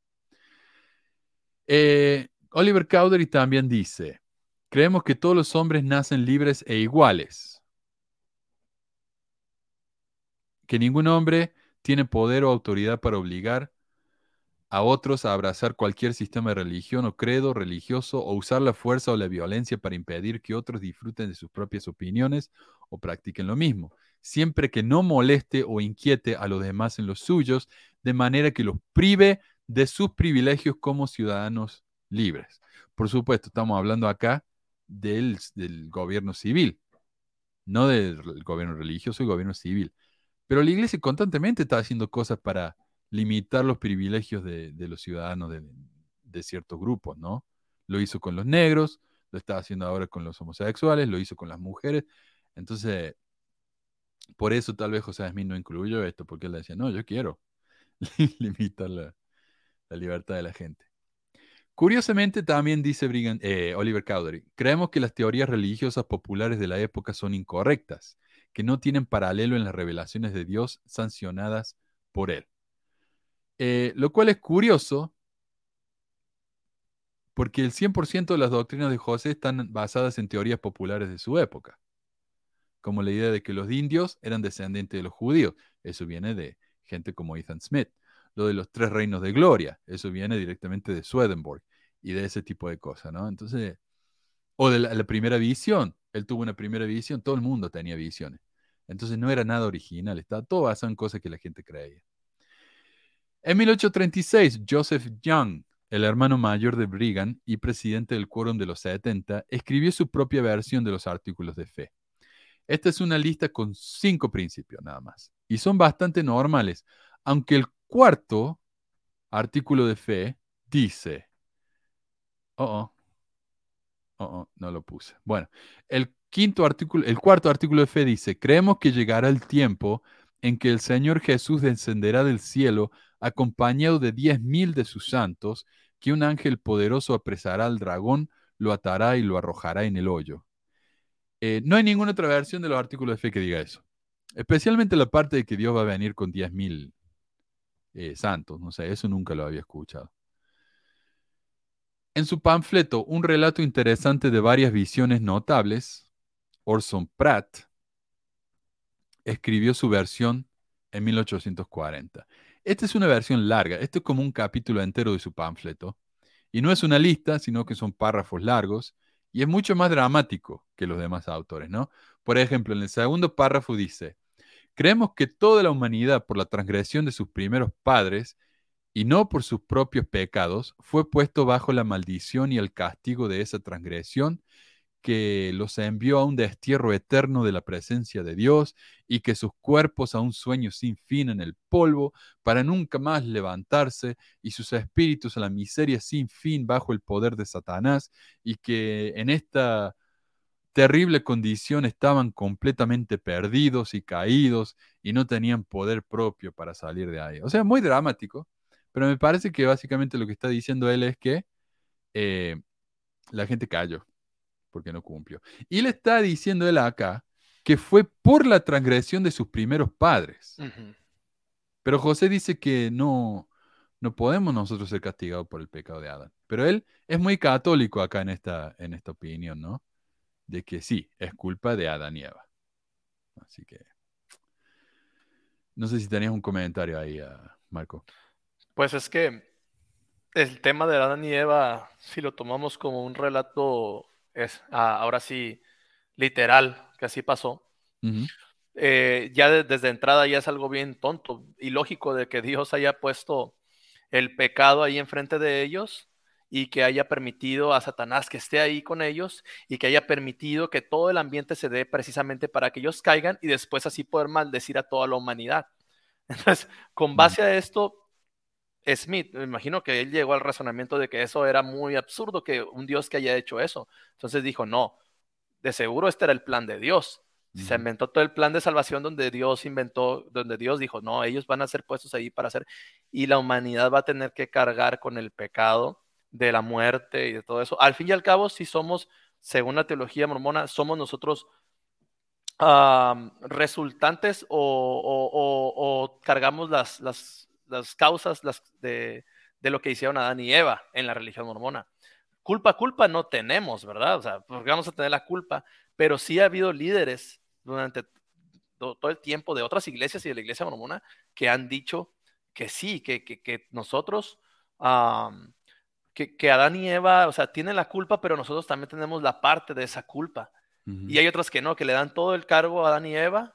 Eh, Oliver Cowdery también dice, creemos que todos los hombres nacen libres e iguales que ningún hombre tiene poder o autoridad para obligar a otros a abrazar cualquier sistema de religión o credo religioso o usar la fuerza o la violencia para impedir que otros disfruten de sus propias opiniones o practiquen lo mismo, siempre que no moleste o inquiete a los demás en los suyos, de manera que los prive de sus privilegios como ciudadanos libres. Por supuesto, estamos hablando acá del, del gobierno civil, no del gobierno religioso y gobierno civil. Pero la iglesia constantemente está haciendo cosas para limitar los privilegios de, los ciudadanos de, ciertos grupos, ¿no? Lo hizo con los negros, lo está haciendo ahora con los homosexuales, lo hizo con las mujeres. Entonces, por eso tal vez José Smith no incluyó esto, porque él decía, no, yo quiero [LAUGHS] limitar la, libertad de la gente. Curiosamente, también dice eh, Oliver Cowdery, creemos que las teorías religiosas populares de la época son incorrectas que no tienen paralelo en las revelaciones de Dios sancionadas por Él. Eh, lo cual es curioso, porque el 100% de las doctrinas de José están basadas en teorías populares de su época, como la idea de que los indios eran descendientes de los judíos. Eso viene de gente como Ethan Smith. Lo de los tres reinos de gloria, eso viene directamente de Swedenborg y de ese tipo de cosas, ¿no? Entonces, o de la primera visión, él tuvo una primera visión, todo el mundo tenía visiones. Entonces no era nada original, estaba todo basado en cosas que la gente creía. En 1836, Joseph Young, el hermano mayor de Brigham y presidente del Quórum de los 70, escribió su propia versión de los artículos de fe. Esta es una lista con cinco principios nada más, y son bastante normales, aunque el cuarto artículo de fe dice, oh, oh, Oh, oh, no lo puse. Bueno, el quinto artículo, el cuarto artículo de fe dice, creemos que llegará el tiempo en que el Señor Jesús descenderá del cielo acompañado de diez mil de sus santos, que un ángel poderoso apresará al dragón, lo atará y lo arrojará en el hoyo. Eh, no hay ninguna otra versión de los artículos de fe que diga eso. Especialmente la parte de que Dios va a venir con diez mil eh, santos. No sé, eso nunca lo había escuchado. En su panfleto Un relato interesante de varias visiones notables, Orson Pratt escribió su versión en 1840. Esta es una versión larga, esto es como un capítulo entero de su panfleto. Y no es una lista, sino que son párrafos largos y es mucho más dramático que los demás autores, ¿no? Por ejemplo, en el segundo párrafo dice, creemos que toda la humanidad por la transgresión de sus primeros padres y no por sus propios pecados fue puesto bajo la maldición y el castigo de esa transgresión que los envió a un destierro eterno de la presencia de Dios y que sus cuerpos a un sueño sin fin en el polvo para nunca más levantarse y sus espíritus a la miseria sin fin bajo el poder de Satanás y que en esta terrible condición estaban completamente perdidos y caídos y no tenían poder propio para salir de ahí. O sea, muy dramático, pero me parece que básicamente lo que está diciendo él es que eh, la gente cayó porque no cumplió. Y le está diciendo él acá que fue por la transgresión de sus primeros padres. Pero José dice que no, no podemos nosotros ser castigados por el pecado de Adán. Pero él es muy católico acá en esta, en esta opinión, ¿no? De que sí, es culpa de Adán y Eva. Así que... No sé si tenías un comentario ahí, ah, Marco. Pues es que el tema de Adán y Eva, si lo tomamos como un relato es ah, ahora sí literal, que así pasó. Eh, ya desde entrada ya es algo bien tonto y lógico de que Dios haya puesto el pecado ahí enfrente de ellos y que haya permitido a Satanás que esté ahí con ellos y que haya permitido que todo el ambiente se dé precisamente para que ellos caigan y después así poder maldecir a toda la humanidad. [LAUGHS] Entonces, con base a esto, Smith, me imagino que él llegó al razonamiento de que eso era muy absurdo, que un Dios que haya hecho eso. Entonces dijo, no, de seguro este era el plan de Dios. Se inventó todo el plan de salvación donde Dios inventó, donde Dios dijo, no, ellos van a ser puestos ahí para hacer, y la humanidad va a tener que cargar con el pecado de la muerte y de todo eso. Al fin y al cabo, si somos, según la teología mormona, somos nosotros resultantes o, cargamos las, las, las causas las de, lo que hicieron Adán y Eva en la religión mormona. Culpa, culpa no tenemos, ¿verdad? O sea, porque vamos a tener la culpa, pero sí ha habido líderes durante todo el tiempo de otras iglesias y de la iglesia mormona que han dicho que sí, que, que, nosotros, que, Adán y Eva, o sea, tienen la culpa, pero nosotros también tenemos la parte de esa culpa. Y hay otras que no, que le dan todo el cargo a Adán y Eva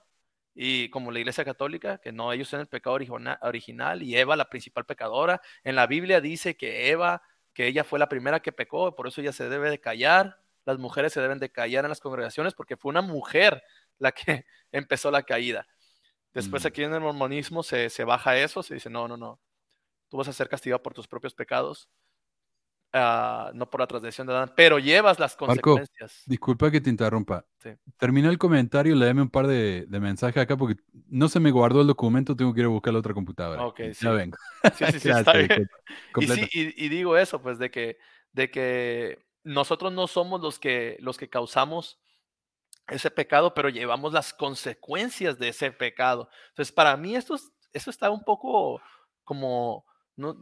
y como la Iglesia Católica, que no, ellos son el pecado original y Eva la principal pecadora. En la Biblia dice que Eva, que ella fue la primera que pecó, por eso ella se debe de callar. Las mujeres se deben de callar en las congregaciones porque fue una mujer la que [LAUGHS] empezó la caída. Después mm. aquí en el mormonismo se, se baja eso, se dice, no, no, no, tú vas a ser castigado por tus propios pecados Ah, no por la transgresión de Adán, pero llevas las consecuencias. disculpa que te interrumpa. Terminó el comentario, léeme un par de, mensajes acá porque no se me guardó el documento, tengo que ir a buscar la otra computadora. Ok, ya vengo. Sí, sí, [LAUGHS] sí, está bien. Y, digo eso, pues, de que, de que nosotros no somos los que, los que causamos ese pecado, pero llevamos las consecuencias de ese pecado. Entonces, para mí esto, eso está un poco como... No,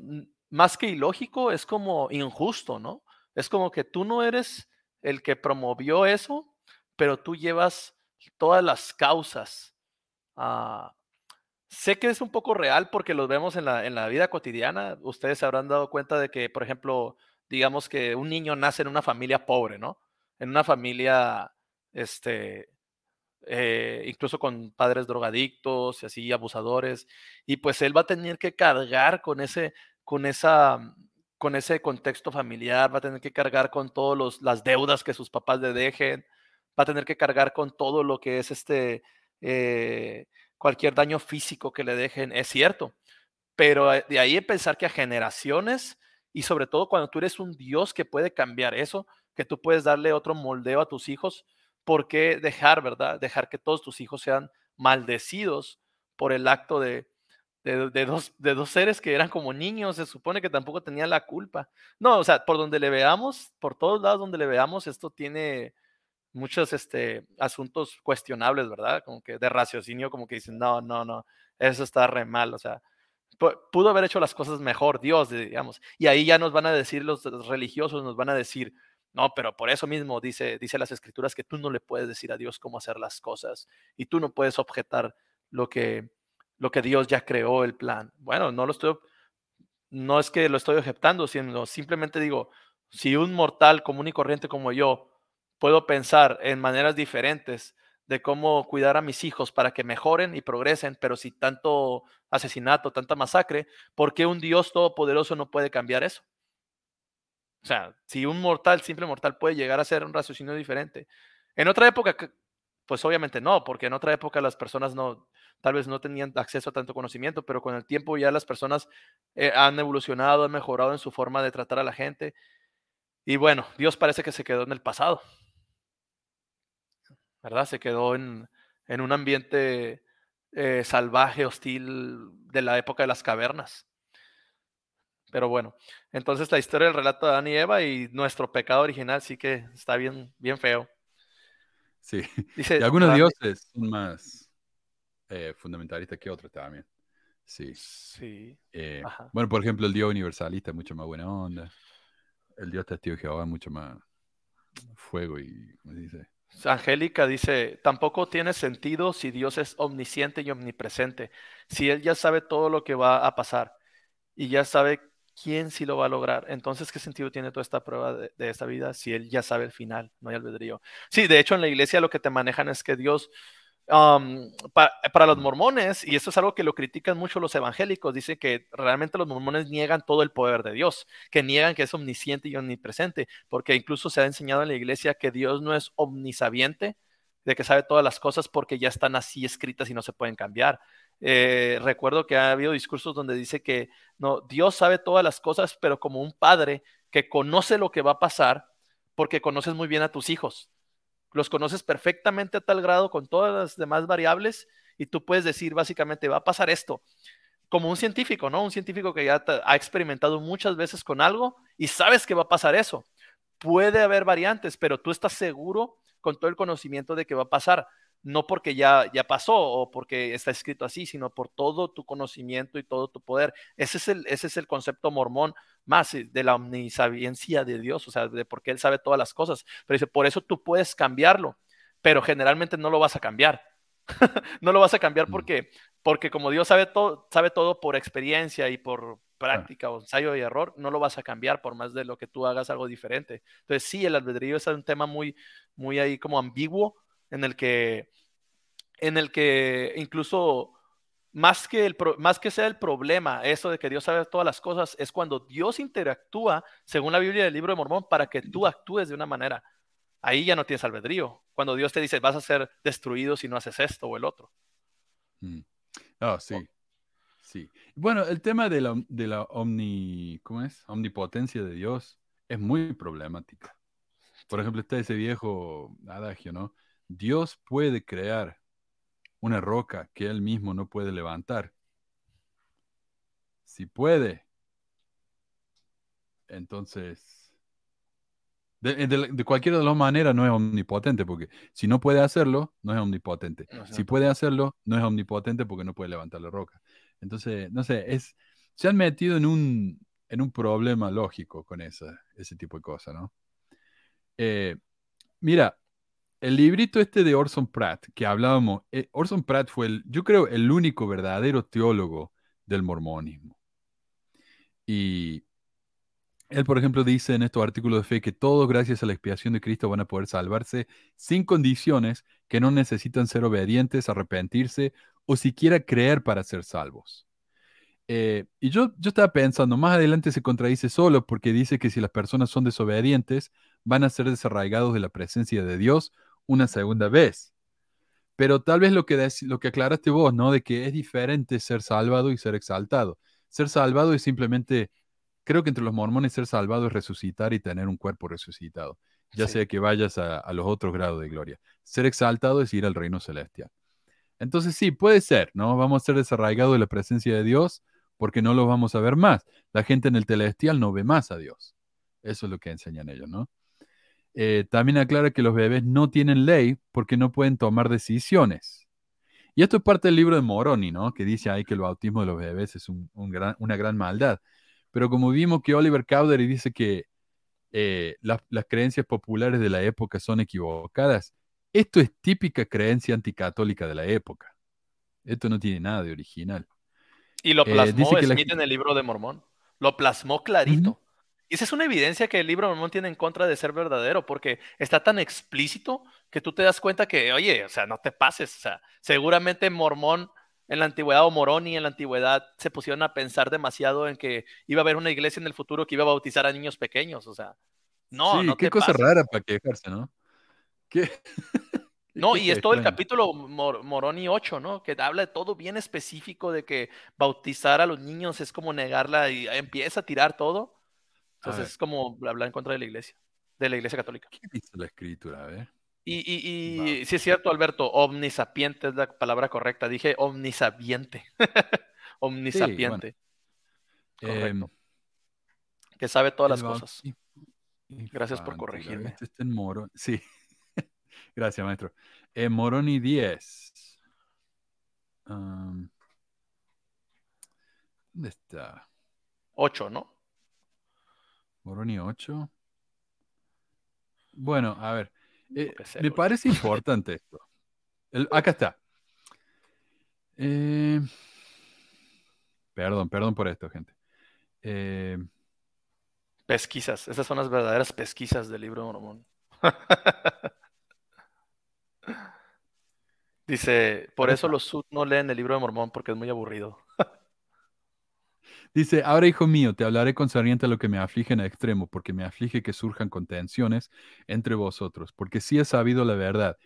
más que ilógico, es como injusto, ¿no? Es como que tú no eres el que promovió eso, pero tú llevas todas las causas. Ah, sé que es un poco real porque lo vemos en la, en la vida cotidiana. Ustedes se habrán dado cuenta de que, por ejemplo, digamos que un niño nace en una familia pobre, ¿no? En una familia, este, eh, incluso con padres drogadictos y así, abusadores, y pues él va a tener que cargar con ese, con, esa, con ese contexto familiar, va a tener que cargar con todas las deudas que sus papás le dejen, va a tener que cargar con todo lo que es este, eh, cualquier daño físico que le dejen, es cierto, pero eh, de ahí pensar que a generaciones y sobre todo cuando tú eres un Dios que puede cambiar eso, que tú puedes darle otro moldeo a tus hijos, ¿por qué dejar, verdad? Dejar que todos tus hijos sean maldecidos por el acto de, de, dos, de dos seres que eran como niños, se supone que tampoco tenían la culpa. No, o sea, por donde le veamos, por todos lados donde le veamos, esto tiene muchos este, asuntos cuestionables, ¿verdad? Como que de raciocinio, como que dicen, no, no, no, eso está re mal, o sea, pudo haber hecho las cosas mejor, Dios, digamos. Y ahí ya nos van a decir los, religiosos, nos van a decir, no, pero por eso mismo dice, dice las escrituras que tú no le puedes decir a Dios cómo hacer las cosas y tú no puedes objetar lo que lo que Dios ya creó el plan. Bueno, no lo estoy, no es que lo estoy aceptando, sino simplemente digo, si un mortal común y corriente como yo puedo pensar en maneras diferentes de cómo cuidar a mis hijos para que mejoren y progresen, pero si tanto asesinato, tanta masacre, ¿por qué un Dios todopoderoso no puede cambiar eso? O sea, si un mortal, simple mortal, puede llegar a ser un raciocinio diferente. En otra época, pues obviamente no, porque en otra época las personas no, tal vez no tenían acceso a tanto conocimiento, pero con el tiempo ya las personas eh, han evolucionado, han mejorado en su forma de tratar a la gente. Y bueno, Dios parece que se quedó en el pasado. ¿verdad? Se quedó en, un ambiente eh, salvaje, hostil de la época de las cavernas. Pero bueno, entonces la historia del relato de Adán y Eva y nuestro pecado original sí que está bien, bien feo. Sí, Dice, y algunos dioses son más eh, fundamentalistas que otros también. Sí. Sí. Eh, bueno, por ejemplo, el Dios universalista es mucho más buena onda. El Dios testigo de Jehová es mucho más fuego y, ¿cómo se dice? Angélica dice, tampoco tiene sentido si Dios es omnisciente y omnipresente, si Él ya sabe todo lo que va a pasar y ya sabe quién sí lo va a lograr. Entonces, ¿qué sentido tiene toda esta prueba de, de esta vida si Él ya sabe el final? No hay albedrío. Sí, de hecho en la iglesia lo que te manejan es que Dios para, los mormones, y esto es algo que lo critican mucho los evangélicos, dice que realmente los mormones niegan todo el poder de Dios, que niegan que es omnisciente y omnipresente, porque incluso se ha enseñado en la iglesia que Dios no es omnisabiente, de que sabe todas las cosas porque ya están así escritas y no se pueden cambiar. Eh, recuerdo que ha habido discursos donde dice que no, Dios sabe todas las cosas, pero como un padre que conoce lo que va a pasar porque conoces muy bien a tus hijos los conoces perfectamente a tal grado con todas las demás variables y tú puedes decir básicamente va a pasar esto. Como un científico, ¿no? Un científico que ya ha experimentado muchas veces con algo y sabes que va a pasar eso. Puede haber variantes, pero tú estás seguro con todo el conocimiento de que va a pasar no porque ya, ya pasó o porque está escrito así, sino por todo tu conocimiento y todo tu poder. Ese es el, ese es el concepto mormón más eh, de la omnisabiencia de Dios, o sea, de por qué Él sabe todas las cosas. Pero dice, por eso tú puedes cambiarlo, pero generalmente no lo vas a cambiar. [LAUGHS] no lo vas a cambiar mm. porque, porque como Dios sabe todo, sabe todo por experiencia y por práctica o ensayo y error, no lo vas a cambiar por más de lo que tú hagas algo diferente. Entonces sí, el albedrío es un tema muy, muy ahí como ambiguo, en el que, en el que incluso más que, el, más que sea el problema, eso de que Dios sabe todas las cosas, es cuando Dios interactúa, según la Biblia del libro de Mormón, para que tú actúes de una manera. Ahí ya no tienes albedrío. Cuando Dios te dice, vas a ser destruido si no haces esto o el otro. Mm. Ah, sí. Sí. Bueno, el tema de la, de la omni, ¿cómo es? omnipotencia de Dios es muy problemática. Por ejemplo, está ese viejo adagio, ¿no? Dios puede crear una roca que él mismo no puede levantar. Si puede, entonces, de, cualquiera de las maneras no es omnipotente, porque si no puede hacerlo, no es omnipotente. Si puede hacerlo, no es omnipotente porque no puede levantar la roca. Entonces, no sé, es, se han metido en un, en un problema lógico con esa, ese tipo de cosas, ¿no? Eh, mira, el librito este de Orson Pratt que hablábamos, eh, Orson Pratt fue, el, yo creo, el único verdadero teólogo del mormonismo. Y él, por ejemplo, dice en estos artículos de fe que todos, gracias a la expiación de Cristo, van a poder salvarse sin condiciones, que no necesitan ser obedientes, arrepentirse o siquiera creer para ser salvos. Eh, y yo, yo estaba pensando, más adelante se contradice solo porque dice que si las personas son desobedientes, van a ser desarraigados de la presencia de Dios una segunda vez. Pero tal vez lo que, lo que aclaraste vos, ¿no? De que es diferente ser salvado y ser exaltado. Ser salvado es simplemente, creo que entre los mormones ser salvado es resucitar y tener un cuerpo resucitado, ya sea que vayas a, a los otros grados de gloria. Ser exaltado es ir al reino celestial. Entonces sí, puede ser, ¿no? Vamos a ser desarraigados de la presencia de Dios porque no lo vamos a ver más. La gente en el celestial no ve más a Dios. Eso es lo que enseñan ellos, ¿no? Eh, también aclara que los bebés no tienen ley porque no pueden tomar decisiones. Y esto es parte del libro de Moroni, ¿no? Que dice ahí que el bautismo de los bebés es una gran maldad. Pero como vimos que Oliver Cowdery dice que eh, las creencias populares de la época son equivocadas, esto es típica creencia anticatólica de la época. Esto no tiene nada de original. Y lo Eh, plasmó dice que la- Smith en el libro de Mormón. Lo plasmó clarito. Y esa es una evidencia que el libro Mormón tiene en contra de ser verdadero, porque está tan explícito que tú te das cuenta que, oye, o sea, no te pases. O sea, seguramente Mormón en la antigüedad o Moroni en la antigüedad se pusieron a pensar demasiado en que iba a haber una iglesia en el futuro que iba a bautizar a niños pequeños. O sea, no, sí, no qué te cosa pases. rara para quejarse, ¿no? ¿Qué? [LAUGHS] No, y es todo el capítulo Mor- Moroni 8, ¿no? Que habla de todo bien específico de que bautizar a los niños es como negarla y empieza a tirar todo. Entonces es como hablar en contra de la iglesia, de la iglesia católica. ¿Qué dice la escritura? A ver. Y, y, y sí es cierto, Alberto, omnisapiente es la palabra correcta. Dije omnisapiente. [LAUGHS] omnisapiente. Correcto. Em, que sabe todas las cosas. Gracias por corregirme. Este está en Moroni. Sí. [LAUGHS] Gracias, maestro. En Moroni 10. Am, ¿Dónde está? 8, ¿no? Moroni 8. Bueno, a ver. eh, me parece importante esto. El- acá está. Eh, perdón, perdón por esto, gente. Eh, Pesquisas. Esas son las verdaderas pesquisas del libro de Mormón. [LAUGHS] Dice, por eso los sud no leen el libro de Mormón porque es muy aburrido. [LAUGHS] Dice, ahora hijo mío, te hablaré concerniente a lo que me aflige en extremo, porque me aflige que surjan contenciones entre vosotros, porque sí he sabido la verdad.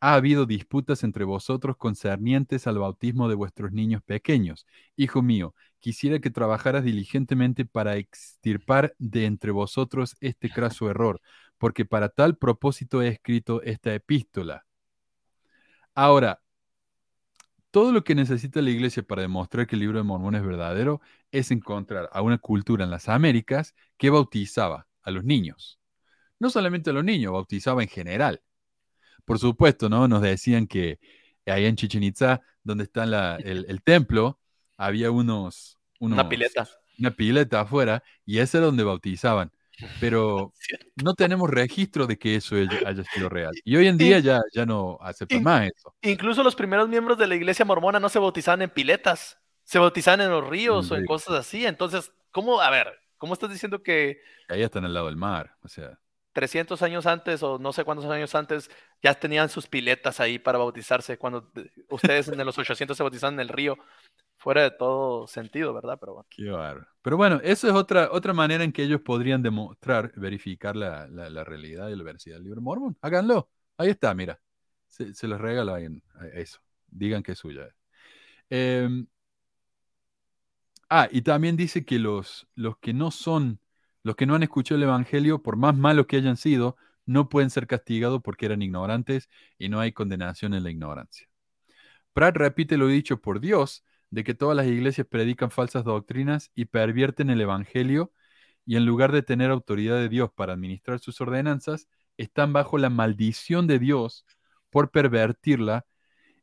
Ha habido disputas entre vosotros concernientes al bautismo de vuestros niños pequeños. Hijo mío, quisiera que trabajaras diligentemente para extirpar de entre vosotros este craso error, porque para tal propósito he escrito esta epístola. Ahora, todo lo que necesita la iglesia para demostrar que el libro de Mormón es verdadero es encontrar a una cultura en las Américas que bautizaba a los niños. No solamente a los niños, bautizaba en general. Por supuesto, ¿no? Nos decían que ahí en Chichen Itza, donde está la- [LAUGHS] el, el templo, había unos, Una pileta. una pileta afuera y ese era donde bautizaban. Pero [LAUGHS] no tenemos registro de que eso haya sido real. Y hoy en día ya, ya no aceptan más eso. Incluso los primeros miembros de la iglesia mormona no se bautizaban en piletas, se bautizaban en los ríos o en cosas así. Entonces, ¿cómo? A ver, ¿cómo estás diciendo que Ahí están al lado del mar. O sea, 300 años antes o no sé cuántos años antes ya tenían sus piletas ahí para bautizarse cuando ustedes en los 800 se bautizaban en el río? Fuera de todo sentido, ¿verdad? Pero bueno. Qué. Pero bueno, eso es otra, otra manera en que ellos podrían demostrar, verificar la, la- realidad y la veracidad del libro Mormón. Háganlo. Ahí está, mira. Se, se los regalo ahí en eso. Digan que es suya. Em, ah, y también dice que los, los que no son, los que no han escuchado el Evangelio, por más malos que hayan sido, no pueden ser castigados porque eran ignorantes y no hay condenación en la ignorancia. Pratt repite lo dicho por Dios de que todas las iglesias predican falsas doctrinas y pervierten el Evangelio y en lugar de tener autoridad de Dios para administrar sus ordenanzas, están bajo la maldición de Dios por pervertirla.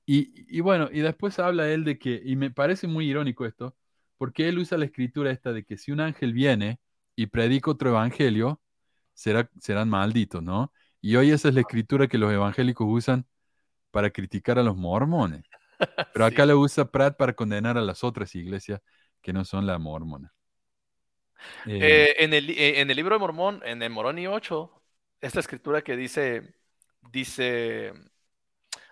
Y, y bueno, y después habla él de que, y me parece muy irónico esto, porque él usa la escritura esta de que si un ángel viene y predica otro evangelio, será, serán malditos, ¿no? Y hoy esa es la escritura que los evangélicos usan para criticar a los mormones. [LAUGHS] Pero acá Sí. lo usa Pratt para condenar a las otras iglesias que no son la mormona. Eh, Eh, en, el, eh, en el libro de Mormón, en el Moroni 8, esta escritura que dice, dice,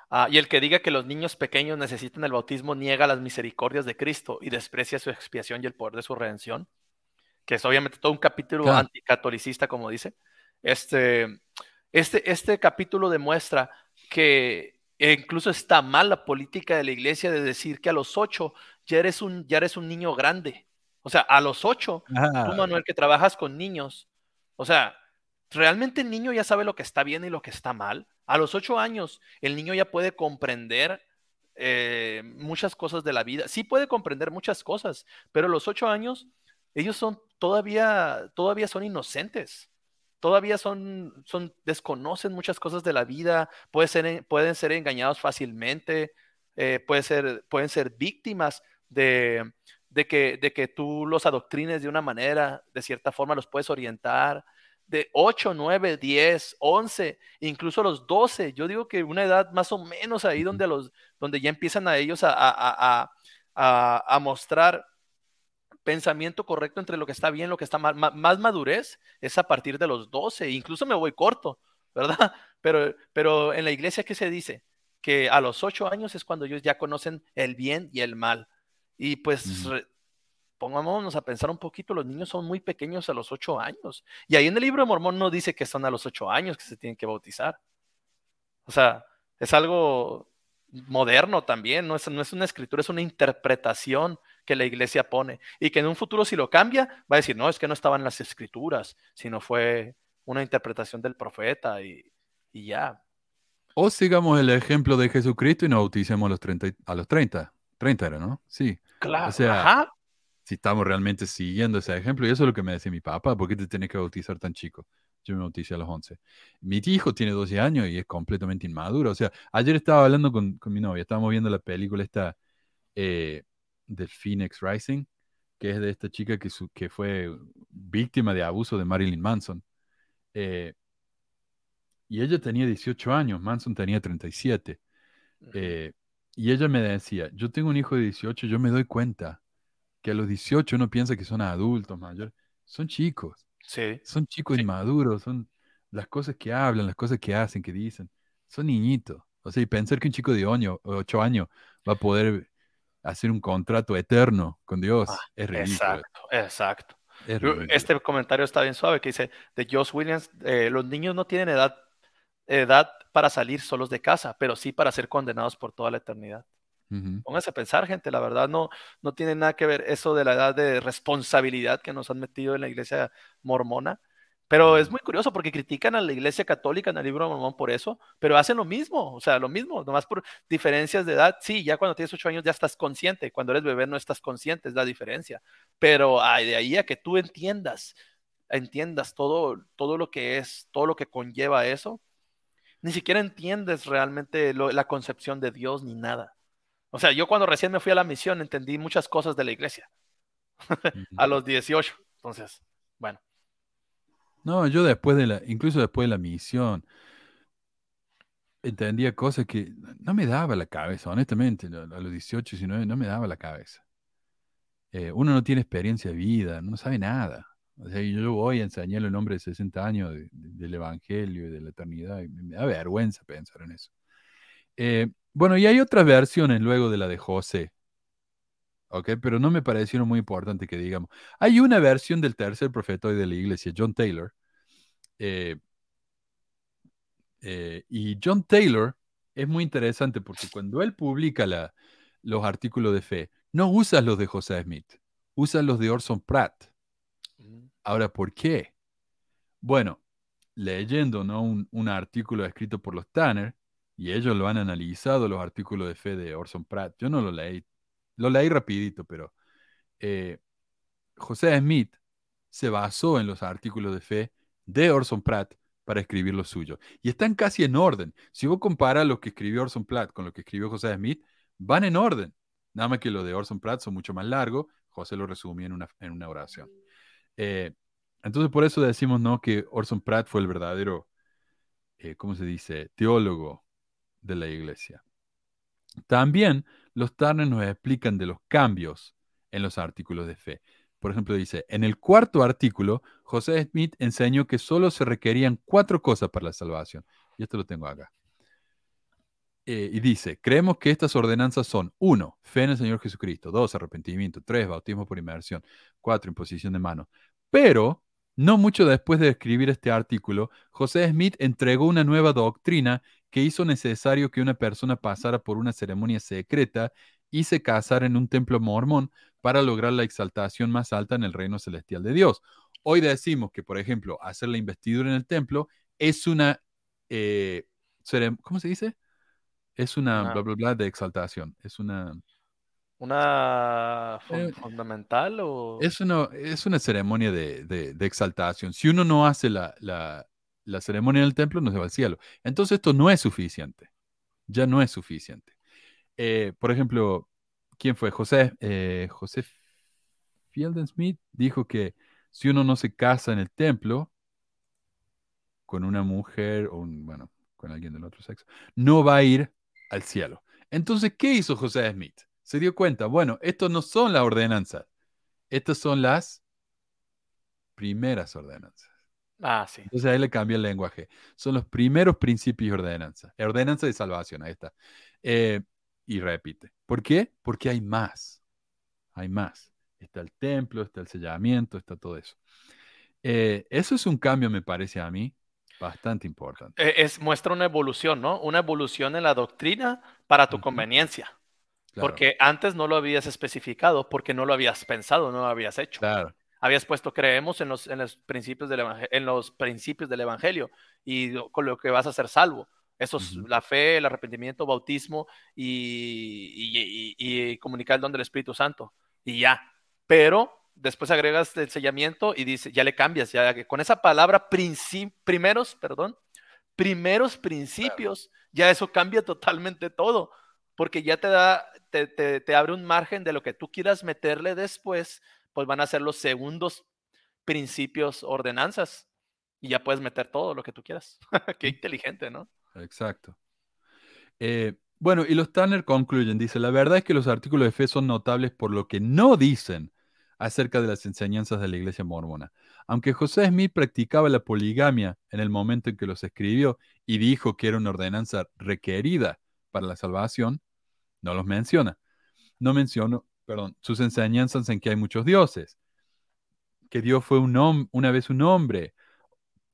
ah, y el que diga que los niños pequeños necesitan el bautismo niega las misericordias de Cristo y desprecia su expiación y el poder de su redención, que es obviamente todo un capítulo Claro. anticatolicista, como dice. Este, este, este capítulo demuestra que incluso está mal la política de la iglesia de decir que a los ocho ya eres un, ya eres un niño grande. O sea, a los ocho ah, tú, Manuel, que trabajas con niños, o sea, realmente el niño ya sabe lo que está bien y lo que está mal. A los ocho años, el niño ya puede comprender eh, muchas cosas de la vida. Sí puede comprender muchas cosas, pero a los ocho años, ellos son todavía, todavía son inocentes. Todavía son, son, desconocen muchas cosas de la vida, puede ser, pueden ser engañados fácilmente, eh, puede ser, pueden ser víctimas de, de que, de que tú los adoctrines de una manera, de cierta forma los puedes orientar, de 8, 9, 10, 11, incluso los 12. Yo digo que una edad más o menos ahí donde, los, donde ya empiezan a ellos a, a, a, a mostrar pensamiento correcto entre lo que está bien, lo que está mal, más madurez es a partir de los 12, incluso me voy corto, ¿verdad? [LAUGHS] Pero, pero en la iglesia, ¿qué se dice? Que a los 8 años es cuando ellos ya conocen el bien y el mal. Y pues pongámonos a pensar un poquito, los niños son muy pequeños a los 8 años. Y ahí en el libro de Mormón no dice que son a los 8 años que se tienen que bautizar. O sea, es algo moderno también, no es, no es una escritura, es una interpretación que la iglesia pone. Y que en un futuro si lo cambia, va a decir, no, es que no estaban las escrituras, sino fue una interpretación del profeta y, ya. O sigamos el ejemplo de Jesucristo y nos bauticemos a los 30, a los 30. 30 era, ¿no? Sí. Claro. O sea, si estamos realmente siguiendo ese ejemplo, y eso es lo que me decía mi papá, ¿por qué te tienes que bautizar tan chico? Yo me bauticé a los 11. Mi hijo tiene 12 años y es completamente inmaduro. O sea, ayer estaba hablando con, con mi novia, estábamos viendo la película esta, eh, del Phoenix Rising, que es de esta chica que, que fue víctima de abuso de Marilyn Manson. Eh, y ella tenía 18 años, Manson tenía 37. Eh, y ella me decía, yo tengo un hijo de 18, yo me doy cuenta que a los 18 uno piensa que son adultos mayores, son chicos. Sí. Son chicos inmaduros, son las cosas que hablan, las cosas que hacen, que dicen, son niñitos. O sea, y pensar que un chico de 8 años va a poder hacer un contrato eterno con Dios ah, es ridículo. Exacto, exacto. este comentario está bien suave que dice de Josh Williams, eh, los niños no tienen edad, edad para salir solos de casa, pero sí para ser condenados por toda la eternidad. Pónganse a pensar, gente, la verdad no, no tiene nada que ver eso de la edad de responsabilidad que nos han metido en la iglesia mormona pero es muy curioso porque critican a la Iglesia Católica en el libro de Mormón por eso, pero hacen lo mismo, o sea, lo mismo, nomás por diferencias de edad. Sí, ya cuando tienes ocho años ya estás consciente, cuando eres bebé no estás consciente, es la diferencia. Pero de ahí a que tú entiendas, entiendas todo, todo lo que es, todo lo que conlleva eso, ni siquiera entiendes realmente la concepción de Dios ni nada. O sea, yo cuando recién me fui a la misión entendí muchas cosas de la iglesia, [LAUGHS] a los 18. Entonces, bueno. No, yo después de la, incluso después de la misión, entendía cosas que no me daba la cabeza, honestamente, a los 18, 19, no me daba la cabeza. Eh, uno no tiene experiencia de vida, no sabe nada. O sea, yo voy a enseñarle un hombre de 60 años del Evangelio y de la eternidad, y me, da vergüenza pensar en eso. Eh, bueno, y hay otras versiones luego de la de José, ¿ok? Pero no me parecieron muy importante que digamos. Hay una versión del tercer profeta hoy de la iglesia, John Taylor. Eh, eh, y John Taylor es muy interesante porque cuando él publica la, los artículos de fe, no usa los de José Smith, usa los de Orson Pratt. Mm. Ahora, ¿por qué? Bueno, leyendo ¿no? un, un artículo escrito por los Tanner, y ellos lo han analizado, los artículos de fe de Orson Pratt. Yo no lo leí lo leí rapidito, pero eh, José Smith se basó en los artículos de fe de Orson Pratt para escribir lo suyo. Y están casi en orden. Si vos comparas lo que escribió Orson Pratt con lo que escribió José Smith, van en orden. Nada más que lo de Orson Pratt son mucho más largos. José lo resumió en una, en una oración. Eh, entonces, por eso decimos ¿no? que Orson Pratt fue el verdadero, eh, ¿cómo se dice?, teólogo de la iglesia. También los Turner nos explican de los cambios en los artículos de fe. Por ejemplo, dice, en el cuarto artículo, José Smith enseñó que solo se requerían cuatro cosas para la salvación. Y esto lo tengo acá. Eh, y dice, creemos que estas ordenanzas son, uno, fe en el Señor Jesucristo, dos, arrepentimiento, tres, bautismo por inmersión, cuatro, imposición de mano. Pero, no mucho después de escribir este artículo, José Smith entregó una nueva doctrina que hizo necesario que una persona pasara por una ceremonia secreta y se casara en un templo mormón para lograr la exaltación más alta en el reino celestial de Dios. Hoy decimos que, por ejemplo, hacer la investidura en el templo es una, eh, ¿cómo se dice? Es una, bla, bla, bla de exaltación. Es una... ¿Una eh, fundamental o...? Es una, es una ceremonia de, exaltación. Si uno no hace la, la ceremonia en el templo no se va al cielo. Entonces esto no es suficiente. Ya no es suficiente. Eh, por ejemplo, ¿quién fue? José, eh, Fielden Smith dijo que si uno no se casa en el templo, con una mujer o bueno, con alguien del otro sexo, no va a ir al cielo. Entonces, ¿qué hizo José Smith? Se dio cuenta, bueno, estos no son las ordenanzas, estas son las primeras ordenanzas. Ah, sí. Entonces ahí le cambia el lenguaje. Son los primeros principios de ordenanza. Ordenanza de salvación, ahí está. Eh, y repite. ¿Por qué? Porque hay más. Hay más. Está el templo, está el sellamiento, está todo eso. Eh, eso es un cambio, me parece a mí, bastante importante. Eh, Es, muestra una evolución, ¿no? Una evolución en la doctrina para tu conveniencia. Claro, Porque antes no lo habías especificado, porque no lo habías pensado, no lo habías hecho. claro, Habías puesto creemos en los, en los principios del en los principios del evangelio y con lo que vas a ser salvo. Eso es la fe, el arrepentimiento, bautismo y, y- y- y comunicar el don del Espíritu Santo. Y ya. Pero después agregas el sellamiento y dice, ya le cambias, ya que con esa palabra primeros, perdón, primeros principios, ya eso cambia totalmente todo, porque ya te da, te, te- te abre un margen de lo que tú quieras meterle después, pues van a ser los segundos principios, ordenanzas, y ya puedes meter todo lo que tú quieras. [LAUGHS] Qué inteligente, ¿no? exacto. Eh, bueno, y los Tanner concluyen, dice, la verdad es que los artículos de fe son notables por lo que no dicen acerca de las enseñanzas de la iglesia mormona. Aunque José Smith practicaba la poligamia en el momento en que los escribió y dijo que era una ordenanza requerida para la salvación, no los menciona. No menciona, perdón, sus enseñanzas en que hay muchos dioses, que Dios fue un una vez un hombre,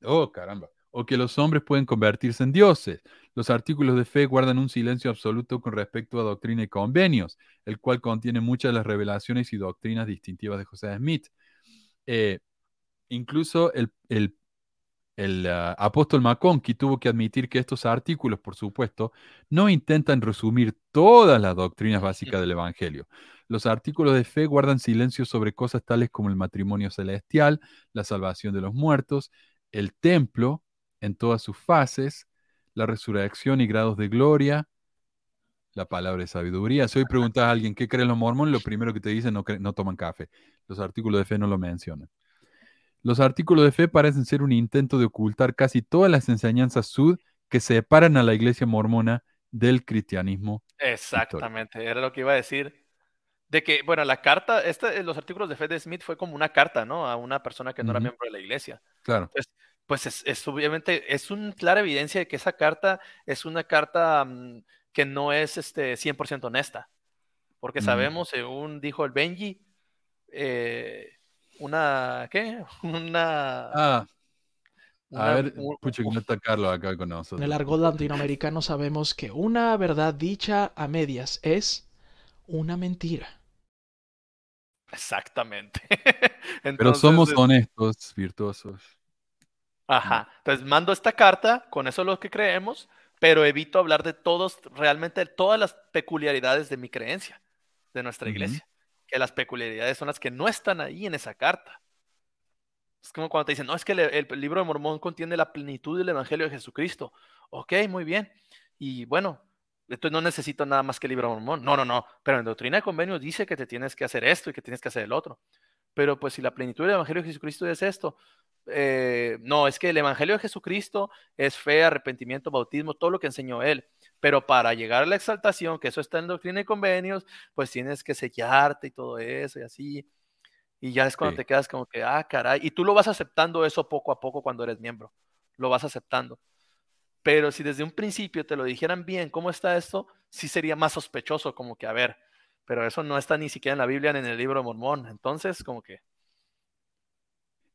oh caramba, o que los hombres pueden convertirse en dioses. Los artículos de fe guardan un silencio absoluto con respecto a doctrina y convenios, el cual contiene muchas de las revelaciones y doctrinas distintivas de José Smith. Eh, incluso el, el- el, ah, apóstol McConkie tuvo que admitir que estos artículos, por supuesto, no intentan resumir todas las doctrinas básicas del Evangelio. Los artículos de fe guardan silencio sobre cosas tales como el matrimonio celestial, la salvación de los muertos, el templo en todas sus fases, la resurrección y grados de gloria, la palabra de sabiduría. Si hoy preguntas a alguien qué creen los mormones, lo primero que te dicen no, no toman café. Los artículos de fe no lo mencionan. Los artículos de fe parecen ser un intento de ocultar casi todas las enseñanzas sud que separan a la iglesia mormona del cristianismo. Exactamente, era lo que iba a decir. De que, bueno, la carta, esta, los artículos de fe de Smith fue como una carta, ¿no? A una persona que no era miembro de la iglesia. Claro, Pues, pues es, es obviamente, es una clara evidencia de que esa carta es una carta mm, que no es este, 100% honesta. Porque sabemos, según dijo el Benji, eh, una, ¿qué? [LAUGHS] Una, Ah, a una- ver, un- pucha, que no está Carlos acá con En nosotros. el argot latinoamericano sabemos que una verdad dicha a medias es una mentira. Exactamente. [LAUGHS] Pero somos es- honestos, virtuosos. Ajá. Entonces mando esta carta, con eso es lo que creemos, pero evito hablar de todos, realmente de todas las peculiaridades de mi creencia, de nuestra iglesia. Que las peculiaridades son las que no están ahí en esa carta. Es como cuando te dicen, no, es que el, libro de Mormón contiene la plenitud del Evangelio de Jesucristo. Ok, muy bien. Y bueno, entonces no necesito nada más que el libro de Mormón. No, no, no. Pero en Doctrina de Convenios dice que te tienes que hacer esto y que tienes que hacer el otro. Pero pues si la plenitud del Evangelio de Jesucristo es esto, eh, no, es que el Evangelio de Jesucristo es fe, arrepentimiento, bautismo, todo lo que enseñó él. Pero para llegar a la exaltación, que eso está en doctrina y convenios, pues tienes que sellarte y todo eso y así. Y ya es cuando Sí. te quedas como que, ah, caray. Y tú lo vas aceptando eso poco a poco cuando eres miembro. Lo vas aceptando. Pero si desde un principio te lo dijeran bien, ¿cómo está esto? Sí sería más sospechoso, como que, a ver, pero eso no está ni siquiera en la Biblia ni en el libro de Mormón. Entonces, como que,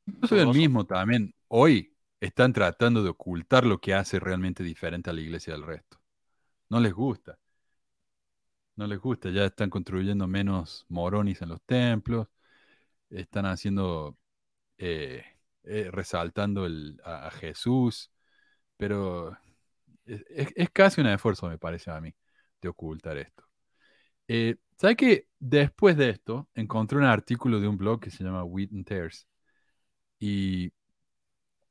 Incluso el mismo también, hoy están tratando de ocultar lo que hace realmente diferente a la iglesia del resto. No les gusta. No les gusta, ya están construyendo menos moronis en los templos, están haciendo, eh, eh, resaltando a, Jesús, pero es casi un esfuerzo, me parece a mí, de ocultar esto. Eh, ¿Sabes que Después de esto, encontré un artículo de un blog que se llama Wheat and Tears. Y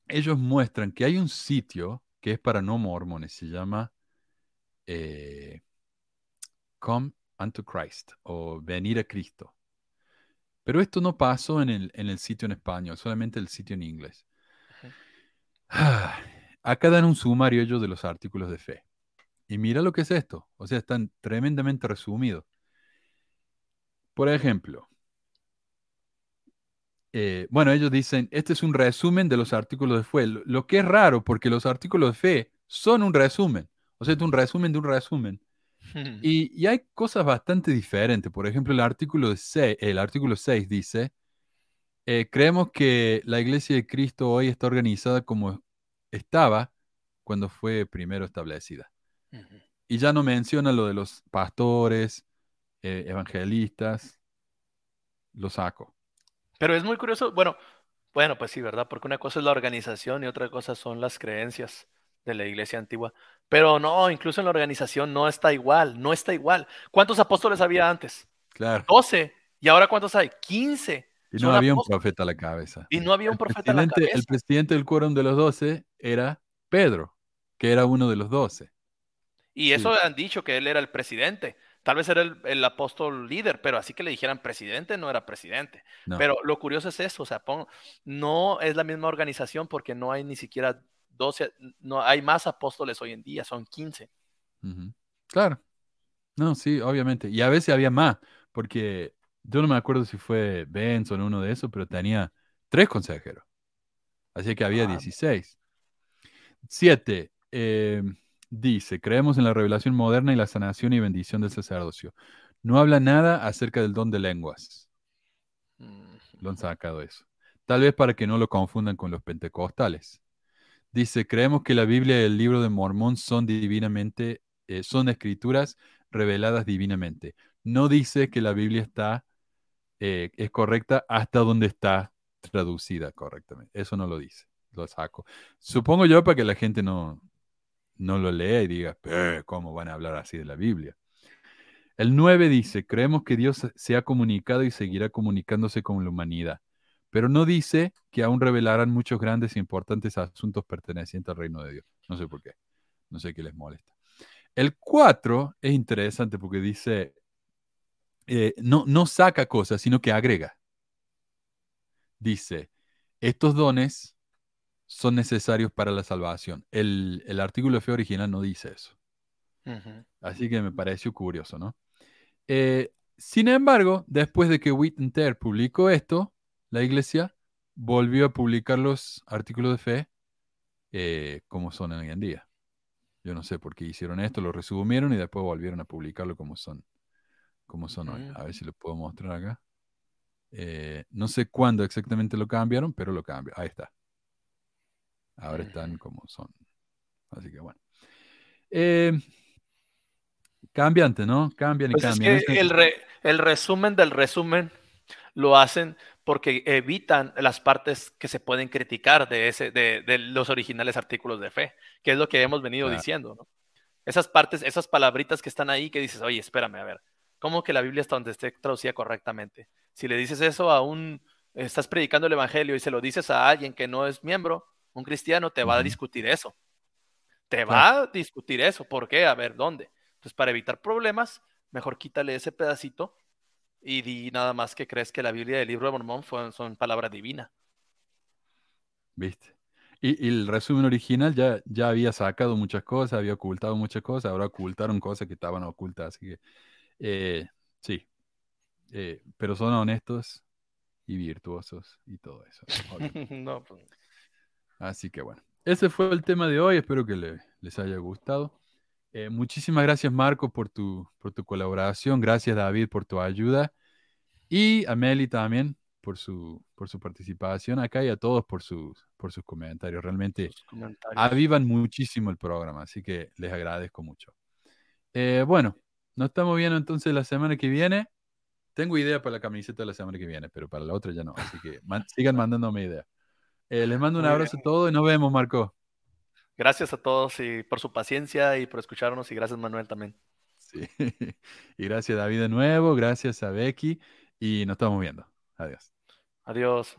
ellos muestran que hay un sitio que es para no mormones, se llama eh, Come unto Christ o Venir a Cristo. Pero esto no pasó en el, en el sitio en español, solamente el sitio en inglés. Ah, acá dan un sumario ellos de los artículos de fe. Y mira lo que es esto. O sea, están tremendamente resumidos. Por ejemplo, eh, bueno, ellos dicen, este es un resumen de los artículos de fe, lo, lo que es raro porque los artículos de fe son un resumen, o sea, es un resumen de un resumen. [LAUGHS] Y, y hay cosas bastante diferentes. Por ejemplo, el artículo, de 6, el artículo 6 dice, eh, creemos que la iglesia de Cristo hoy está organizada como estaba cuando fue primero establecida. Y ya no menciona lo de los pastores, eh, evangelistas, lo saco. Pero es muy curioso, bueno, bueno, pues sí, ¿verdad? Porque una cosa es la organización y otra cosa son las creencias de la iglesia antigua. Pero no, incluso en la organización no está igual, no está igual. ¿Cuántos apóstoles había antes? Claro. 12. ¿Y ahora cuántos hay? 15. Y Son no había un profeta a la cabeza. Y no había un El profeta a la presidente, cabeza. el presidente del quórum de los doce era Pedro, que era uno de los doce. Y eso han dicho que él era el presidente. Tal vez era el, el apóstol líder, pero así que le dijeran presidente, no era presidente. No. Pero lo curioso es eso, o sea, pon- no es la misma organización porque no hay ni siquiera 12, no hay más apóstoles hoy en día, son 15. Ujú. Claro. No, sí, obviamente. Y a veces había más, porque yo no me acuerdo si fue Benson o uno de esos, pero tenía tres consejeros. Así que había Ah. 16. Siete, eh, dice, creemos en la revelación moderna y la sanación y bendición del sacerdocio. No habla nada acerca del don de lenguas. Lo han sacado eso. Tal vez para que no lo confundan con los pentecostales. Dice, creemos que la Biblia y el libro de Mormón son divinamente, eh, son escrituras reveladas divinamente. No dice que la Biblia está, eh, es correcta hasta donde está traducida correctamente. Eso no lo dice. Lo saco. Supongo yo para que la gente no, no lo lea y diga, "Eh, ¿cómo van a hablar así de la Biblia? El 9 dice, creemos que Dios se ha comunicado y seguirá comunicándose con la humanidad, pero no dice que aún revelarán muchos grandes e importantes asuntos pertenecientes al reino de Dios. No sé por qué, no sé qué les molesta. El 4 es interesante porque dice, eh, no, no saca cosas, sino que agrega. Dice, estos dones son necesarios para la salvación. El, el artículo de fe original no dice eso. Así que me pareció curioso, ¿no? Eh, sin embargo, después de que Wittenberg publicó esto, la iglesia volvió a publicar los artículos de fe eh, como son hoy en día. Yo no sé por qué hicieron esto, lo resumieron y después volvieron a publicarlo como son, como son hoy. A ver si lo puedo mostrar acá. Eh, no sé cuándo exactamente lo cambiaron, pero lo cambiaron. Ahí está. Ahora están como son. Así que bueno. Eh, cambiante, ¿no? Cambian y Pues es cambian. que el, re- el resumen del resumen lo hacen porque evitan las partes que se pueden criticar de, ese, de, de los originales artículos de fe, que es lo que hemos venido Claro. diciendo, ¿no? Esas partes, esas palabritas que están ahí que dices, oye, espérame, a ver, ¿cómo que la Biblia está donde esté traducida correctamente? Si le dices eso a un, estás predicando el Evangelio y se lo dices a alguien que no es miembro, un cristiano, te va a discutir eso. Te Claro. va a discutir eso. ¿Por qué? A ver, ¿dónde? Entonces, para evitar problemas, mejor quítale ese pedacito y di nada más que crees que la Biblia y el libro de Mormón fue- son palabra divina. ¿Viste? Y, y el resumen original ya, ya había sacado muchas cosas, había ocultado muchas cosas, ahora ocultaron cosas que estaban ocultas. Así que, eh, sí. Eh, pero son honestos y virtuosos y todo eso. no, [LAUGHS] pues, Así que bueno, ese fue el tema de hoy. Espero que le- les haya gustado. Eh, muchísimas gracias, Marco, por tu, por tu colaboración. Gracias, David, por tu ayuda. Y a Meli también por su, por su participación acá y a todos por sus, por sus comentarios. Realmente sus comentarios. avivan muchísimo el programa, así que les agradezco mucho. Eh, bueno, nos estamos viendo entonces la semana que viene. Tengo idea para la camiseta de la semana que viene, pero para la otra ya no. Así que man- sigan [LAUGHS] mandándome ideas. Eh, les mando un abrazo a todos y nos vemos, Marco. Gracias a todos y por su paciencia y por escucharnos y gracias Manuel también. Sí. [LAUGHS] Y gracias, David, de nuevo. Gracias a Becky. Y nos estamos viendo. Adiós. Adiós.